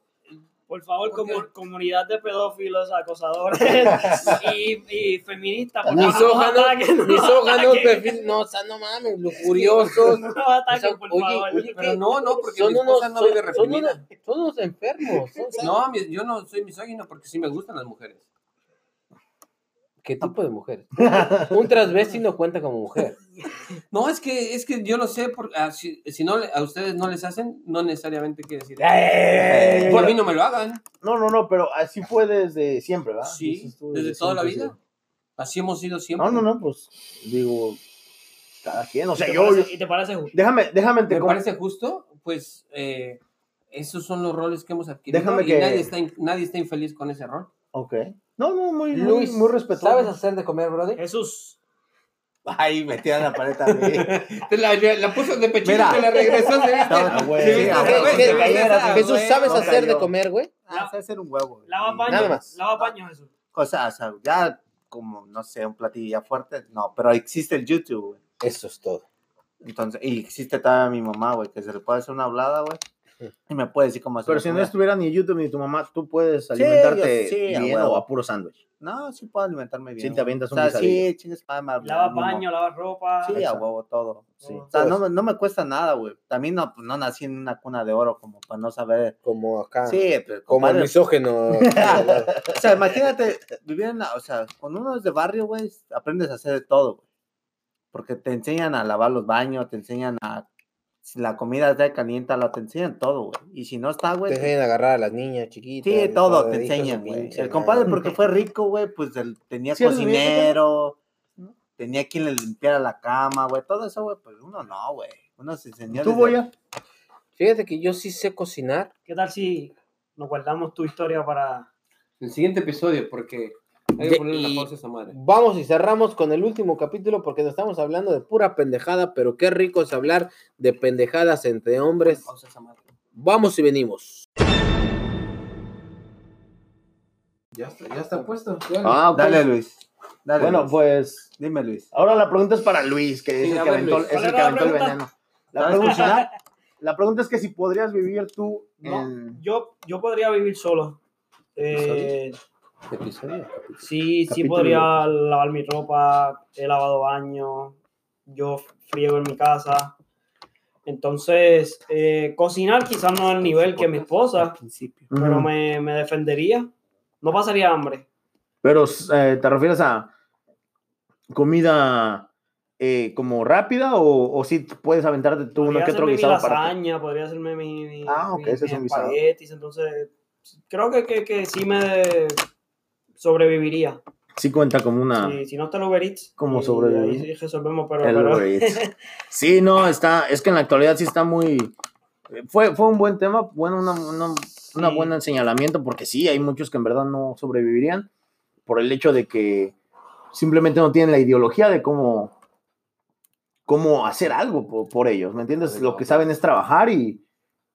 Por favor, como, comunidad de pedófilos, acosadores y, y feministas. Misóganos, no misóganos, perfil, no, o sea, no mames, lujuriosos. No ataquen, O sea, por oye, favor. oye, Pero no, no, porque son mi unos, esposa no son, vive son unos, son unos enfermos. son- No, mi- yo no soy misógino porque sí me gustan las mujeres. ¿Qué tipo de mujer? Un transvesti no cuenta como mujer. No, es que, es que yo lo sé, por, ah, si, si no, a ustedes no les hacen, no necesariamente quiere decir. Por mí no me lo hagan. No, no, no, pero así fue desde siempre, ¿verdad? Sí, desde toda la vida. sí. Así hemos sido siempre. No, no, no, pues digo, cada quien, o ¿Y sea, te yo, parece- yo- ¿Y te parece justo? déjame, déjame te ¿Me com- parece justo? Pues eh, esos son los roles que hemos adquirido Déjame y que- nadie, está, in- nadie está infeliz con ese rol. Ok. No, no, muy, muy, Luis, muy respetuoso. ¿sabes hacer de comer, brother? Jesús. Ay, metida en la pared también. La, la puso de pechito Mira. y la regresó. Jesús. ¿sabes hacer de comer, güey? Ah, sé hacer un huevo. güey. Lava Nada paño. más. Lava paño, Jesús. O sea, o sea, ya como, no sé, un platillo ya fuerte. No, pero existe el YouTube, güey. Eso es todo. Entonces, y existe también mi mamá, güey, que se le puede hacer una hablada, güey. Y me puede decir cómo hacer Pero si no estuviera ni YouTube ni tu mamá, tú puedes Sí, alimentarte yo sí, a bien o a puro sándwich. No, sí puedo alimentarme bien. Sí, te avientas o un sea, guisadillo. sí, chingues, madre, Lava paño, lava ropa. Sí, a Exacto. huevo, todo. Sí. O sea, no, me- no me cuesta nada, güey. También no, pues, no nací en una cuna de oro como para no saber. Como acá. Sí, pero como el compadre, misógeno. O sea, imagínate vivir en la, o sea, cuando uno es de barrio, güey, aprendes a hacer de todo, güey. Porque te enseñan a lavar los baños, te enseñan a, si la comida está caliente, la te enseñan todo, güey. Y si no está, güey, te- enseñan a agarrar a las niñas chiquitas. sí, y todo, te enseñan, güey. pinche El compadre, porque fue rico, güey, pues tenía Sí, cocinero, tenía quien le limpiara la cama, güey, todo eso, güey, pues uno no, güey. Uno se enseñó ¿Tú, desde- Boya? Fíjate que yo sí sé cocinar. ¿Qué tal si nos guardamos tu historia para... El siguiente episodio, porque hay que ponerle una y- pausa a esa madre. Vamos y cerramos con el último capítulo porque nos estamos hablando de pura pendejada, pero qué rico es hablar de pendejadas entre hombres. Pausa a esa madre. Vamos y venimos. Ya está, ya está puesto. Ah, ok. Dale, Luis. Dale, Bueno, Luis. pues Dime, Luis. ahora la pregunta es para Luis, que es Sí, el que aventó, Luis. es ¿Cuál el que aventó veneno. La ¿Sabes pregunta, cocinar? la pregunta es que si podrías vivir tú No, en... yo, yo podría vivir solo. Eh, Episodio. Sí, sí Capítulo. podría lavar mi ropa, he lavado baño, yo friego en mi casa. Entonces, eh, cocinar quizás no al nivel que mi esposa, pero me, me defendería. No pasaría hambre. Pero eh, ¿te refieres a comida eh, como rápida o, o si puedes aventarte tú uno Podría que otro hacerme mi guisado para lasaña, podría hacerme mi, mi, Ah, ok, mi- ese es un guisado. entonces creo que, que, que sí me sobreviviría. Sí cuenta como una... Si, si no está el Uber Eats, ¿Cómo y sobrevivir? Ahí sí resolvemos, pero, el pero- Uber Eats. Sí, no, está, es que en la actualidad sí está muy... Fue, fue un buen tema, bueno, una, una, una Sí. buena señalamiento, porque sí, hay muchos que en verdad no sobrevivirían por el hecho de que simplemente no tienen la ideología de cómo, cómo hacer algo por, por ellos, ¿me entiendes? Lo que saben es trabajar y,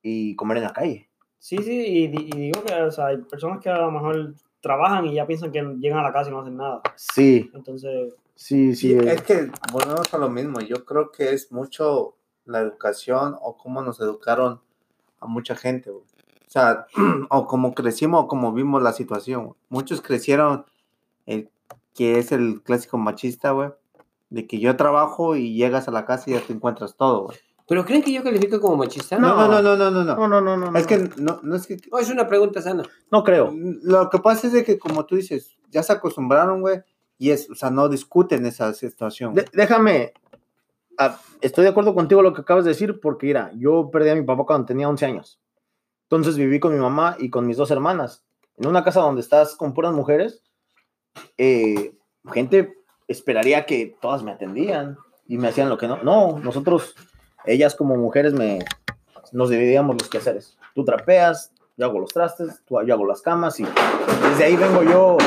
y comer en la calle. Sí, sí, y, di- y digo que o sea, hay personas que a lo mejor trabajan y ya piensan que llegan a la casa y no hacen nada. Sí, Entonces, sí, sí. Es que volvemos a lo mismo. Yo creo que es mucho la educación o cómo nos educaron a mucha gente. güey. O sea, o cómo crecimos o cómo vimos la situación. güey. Muchos crecieron, el, que es el clásico machista, güey, de que yo trabajo y llegas a la casa y ya te encuentras todo, güey. ¿Pero creen que yo califico como machista? No, no, no, no, no, no. No, no, no, no. Es no. que no, no es que No, es una pregunta sana. No creo. Lo que pasa es de que, como tú dices, ya se acostumbraron, güey, y es, o sea, no discuten esa situación. De- déjame. ah, estoy de acuerdo contigo lo que acabas de decir, porque mira, yo perdí a mi papá cuando tenía 11 años. Entonces viví con mi mamá y con mis dos hermanas. En una casa donde estás con puras mujeres, eh, gente esperaría que todas me atendían y me hacían lo que no. No, nosotros, ellas como mujeres, me, nos dividíamos los quehaceres. Tú trapeas, yo hago los trastes, tú, yo hago las camas y desde ahí vengo yo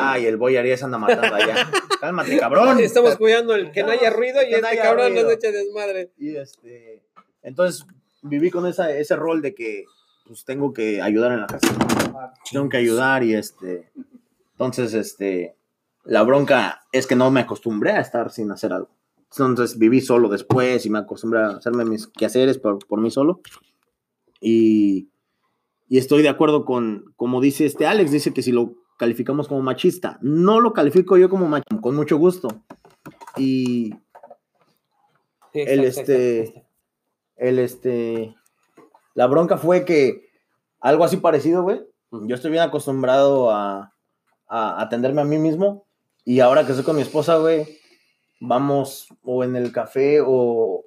Ay, el Boy Arias anda matando allá. Cálmate, cabrón. Estamos cuidando el que no haya ruido y este cabrón nos echa desmadre. Y este, entonces viví con esa, ese rol de que pues tengo que ayudar en la casa. Tengo que ayudar y este, entonces este, la bronca es que no me acostumbré a estar sin hacer algo. Entonces viví solo después y me acostumbré a hacerme mis quehaceres por, por mí solo. Y, y estoy de acuerdo con, como dice este Alex, dice que si lo calificamos como machista, no lo califico yo como machista, con mucho gusto. Y Sí, el este, el este, la bronca fue que algo así parecido, güey. Yo estoy bien acostumbrado a, a atenderme a mí mismo y ahora que estoy con mi esposa, güey, vamos o en el café o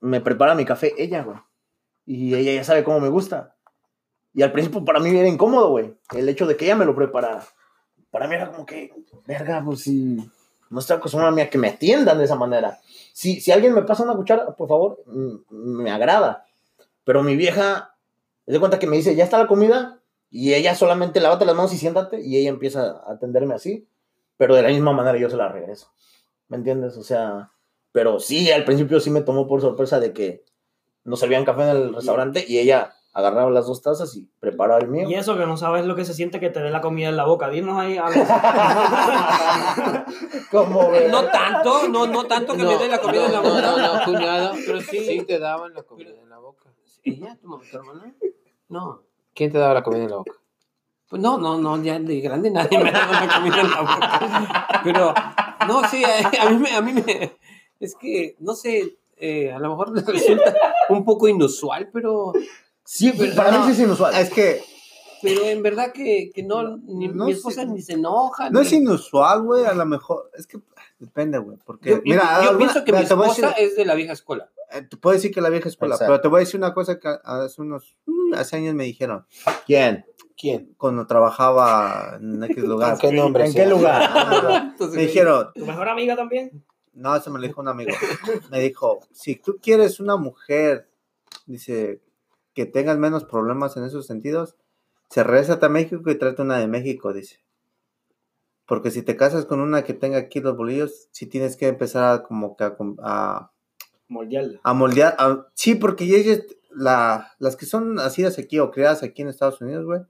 me prepara mi café ella, güey. Y ella ya sabe cómo me gusta. Y al principio para mí era incómodo, güey, el hecho de que ella me lo preparara. Para mí era como que, verga, pues si no estoy acostumbrado a mí a que me atiendan de esa manera. Si, si alguien me pasa una cuchara, por favor, mm, me agrada. Pero mi vieja, de cuenta que me dice, ya está la comida, y ella solamente lávate las manos y siéntate, y ella empieza a atenderme así, pero de la misma manera yo se la regreso. ¿Me entiendes? O sea, pero sí, al principio sí me tomó por sorpresa de que nos servían café en el restaurante y ella agarraba las dos tazas y preparaba el mío. Y eso que no sabes lo que se siente que te dé la comida en la boca. Dinos ahí algo. Como ves? No tanto, no, no tanto que me dé la comida en la no, boca. No, no, cuñado. Pero sí. Sí te daban la comida en la boca. ¿Ella? ¿Tu, mamá, tu hermana? No. ¿Quién te daba la comida en la boca? Pues no, no, no, ya de grande nadie me daba la comida en la boca. Pero, no, sí, a, a mí me, a mí me, es que, no sé, eh, a lo mejor les resulta un poco inusual, pero, Sí, Pero para no, mí sí es inusual. Es que pero en verdad que, que no, ni, No mi sé. esposa ni se enoja. no ni- es inusual, güey, a lo mejor. Es que depende, güey. Porque, Yo, yo- mira, yo alguna- pienso que mi mira, esposa decir- es de la vieja escuela. eh, te puedo decir que la vieja escuela, Exacto. pero te voy a decir una cosa que hace unos hace años me dijeron ¿Quién? ¿Quién? cuando trabajaba en X lugar. ¿Qué nombre? ¿En qué lugar? Me dijeron, ¿Tu mejor amiga también? no, eso me lo dijo un amigo. Me dijo, si tú quieres una mujer, dice, que tengas menos problemas en esos sentidos, se regresa a México y trata una de México, dice. Porque si te casas con una que tenga aquí los bolillos, sí tienes que empezar a como que a, a- Moldearla. a moldear. a- sí, porque ellas, la, las que son nacidas aquí o criadas aquí en Estados Unidos, güey,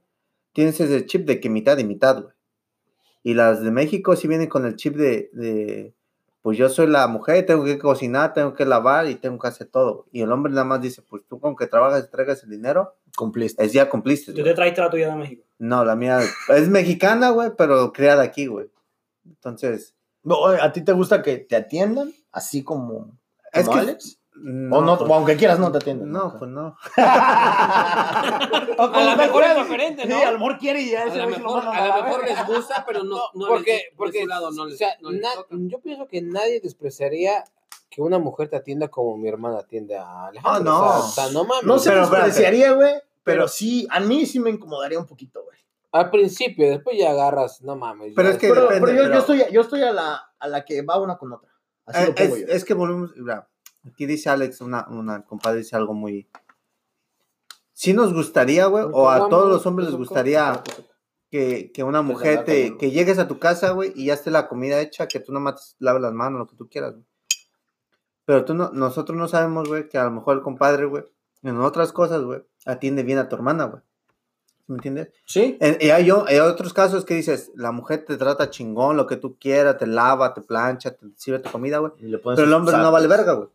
tienes ese chip de que mitad y mitad, güey. Y las de México sí vienen con el chip de, de, pues yo soy la mujer, tengo que cocinar, tengo que lavar y tengo que hacer todo. Y el hombre nada más dice, pues tú con que trabajas y traigas el dinero, Cumpliste. es ya cumpliste. ¿Tú te traiste la tuya de México? No, la mía es mexicana, güey, pero criada aquí, güey. Entonces, oye, ¿A ti te gusta que te atiendan así como, es que... Alex? No, o no, pues- o aunque quieras no te atienden. no, pues no. a lo mejor es diferente, ¿no? Sí, a lo mejor quiere y ya A ese se lo mejor, a lo la mejor les gusta, pero no, no porque, les- de porque su lado no o sea, no les na- toca. yo pienso que nadie despreciaría que una mujer te atienda como mi hermana atiende a Alejandro. Ah, no. O sea, o sea, no mames. No se Pero despreciaría, güey, pero Pero- sí, a mí sí me incomodaría un poquito, güey. Al principio, después ya agarras, no mames. Pero es que Pero, depende, pero yo, pero- yo estoy, yo estoy a, la, a la que va una con otra. Así Eh, lo pongo es, yo. es que volvemos, mira, aquí dice Alex, una, una compadre dice algo muy... Sí nos gustaría, güey, o a todos los hombres les gustaría que, que una mujer te, que llegues a tu casa, güey, y ya esté la comida hecha, que tú nomás laves las manos, lo que tú quieras, güey. Pero tú no, nosotros no sabemos, güey, que a lo mejor el compadre, güey, en otras cosas, güey, atiende bien a tu hermana, güey. ¿Me entiendes? Sí. Y hay, hay otros casos que dices, la mujer te trata chingón, lo que tú quieras, te lava, te plancha, te sirve tu comida, güey. Pero el hombre no vale verga, güey.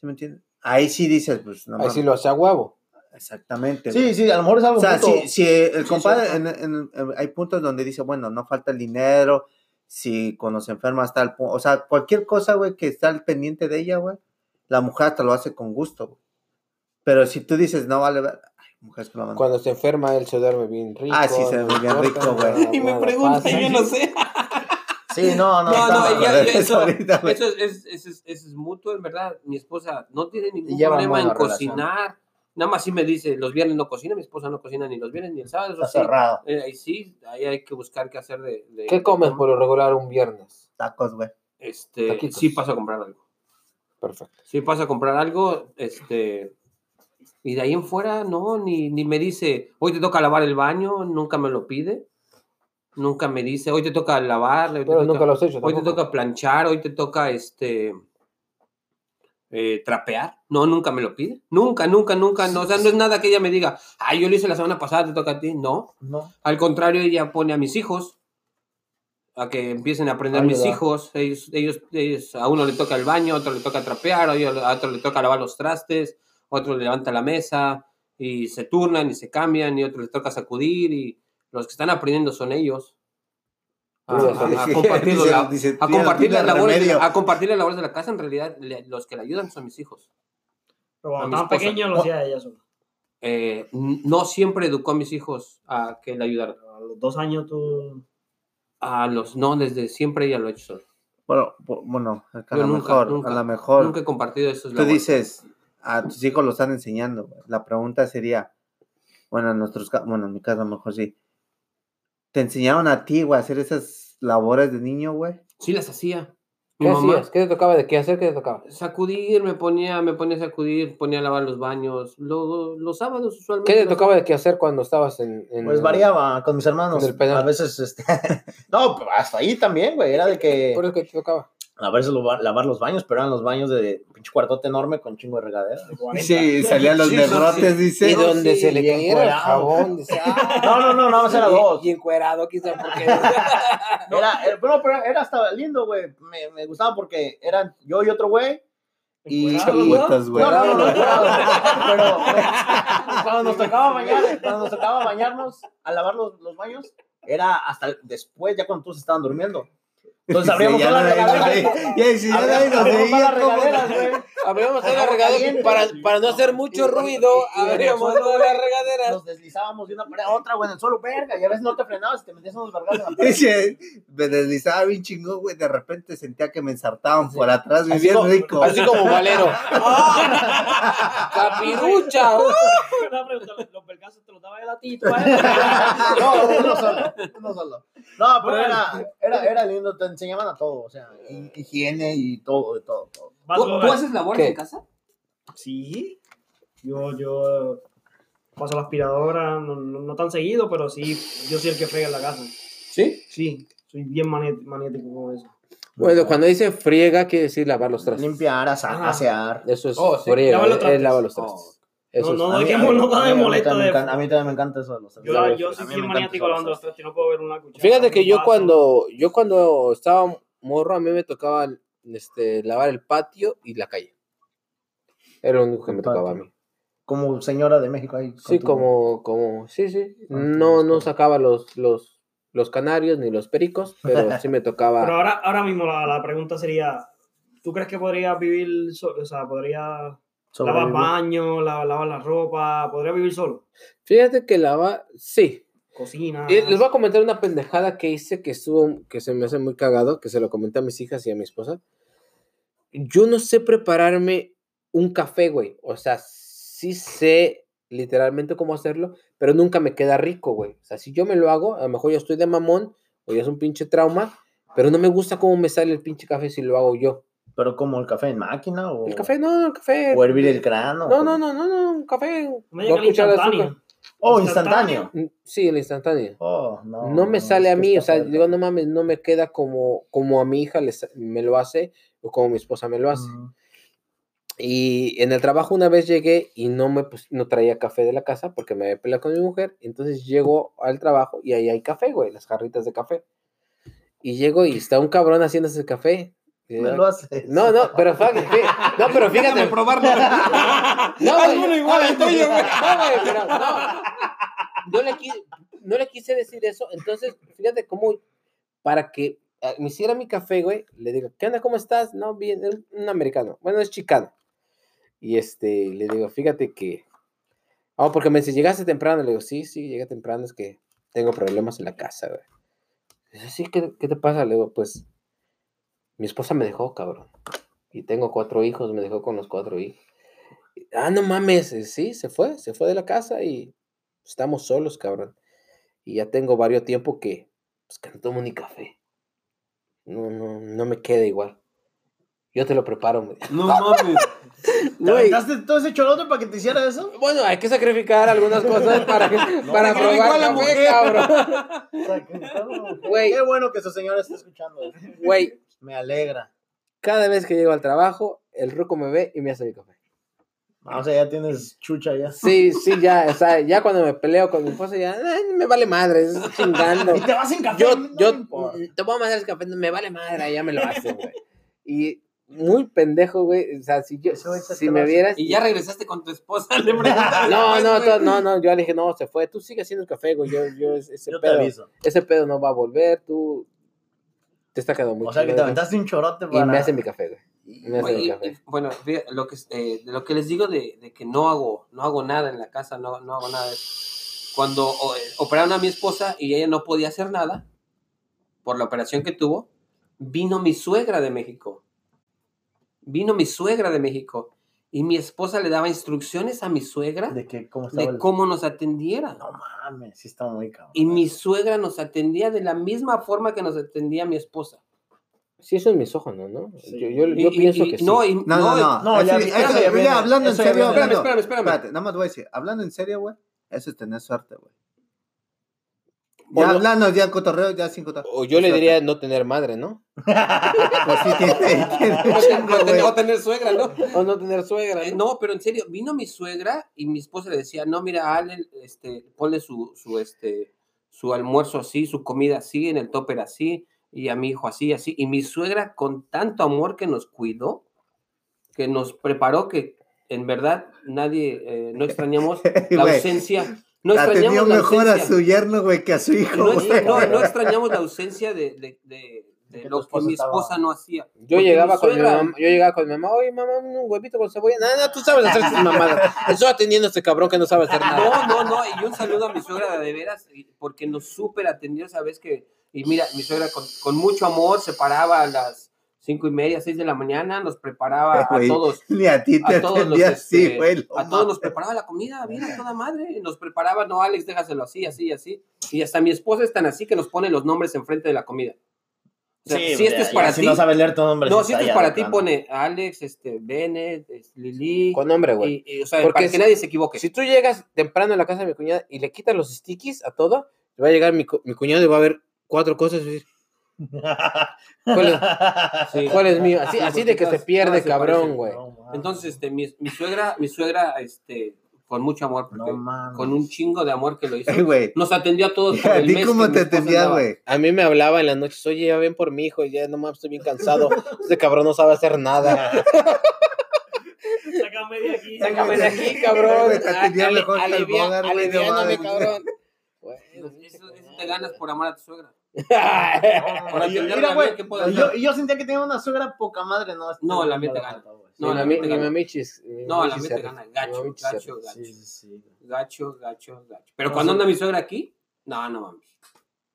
¿Sí me entiendes? Ahí sí dices, pues, no Ahí mames. sí lo hace a huevo. Exactamente. Sí, güey. sí, a lo mejor es algo O sea, si, si el Sí, compadre, en- en- en- hay puntos donde dice, bueno, no falta el dinero, si cuando se enferma está el punto, o sea, cualquier cosa, güey, que está al pendiente de ella, güey, la mujer hasta lo hace con gusto, güey. Pero si tú dices, no vale ay, mujeres que lo mandan. Cuando se enferma, él se duerme bien rico. Ah, sí, se duerme bien rico, güey. Y me pregunta, y yo no sé. Sí, no, no. No, no, ya- ya- Eso eso, ahorita, güey. eso es, es, es, es- eso es mutuo, en verdad. Mi esposa no tiene ningún problema en relación. cocinar. Nada más sí me dice, los viernes no cocina, mi esposa no cocina ni los viernes ni el sábado. Eso Está sí, cerrado. eh, ahí sí, ahí hay que buscar qué hacer de... de- ¿Qué comes por lo regular un viernes? Tacos, güey. Este, Taquitos. sí pasa a comprar algo. Perfecto. Sí pasa a comprar algo, este... Y de ahí en fuera, no, ni, ni me dice, hoy te toca lavar el baño, nunca me lo pide. Nunca me dice, hoy te toca lavar, hoy te toca- nunca lo has hecho. Hoy te toca planchar, hoy te toca este eh, trapear. No, nunca me lo pide. Nunca, nunca, nunca. No, o sea, no es nada que ella me diga, ay, yo lo hice la semana pasada, te toca a ti. No. No. Al contrario, ella pone a mis hijos a que empiecen a aprender mis hijos. Ellos, ellos, ellos- a uno le toca el baño, a otro le toca trapear, a otro le toca lavar los trastes, a otro le levanta la mesa y se turnan y se cambian y a otro le toca sacudir y los que están aprendiendo son ellos. A, a- a compartir los dice- la- dice, a "Tú ya no compartir las labores de, remedio". a compartir las labores de la casa, en realidad le- los que le ayudan son mis hijos. Pero cuando estaban pequeños lo hacía ella sola. Eh, no siempre educó a mis hijos a que le ayudaran. A los dos años tú. A los, no, desde siempre ella lo ha hecho solo. Bueno, bu- bueno, a lo nunca, mejor, nunca, a lo mejor. Nunca he compartido esos Tú labores. dices, a tus hijos lo están enseñando. La pregunta sería, bueno, en nuestros bueno, en mi caso a lo mejor sí. ¿Te enseñaron a ti, güey, a hacer esas labores de niño, güey? Sí las hacía. Mi ¿Qué mamá. hacías? ¿Qué te tocaba? ¿De qué hacer? ¿Qué te tocaba? Sacudir, me ponía, me ponía a sacudir, ponía a lavar los baños. Lo- los sábados usualmente. ¿Qué te tocaba de qué hacer cuando estabas en, en- Pues variaba con mis hermanos. A veces, este. no, pero hasta ahí también, güey. Era de que. ¿Por eso que te tocaba? A veces lo- lavar los baños, pero eran los baños de pinche cuartote enorme con chingo de regadera. de 40. Sí, salían los Y dice. no, donde sí, se le cayera el jabón. dice, "Ah". No, no, no, nada más era Y- dos. Y, encuerado, quizá porque. Era, era- pero, pero era hasta lindo, güey. Me, me gustaba porque eran yo y otro güey. Y, y- güey. No, no, no, no, encuerados. Pero cuando nos tocaba bañar, cuando nos tocaba bañarnos, a lavar los, los baños, era hasta después, ya cuando todos estaban durmiendo. Entonces abríamos Sí, ya todas las regaderas. Abríamos todas las regaderas, güey. Abríamos toda la Agua regadera caliente. para, para no hacer mucho ruido. Abríamos todas las regaderas. Nos deslizábamos de una pared a otra, güey, en el suelo, verga. Y a veces no te frenabas y te metías unos vergas en la pared. Me deslizaba bien chingón, güey. De repente sentía que me ensartaban por atrás, Así bien como- rico. Así como Valero. ¡Ah! ¡Capirucha! Una pregunta, ¿Los vergazos te los daba el latito? ¿eh? No, uno solo, uno solo. No, pero era, era, era lindo, te enseñaban a todo, o sea, hi- higiene y todo, de todo, todo. ¿Tú, tú haces labores en casa? Sí. Yo, yo paso la aspiradora, no, no, no tan seguido, pero sí, yo soy el que frega en la casa. Sí. Sí, soy bien maniático con eso. Bueno, cuando dice friega, quiere decir lavar los trastes. Limpiar, asa- asear. Eso es Oh, sí. friega. Lavar los es trastes. lavar los trastes. Eso No, es- no, mí- que no de- encanta- A mí también me encanta eso de los Yo, yo soy maniático lavando los trastes, no puedo ver una cuchara. Fíjate que yo cuando, yo cuando estaba morro, a mí me tocaba este, lavar el patio y la calle. Era lo único que me tocaba a mí. Como señora de México ahí. Sí, tu- como, como, sí, sí. Tu No, no sacaba los, los, los canarios ni los pericos, pero sí me Pero tocaba. ahora, ahora mismo la, la pregunta sería, ¿tú crees que podría vivir, so- o sea, podría lavar sobrevivir. baño, la- lavar la ropa, podría vivir solo? Fíjate que lava, sí. Cocina. Les voy a comentar una pendejada que hice que estuvo, que se me hace muy cagado, que se lo comenté a mis hijas y a mi esposa. Yo no sé prepararme un café, güey. O sea, sí sé literalmente cómo hacerlo, pero nunca me queda rico, güey. O sea, si yo me lo hago, a lo mejor yo estoy de mamón o ya es un pinche trauma, pero no me gusta cómo me sale el pinche café si lo hago yo. Pero como el café en máquina o, El café, no, el café. o hervir el grano. No, no, no, no, no, un café. Dos que cucharadas de azúcar. Oh, Instantáneo. Mm, Sí, el instantáneo. Oh, no. no me es sale a mí, o sea, fuerte. digo, no mames, no me queda como, como a mi hija le sa- me lo hace o como mi esposa me lo hace. Ujú. Y en el trabajo una vez llegué y no me pues, no traía café de la casa porque me había peleado con mi mujer, entonces llego al trabajo y ahí hay café, güey, las jarritas de café. Y llego y está un cabrón haciendo ese café. Y Me yo, lo haces. No, no, pero fíjate, no, pero fíjate. probarlo. No, güey, uno igual al tuyo, güey. No, güey, pero no. No le, qui- no le quise decir eso. Entonces, fíjate cómo, para que eh, me hiciera mi café, güey, le digo, ¿qué onda? ¿Cómo estás? No, bien, un americano. Bueno, es chicano. Y este, le digo, fíjate que. Oh, porque me dice, ¿llegaste temprano? Le digo, sí, sí, llegué temprano, es que tengo problemas en la casa, güey. Dice, sí, ¿qué, qué te pasa? Le digo, pues, mi esposa me dejó, cabrón. Y tengo cuatro hijos, me dejó con los cuatro hijos. Ah, no mames, eh, sí, se fue, se fue de la casa y estamos solos, cabrón. Y ya tengo varios tiempo que, pues, que no tomo ni café. No, no, no me queda igual. Yo te lo preparo, güey. No mames. ¿Te aventaste todo ese cholote para que te hiciera eso? Bueno, hay que sacrificar algunas cosas para, para sacrificó probar a la mujer. cabrón. Güey. Qué bueno que su señora está escuchando. Güey, Me alegra. cada vez que llego al trabajo, el ruco me ve y me hace mi café. Ah, O sea, ya tienes chucha ya. Sí, sí, ya, o sea, ya cuando me peleo con mi esposa, ya, me vale madre, es chingando. Y te vas en café. Yo, no yo, te puedo mandar el café, me vale madre, ya me lo hace, güey. Y muy pendejo, güey, o sea, si yo, si te me vieras... Y ya regresaste con tu esposa, le. No, no, to- no, no, yo le dije, no, se fue, tú sigue haciendo el café, güey, yo, yo, ese Yo te pedo, aviso. ese pedo no va a volver, tú, te está quedando muy O sea, que te aventaste un chorote Y para... me hace mi café, güey. Me hace Oye, mi y- café. y, bueno, fíjate, lo que, eh, de lo que les digo de, de que no hago, no hago nada en la casa, no, no hago nada. es Cuando o- eh, operaron a mi esposa y ella no podía hacer nada por la operación que tuvo, vino mi suegra de México. Vino mi suegra de México y mi esposa le daba instrucciones a mi suegra De que, ¿cómo estaba de el- cómo nos atendiera. No mames, sí estaba muy cabrón. Y mi suegra nos atendía de la misma forma que nos atendía mi esposa. Sí, eso es misógino, ¿no? Sí. Yo, yo, Y- yo y- pienso y- que sí. No, y- No, no, no. no, Eso- ya- eso- eso ya ya viene, hablando en eso serio. Espérame, espérame, espérame. Espérate, nada más voy a decir, hablando en serio, güey, eso es tener suerte, güey. O Ya no- hablando, ya cotorreo, ya sin cotorreo. O yo le diría no tener madre, ¿no? Pues sí, tiene, tiene O chingo, tener, güey. o tener suegra, ¿no? O no tener suegra, Eh, ¿no? No, pero en serio, vino mi suegra y mi esposa le decía, no, mira, Ale, este, ponle su, su, este, su almuerzo así, su comida así, en el topper así, y a mi hijo así, así. Y mi suegra, con tanto amor que nos cuidó, que nos preparó, que en verdad nadie, eh, no extrañamos la ausencia. No Atendió extrañamos la mejor a ausencia. su yerno, güey, que a su hijo, No, extrañamos la ausencia de, de, de- lo que esposa mi estaba- esposa no hacía. Yo Porque llegaba, mi con mi mamá, yo llegaba con mi mamá, oye mamá, un huevito con cebolla. No, no, tú sabes hacer tus mamadas. Estoy atendiendo a este cabrón que no sabe hacer nada. No, no, no, y un saludo a mi suegra de veras, porque nos súper atendió, sabes que, y mira, mi suegra con, con mucho amor se paraba a las cinco y media, seis de la mañana, nos preparaba a todos, Ni a ti te a todos los, así, este, güey. a todos nos preparaba la comida, bien a toda madre, nos preparaba, no, Alex, déjaselo así, así, así, y hasta mi esposa es tan así que nos pone los nombres enfrente de la comida. O sea, si este es para si ti, no sabes leer tu nombre. no, si este es para ti, pone Alex, este, Bennett, es Lili, Con nombre, güey. y, y, o sea, Porque para si- que nadie se equivoque. Si tú llegas temprano a la casa de mi cuñada y le quitas los stickies a todo, va a llegar mi, cu- mi cuñado y va a ver cuatro cosas y decir, ¿cuál es, Sí. cuál es mío? Así, Sí, así porque de que se pierde, cabrón, güey. Entonces, este, mi, mi suegra, mi suegra, este, con mucho amor, porque No mames. con un chingo de amor que lo hizo, Ay, güey. nos atendió a todos. por ¿A el ti mes cómo te atendía, güey? A mí me hablaba en las noches, oye, ya ven por mi hijo, ya no mames, estoy bien cansado. Este cabrón no sabe hacer nada. Sácame de aquí. Sácame de aquí, cabrón. Te atendía mejor que el cabrón. Eso, eso te ganas por amar a tu suegra. No, Por y- atenderla mira, güey, ¿qué puedo y yo, y yo sentía que tenía una suegra poca madre, ¿no? Este, No, la me mía te gana. güey. No, la mami- mía te mi gana. No, la mamichi mía se te re- gana. Gacho, gacho, gacho. Sí, sí, sí. Gacho, gacho, gacho. Pero No, cuando sí. anda mi suegra aquí, no, no mames.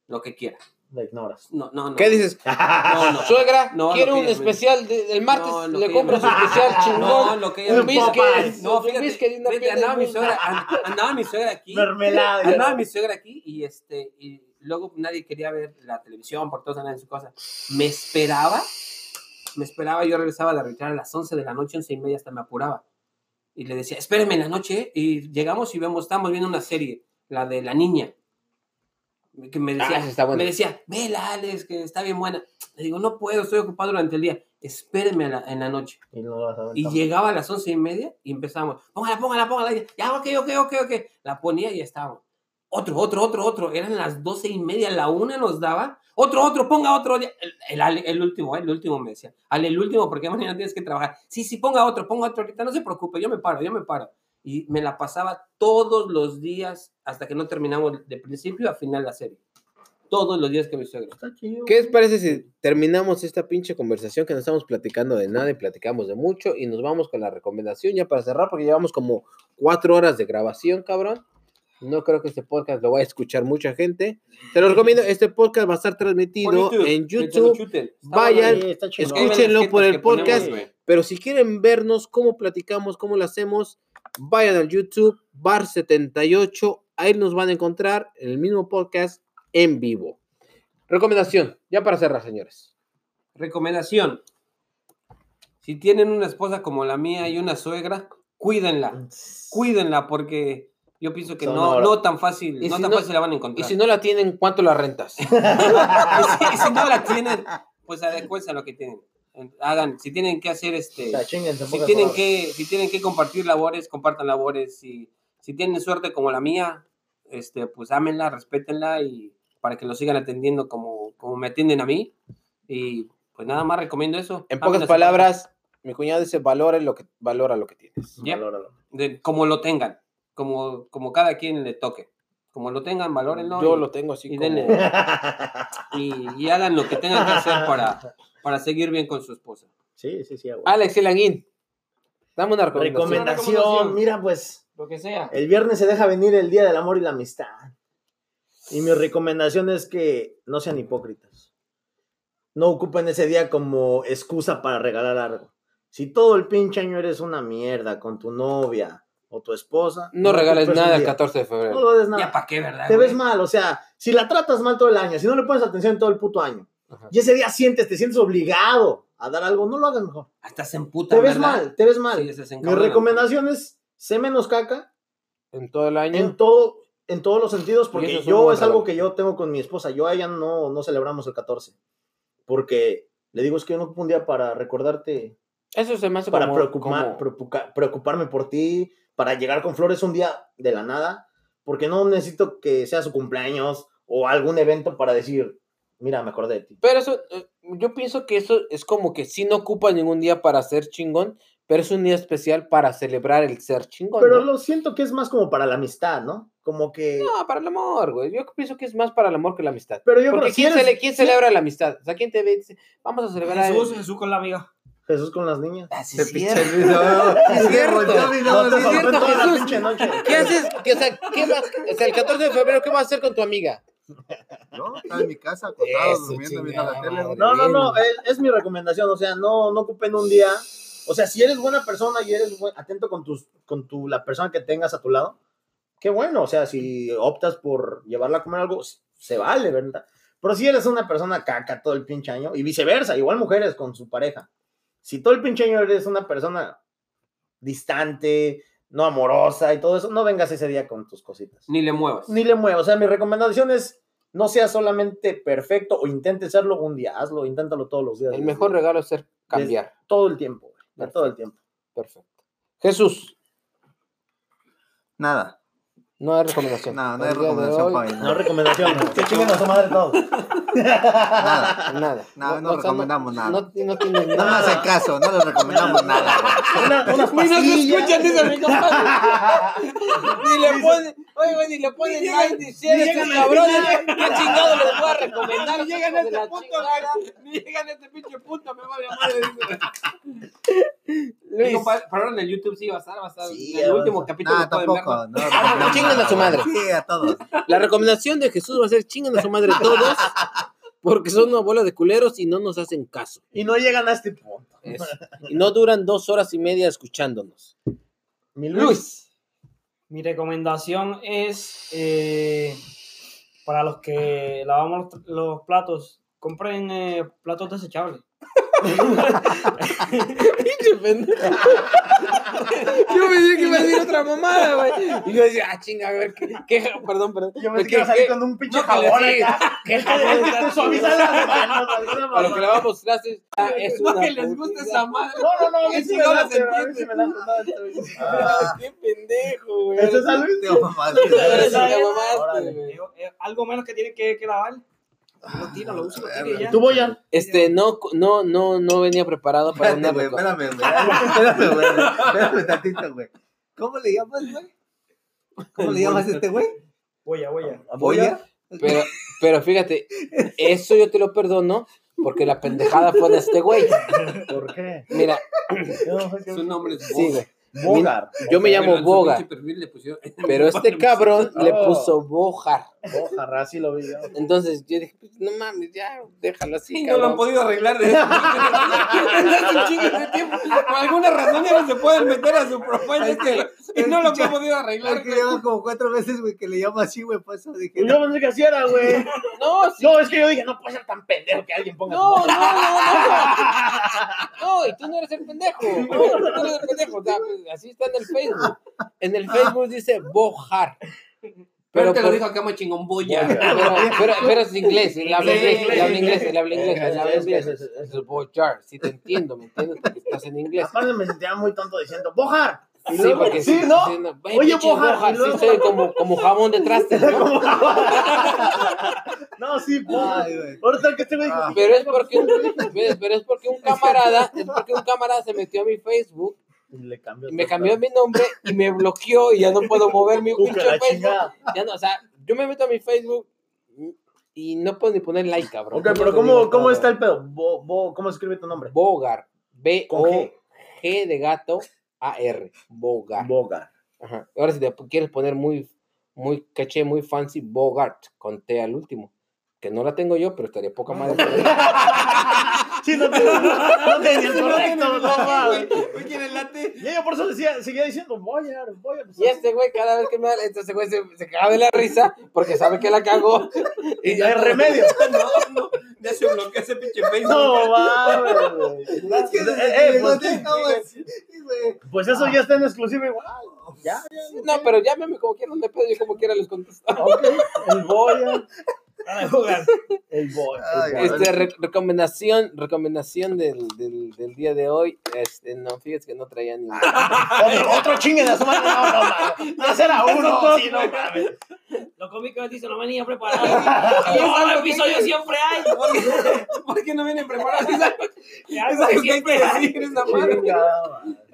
Lo que quiera. La ignoras. No, no, no. ¿Qué dices? No, no. Suegra, No, quiero un especial de- del martes, No, le compro su especial No, chingón. lo que ella un biscuit, No, un fíjate, andaba mi suegra, and- andaba mi suegra aquí. Mermelada. Andaba mi suegra aquí y este y luego nadie quería ver la televisión por todos andaban en su casa. Me esperaba, me esperaba, yo regresaba de arreglar a las 11 de la noche, 11 y media hasta me apuraba. Y le decía, espéreme en la noche, ¿eh?". y llegamos y vemos, estamos viendo una serie, la de la niña. Que me decía, Ah, está me decía, vela Alex, que está bien buena. Le digo, no puedo, estoy ocupado durante el día. Espéreme la- en la noche. Y, no llegaba a las once y media y empezamos, póngala, póngala, póngala. Ya, ok, ok, ok, ok. La ponía y ya estaba. Otro, otro, otro, otro. Eran las doce y media, la una nos daba. Otro, otro, ponga otro. El, el, último, el último me decía. Ale, el último, porque mañana tienes que trabajar. Sí, sí, ponga otro, ponga otro ahorita. No se preocupe, yo me paro, yo me paro. Y me la pasaba todos los días hasta que no terminamos de principio a final la serie. Todos los días que. Está chido. ¿Qué les parece si terminamos esta pinche conversación que no estamos platicando de nada y platicamos de mucho y nos vamos con la recomendación ya para cerrar porque llevamos como cuatro horas de grabación, cabrón? No creo que este podcast lo vaya a escuchar mucha gente. Te lo recomiendo, este podcast va a estar transmitido en YouTube, vayan, escúchenlo por el ponemos, podcast. pero si quieren vernos cómo platicamos, cómo lo hacemos, vayan al YouTube, Bar78, ahí nos van a encontrar en el mismo podcast en vivo. Recomendación, ya para cerrar, señores. Recomendación. si tienen una esposa como la mía y una suegra, cuídenla, cuídenla porque yo pienso que no, no tan fácil, Y no si tan no- fácil la van a Y encontrar. si no la tienen, ¿cuánto la rentas? Y si, y si no la tienen, pues adecuense a lo que tienen. Hagan, si tienen que hacer este, O sea, si tienen que, si tienen que compartir labores, compartan labores. Si, si tienen suerte como la mía, este, pues ámenla, respétenla y para que lo sigan atendiendo como, como me atienden a mí. Y pues nada más recomiendo eso. En pocas palabras, mi cuñado dice, valora lo que, valora lo que tienes. Valóralo. de- como lo tengan, como, como cada quien le toque. Como lo tengan, valórenlo. Yo y- lo tengo así y como... denle. y, y hagan lo que tengan que hacer para, para seguir bien con su esposa. Sí, sí, sí. a huevo. Alex Elanguín, dame una recomendación. recomendación. recomendación. Mira, pues, Lo que sea. el viernes se deja venir el Día del Amor y la Amistad. Y mi recomendación es que no sean hipócritas. No ocupen ese día como excusa para regalar algo. Si todo el pinche año eres una mierda con tu novia o tu esposa, No regales ocupes nada el día. 14 de No febrero. lo des nada. Ya para qué, ¿verdad? te güey? ves mal, o sea, si la tratas mal todo el año, si no le pones atención en todo el puto año, Ajá. y ese día sientes, te sientes obligado a dar algo, no lo hagas mejor. Hasta se emputa. Te ves mal, te ves mal. Sí, se Mi recomendación es, sé menos caca En todo el año. en todo en todos los sentidos, porque es yo es algo que yo tengo con mi esposa. Yo a ella no, no celebramos el 14. Porque le digo, es que yo no ocupo un día para recordarte, Eso se me hace para como, preocupar, como- preocupa- preocuparme por ti, para llegar con flores un día de la nada, porque no necesito que sea su cumpleaños o algún evento para decir, mira, me acordé de ti. Pero eso, eh, yo pienso que eso es como que sí no ocupa ningún día para ser chingón, pero es un día especial para celebrar el ser chingón. Pero ¿no? lo siento que es más como para la amistad, ¿no? Como que... No, para el amor, güey. Yo pienso que es más para el amor que la amistad. Pero yo Porque creo que ¿quién, si eres- cele- quién celebra la amistad? O sea, ¿quién te ve y dice, vamos a celebrar Jesús, el... Jesús con la amiga. Jesús con las niñas. Así no, Es cierto. es cierto. ¿Qué haces? ¿Qué- o, sea, ¿qué vas- o sea, el 14 de febrero, ¿qué vas a hacer con tu amiga? ¿no? Estaba en mi casa, acostado, Eso, durmiendo, viendo la tele. No, no, no, es, es mi recomendación, o sea, no, no ocupen un día, o sea, si eres buena persona y eres buen- atento con tus, con tu, la persona que tengas a tu lado, qué bueno, o sea, si optas por llevarla a comer algo, se vale, ¿verdad? Pero si eres una persona caca todo el pinche año, y viceversa, igual mujeres con su pareja, si todo el pinche año eres una persona distante, no amorosa y todo eso, no vengas ese día con tus cositas. Ni le muevas. Ni le muevas, o sea, mi recomendación es, no sea solamente perfecto o intente serlo un día, hazlo, inténtalo todos los días. El mejor regalo es ser cambiar. Todo el tiempo, güey, todo el tiempo. Perfecto. Jesús, Nada, no hay recomendación. no, no hay recomendación hoy, para mí. No recomendación, que chinguen a su madre todos. Nada. Nada. No, no o sea, recomendamos nada. No, no tiene No me nada. hacen caso, no les recomendamos nada. Una- unas pastillas. escuchan, dice mi compadre. Ni le ponen, oye, ni le ponen like, ni share estos cabrones. ¿Qué chingado les voy a recomendar? Ni llegan a este punto, chingada. Ni llegan a este pinche punto, me vale madre. compadre, Pero en el YouTube sí va a estar, va a estar. El último capítulo No, tampoco. No, Chinguen a nada, su madre. Sí, a todos. La recomendación de Jesús va a ser chingan a su madre todos, porque son una bola de culeros y no nos hacen caso. Y no llegan a este punto. Eso. Y no duran dos horas y media escuchándonos. Mi Luis. Luis, Mi recomendación es eh, para los que lavamos los, los platos, compren eh, platos desechables. Yo me dije que iba a decir otra mamada, güey. Y yo decía, ah, chinga, a ver, ¿qué? qué- perdón, perdón. Yo me ¿Qué- quiero salir con un pinche no, que le jabón acá. qué Que jabón te está suavizan las manos. Para los que manera. lavamos trastes, ah, es No una que les guste putiza. esa madre. No, no, no, a mí ¿Qué sí me chingados late, a me late, no, bien. Ah, qué pendejo, güey. ¿Ese es a Ahora sí sí. te mamaste, güey. Eh, algo menos que tienen que, que lavar. Lo tiro, lo uso, lo tiro ya. ¿Tú, Boyan? Este, no, no, no, no venía preparado para una güey, espérame, güey. Espérame, güey. Espérame tantito, güey. ¿Cómo le llamas, güey? ¿Cómo le llamas a este güey? Voy a, voy a. ¿Boya? Pero, pero fíjate, eso yo te lo perdono porque la pendejada fue de este güey. ¿Por qué? Mira, Su nombre es sí, güey. Bogar. Yo me llamo en su Boga, pinche perfil le pusieron- pero este cabrón le puso Bojar. Bogar, así lo vi yo. Entonces yo dije, pues, no mames, ya, déjalo así, Sí, no lo han podido arreglar desde hace tiempo. Por alguna razón ya no se pueden meter a su profile Es que- y no lo han podido arreglar. Que lleva como cuatro veces, güey, que le llamo así, güey, por eso dije. Yo pensé que así era, güey. No, sí, No, es que yo dije, no puede ser tan pendejo que alguien ponga. no, no, no, no. No, y tú no eres el pendejo. No, tú no eres el pendejo. Así está en el Facebook. En el Facebook dice Bojar. Pero te lo por- dijo acá muy chingón, boya. Pero, pero, pero es inglés, él habla inglés, él habla inglés, él habla inglés, él habla inglés. es- Bojar, sí te entiendo, ¿me entiendes? Porque estás en inglés. Aparte me sentía muy tonto diciendo, ¡Bojar! Y Sí, luego, porque sí, ¿no? sí, no. Oye, Bojar, Bojar, y luego- sí soy como, como jamón de trastes, ¿no? No, sí, Bojar. Ay, güey. Ahorita que este güey dijo, Ah. Pero es porque un, pero es porque un camarada, es porque un camarada se metió a mi Facebook Y le cambió. y me cambió mi nombre y me bloqueó y ya no puedo mover mi pinche Facebook. Ya no, o sea, yo me meto a mi Facebook y no puedo ni poner like, cabrón. Ok, pero ¿cómo, cómo está el pedo? Bo, bo, ¿Cómo escribe tu nombre? Bogar. B Con O G. G de gato A R. Bogar. Bogar. Ajá. Ahora si te quieres poner muy muy caché, muy fancy Bogart con T al último, que no la tengo yo, pero estaría poca madre. Sí, no te no te el correcto, no mames. Güey, ¿quién es late? Y yo por eso decía, seguía diciendo, voy a, voy a. Y este güey cada vez que me habla, este güey se, se caga de la risa porque sabe que la cagó. Y no hay remedio. No, no, ya se bloqueó ese pinche Facebook. No mames. Es que Eh, eh, pues, de. Pues eso ya está en exclusiva igual. Ya, ya. No, pero llámame como quieran, hay pedo, yo como quiera les contesto. Ok, el boya. El boya. El boya. Este, re- recomendación, recomendación del, del, del día de hoy, este, no, fíjate que no traía ni Otro, otro chingue de su madre. No, no. Ya será uno. Sí, no mames. Lo cómico es dice, no venía preparado. Y en el episodio siempre hay. ¿Por qué no vienen preparados? Es algo que hay que decir esa madre.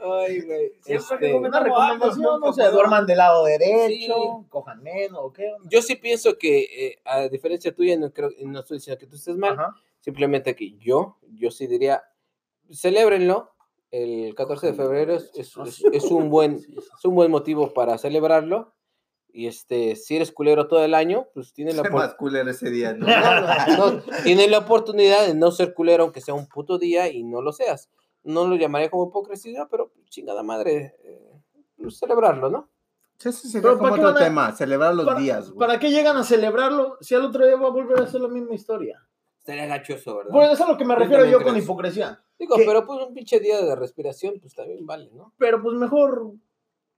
Ay, güey. Siempre que este, Una recomendación, no sé, duerman del lado derecho, cojan menos, ¿o qué? onda? yo sí pienso que, eh, a diferencia tuya, no, creo, no estoy diciendo que tú estés mal, Ajá. simplemente que yo, yo sí diría, celébrenlo. El 14 de febrero es, es- es- es un buen, es un buen motivo para celebrarlo. Y este, si eres culero todo el año, pues tienes la, Sé opor- más culero ese día, ¿no? no, no, tienes la oportunidad de no ser culero aunque sea un puto día y no lo seas. No lo llamaría como hipocresía, pero chingada madre, eh, pues, celebrarlo, ¿no? Ese sería Pero como ¿para qué otro a- tema, celebrar los ¿Para, días, güey. ¿Para qué llegan a celebrarlo si al otro día va a volver a ser la misma historia? Estaría gachoso, ¿verdad? Pues eso es a lo que me refiero yo con hipocresía. Digo, ¿Qué? pero pues un pinche día de respiración, pues también vale, ¿no? Pero pues mejor,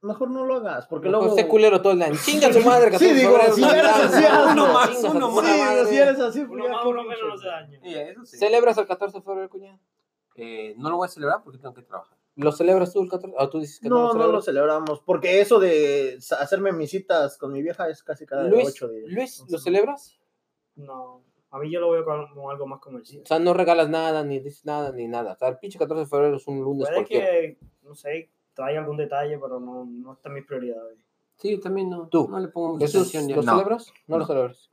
mejor no lo hagas, porque Mejor luego... sé culero todo el año. Chinga su madre, 14 Sí, de digo, febrero, si eres así, ¿no? hazlo. Uno más, uno más. Sí, si eres así, pues Uno más, uno menos no. Sí, eso sí. ¿Celebras el 14 de febrero, cuñado? Eh, no lo voy a celebrar porque tengo que trabajar. ¿Lo celebras tú el 14? ¿O tú dices que no, No, lo no lo celebramos, porque eso de hacerme mis citas con mi vieja es casi cada Luis, ocho días. Luis, ¿lo celebras? No, a mí yo lo veo como algo más comercial. O sea, no regalas nada, ni dices nada, ni nada. O sea, el pinche 14 de febrero es un lunes Puede cualquiera. que, no sé, trae algún detalle, pero no, no está en mis prioridades. Sí, también no. Tú. No le pongo mucha ¿Jesús, atención ya. ¿lo No. celebras? No, lo No. celebras.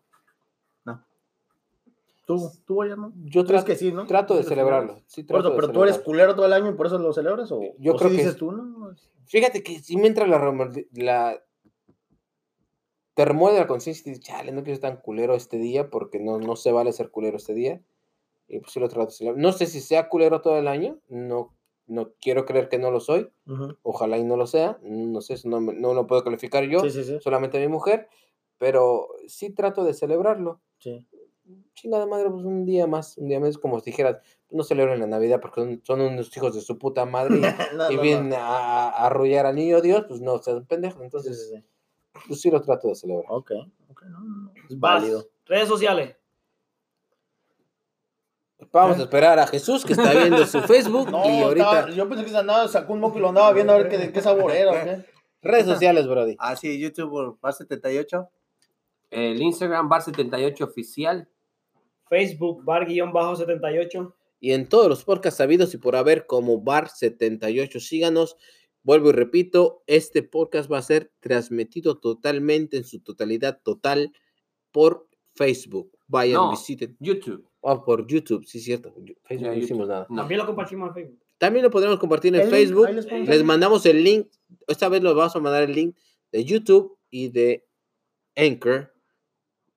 ¿Tú, tú, Boya, no? Yo ¿Crees trato, que sí, no? trato de ¿Sí lo celebrarlo. Sí, trato eso, de pero tú eres culero todo el año y por eso lo celebras, o, Yo o creo sí que dices es- tú, ¿no? Fíjate que si me entra la, la te remueve la conciencia y dices, chale, no quiero ser tan culero este día porque no, no se vale ser culero este día. Y pues sí lo trato de celebrar. No sé si sea culero todo el año, no, no quiero creer que no lo soy, ojalá y no lo sea, no sé, eso no, no lo puedo calificar yo, Sí, sí, sí. solamente mi mujer, pero sí trato de celebrarlo. sí. Chingada madre, pues un día más, un día más, como si dijeras, no celebren la Navidad porque son, unos hijos de su puta madre y, No, y no, vienen no. a, a arrullar al niño Dios, pues no, sean pendejos. Sí, Entonces, sí, sí. pues sí lo trato de celebrar. Ok, ok, no, no, no. Es Vas. válido. Redes sociales. Vamos a esperar a Jesús que está viendo su Facebook No, y ahorita estaba- yo pensé que se andaba, sacó un moco y lo andaba viendo a ver qué, de qué sabor era, ¿o qué? redes sociales, Brody. Ah, sí, YouTube, Bar 78. El Instagram Bar78 oficial. Facebook, bar-78. Y en todos los podcasts sabidos y por haber como Bar78, síganos. Vuelvo y repito, este podcast va a ser transmitido totalmente en su totalidad total por Facebook. Vayan, No. visiten. YouTube. O por YouTube, sí, cierto. Facebook no hicimos nada. No. También lo compartimos en Facebook. También lo podremos compartir en El Facebook. les mandamos el link. Esta vez les vamos a mandar el link de YouTube y de Anchor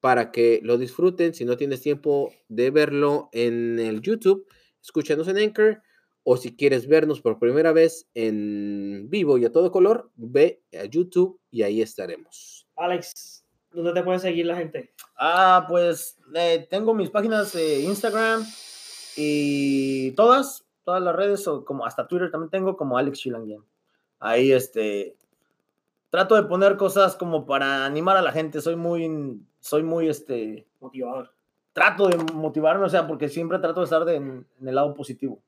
para que lo disfruten. Si no tienes tiempo de verlo en el YouTube, escúchanos en Anchor. O si quieres vernos por primera vez en vivo y a todo color, ve a YouTube y ahí estaremos. Alex, ¿dónde te puede seguir la gente? Ah, pues eh, tengo mis páginas de Instagram y todas, todas las redes, o como hasta Twitter también tengo, como Alex Chilanguien. Ahí este trato de poner cosas como para animar a la gente. Soy muy, soy muy este, Motivador. trato de motivarme, o sea, porque siempre trato de estar de- en, en el lado positivo.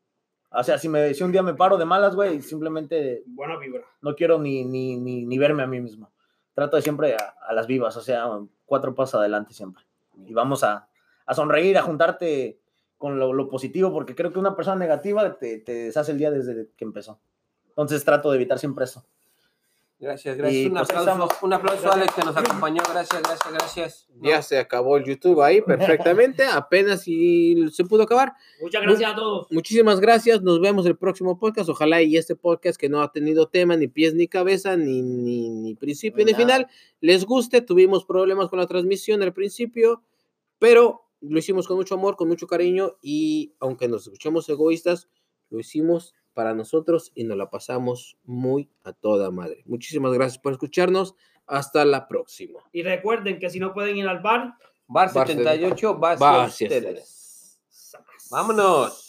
O sea, si, me, si un día me paro de malas, güey, simplemente Buena vibra. no quiero ni, ni, ni, ni verme a mí mismo. Trato de siempre a, a las vivas, o sea, cuatro pasos adelante siempre. Y vamos a, a sonreír, a juntarte con lo, lo positivo, porque creo que una persona negativa te, te deshace el día desde que empezó. Entonces trato de evitar siempre eso. Gracias, gracias. Y, un, pues, aplauso, estamos. un aplauso a Alex que nos acompañó. Gracias, gracias, gracias. Ya se acabó el YouTube ahí perfectamente. Apenas si se pudo acabar. Muchas gracias a todos. Muchísimas gracias. Nos vemos el próximo podcast. Ojalá y este podcast que no ha tenido tema, ni pies, ni cabeza, ni, ni, ni principio, Ni ni nada. final, les guste. Tuvimos problemas con la transmisión al principio, pero lo hicimos con mucho amor, con mucho cariño y aunque nos escuchemos egoístas, lo hicimos para nosotros y nos la pasamos muy a toda madre. Muchísimas gracias por escucharnos. Hasta la próxima. Y recuerden que si no pueden ir al bar, Bar Bar 78, Bar Bar 73. Vámonos.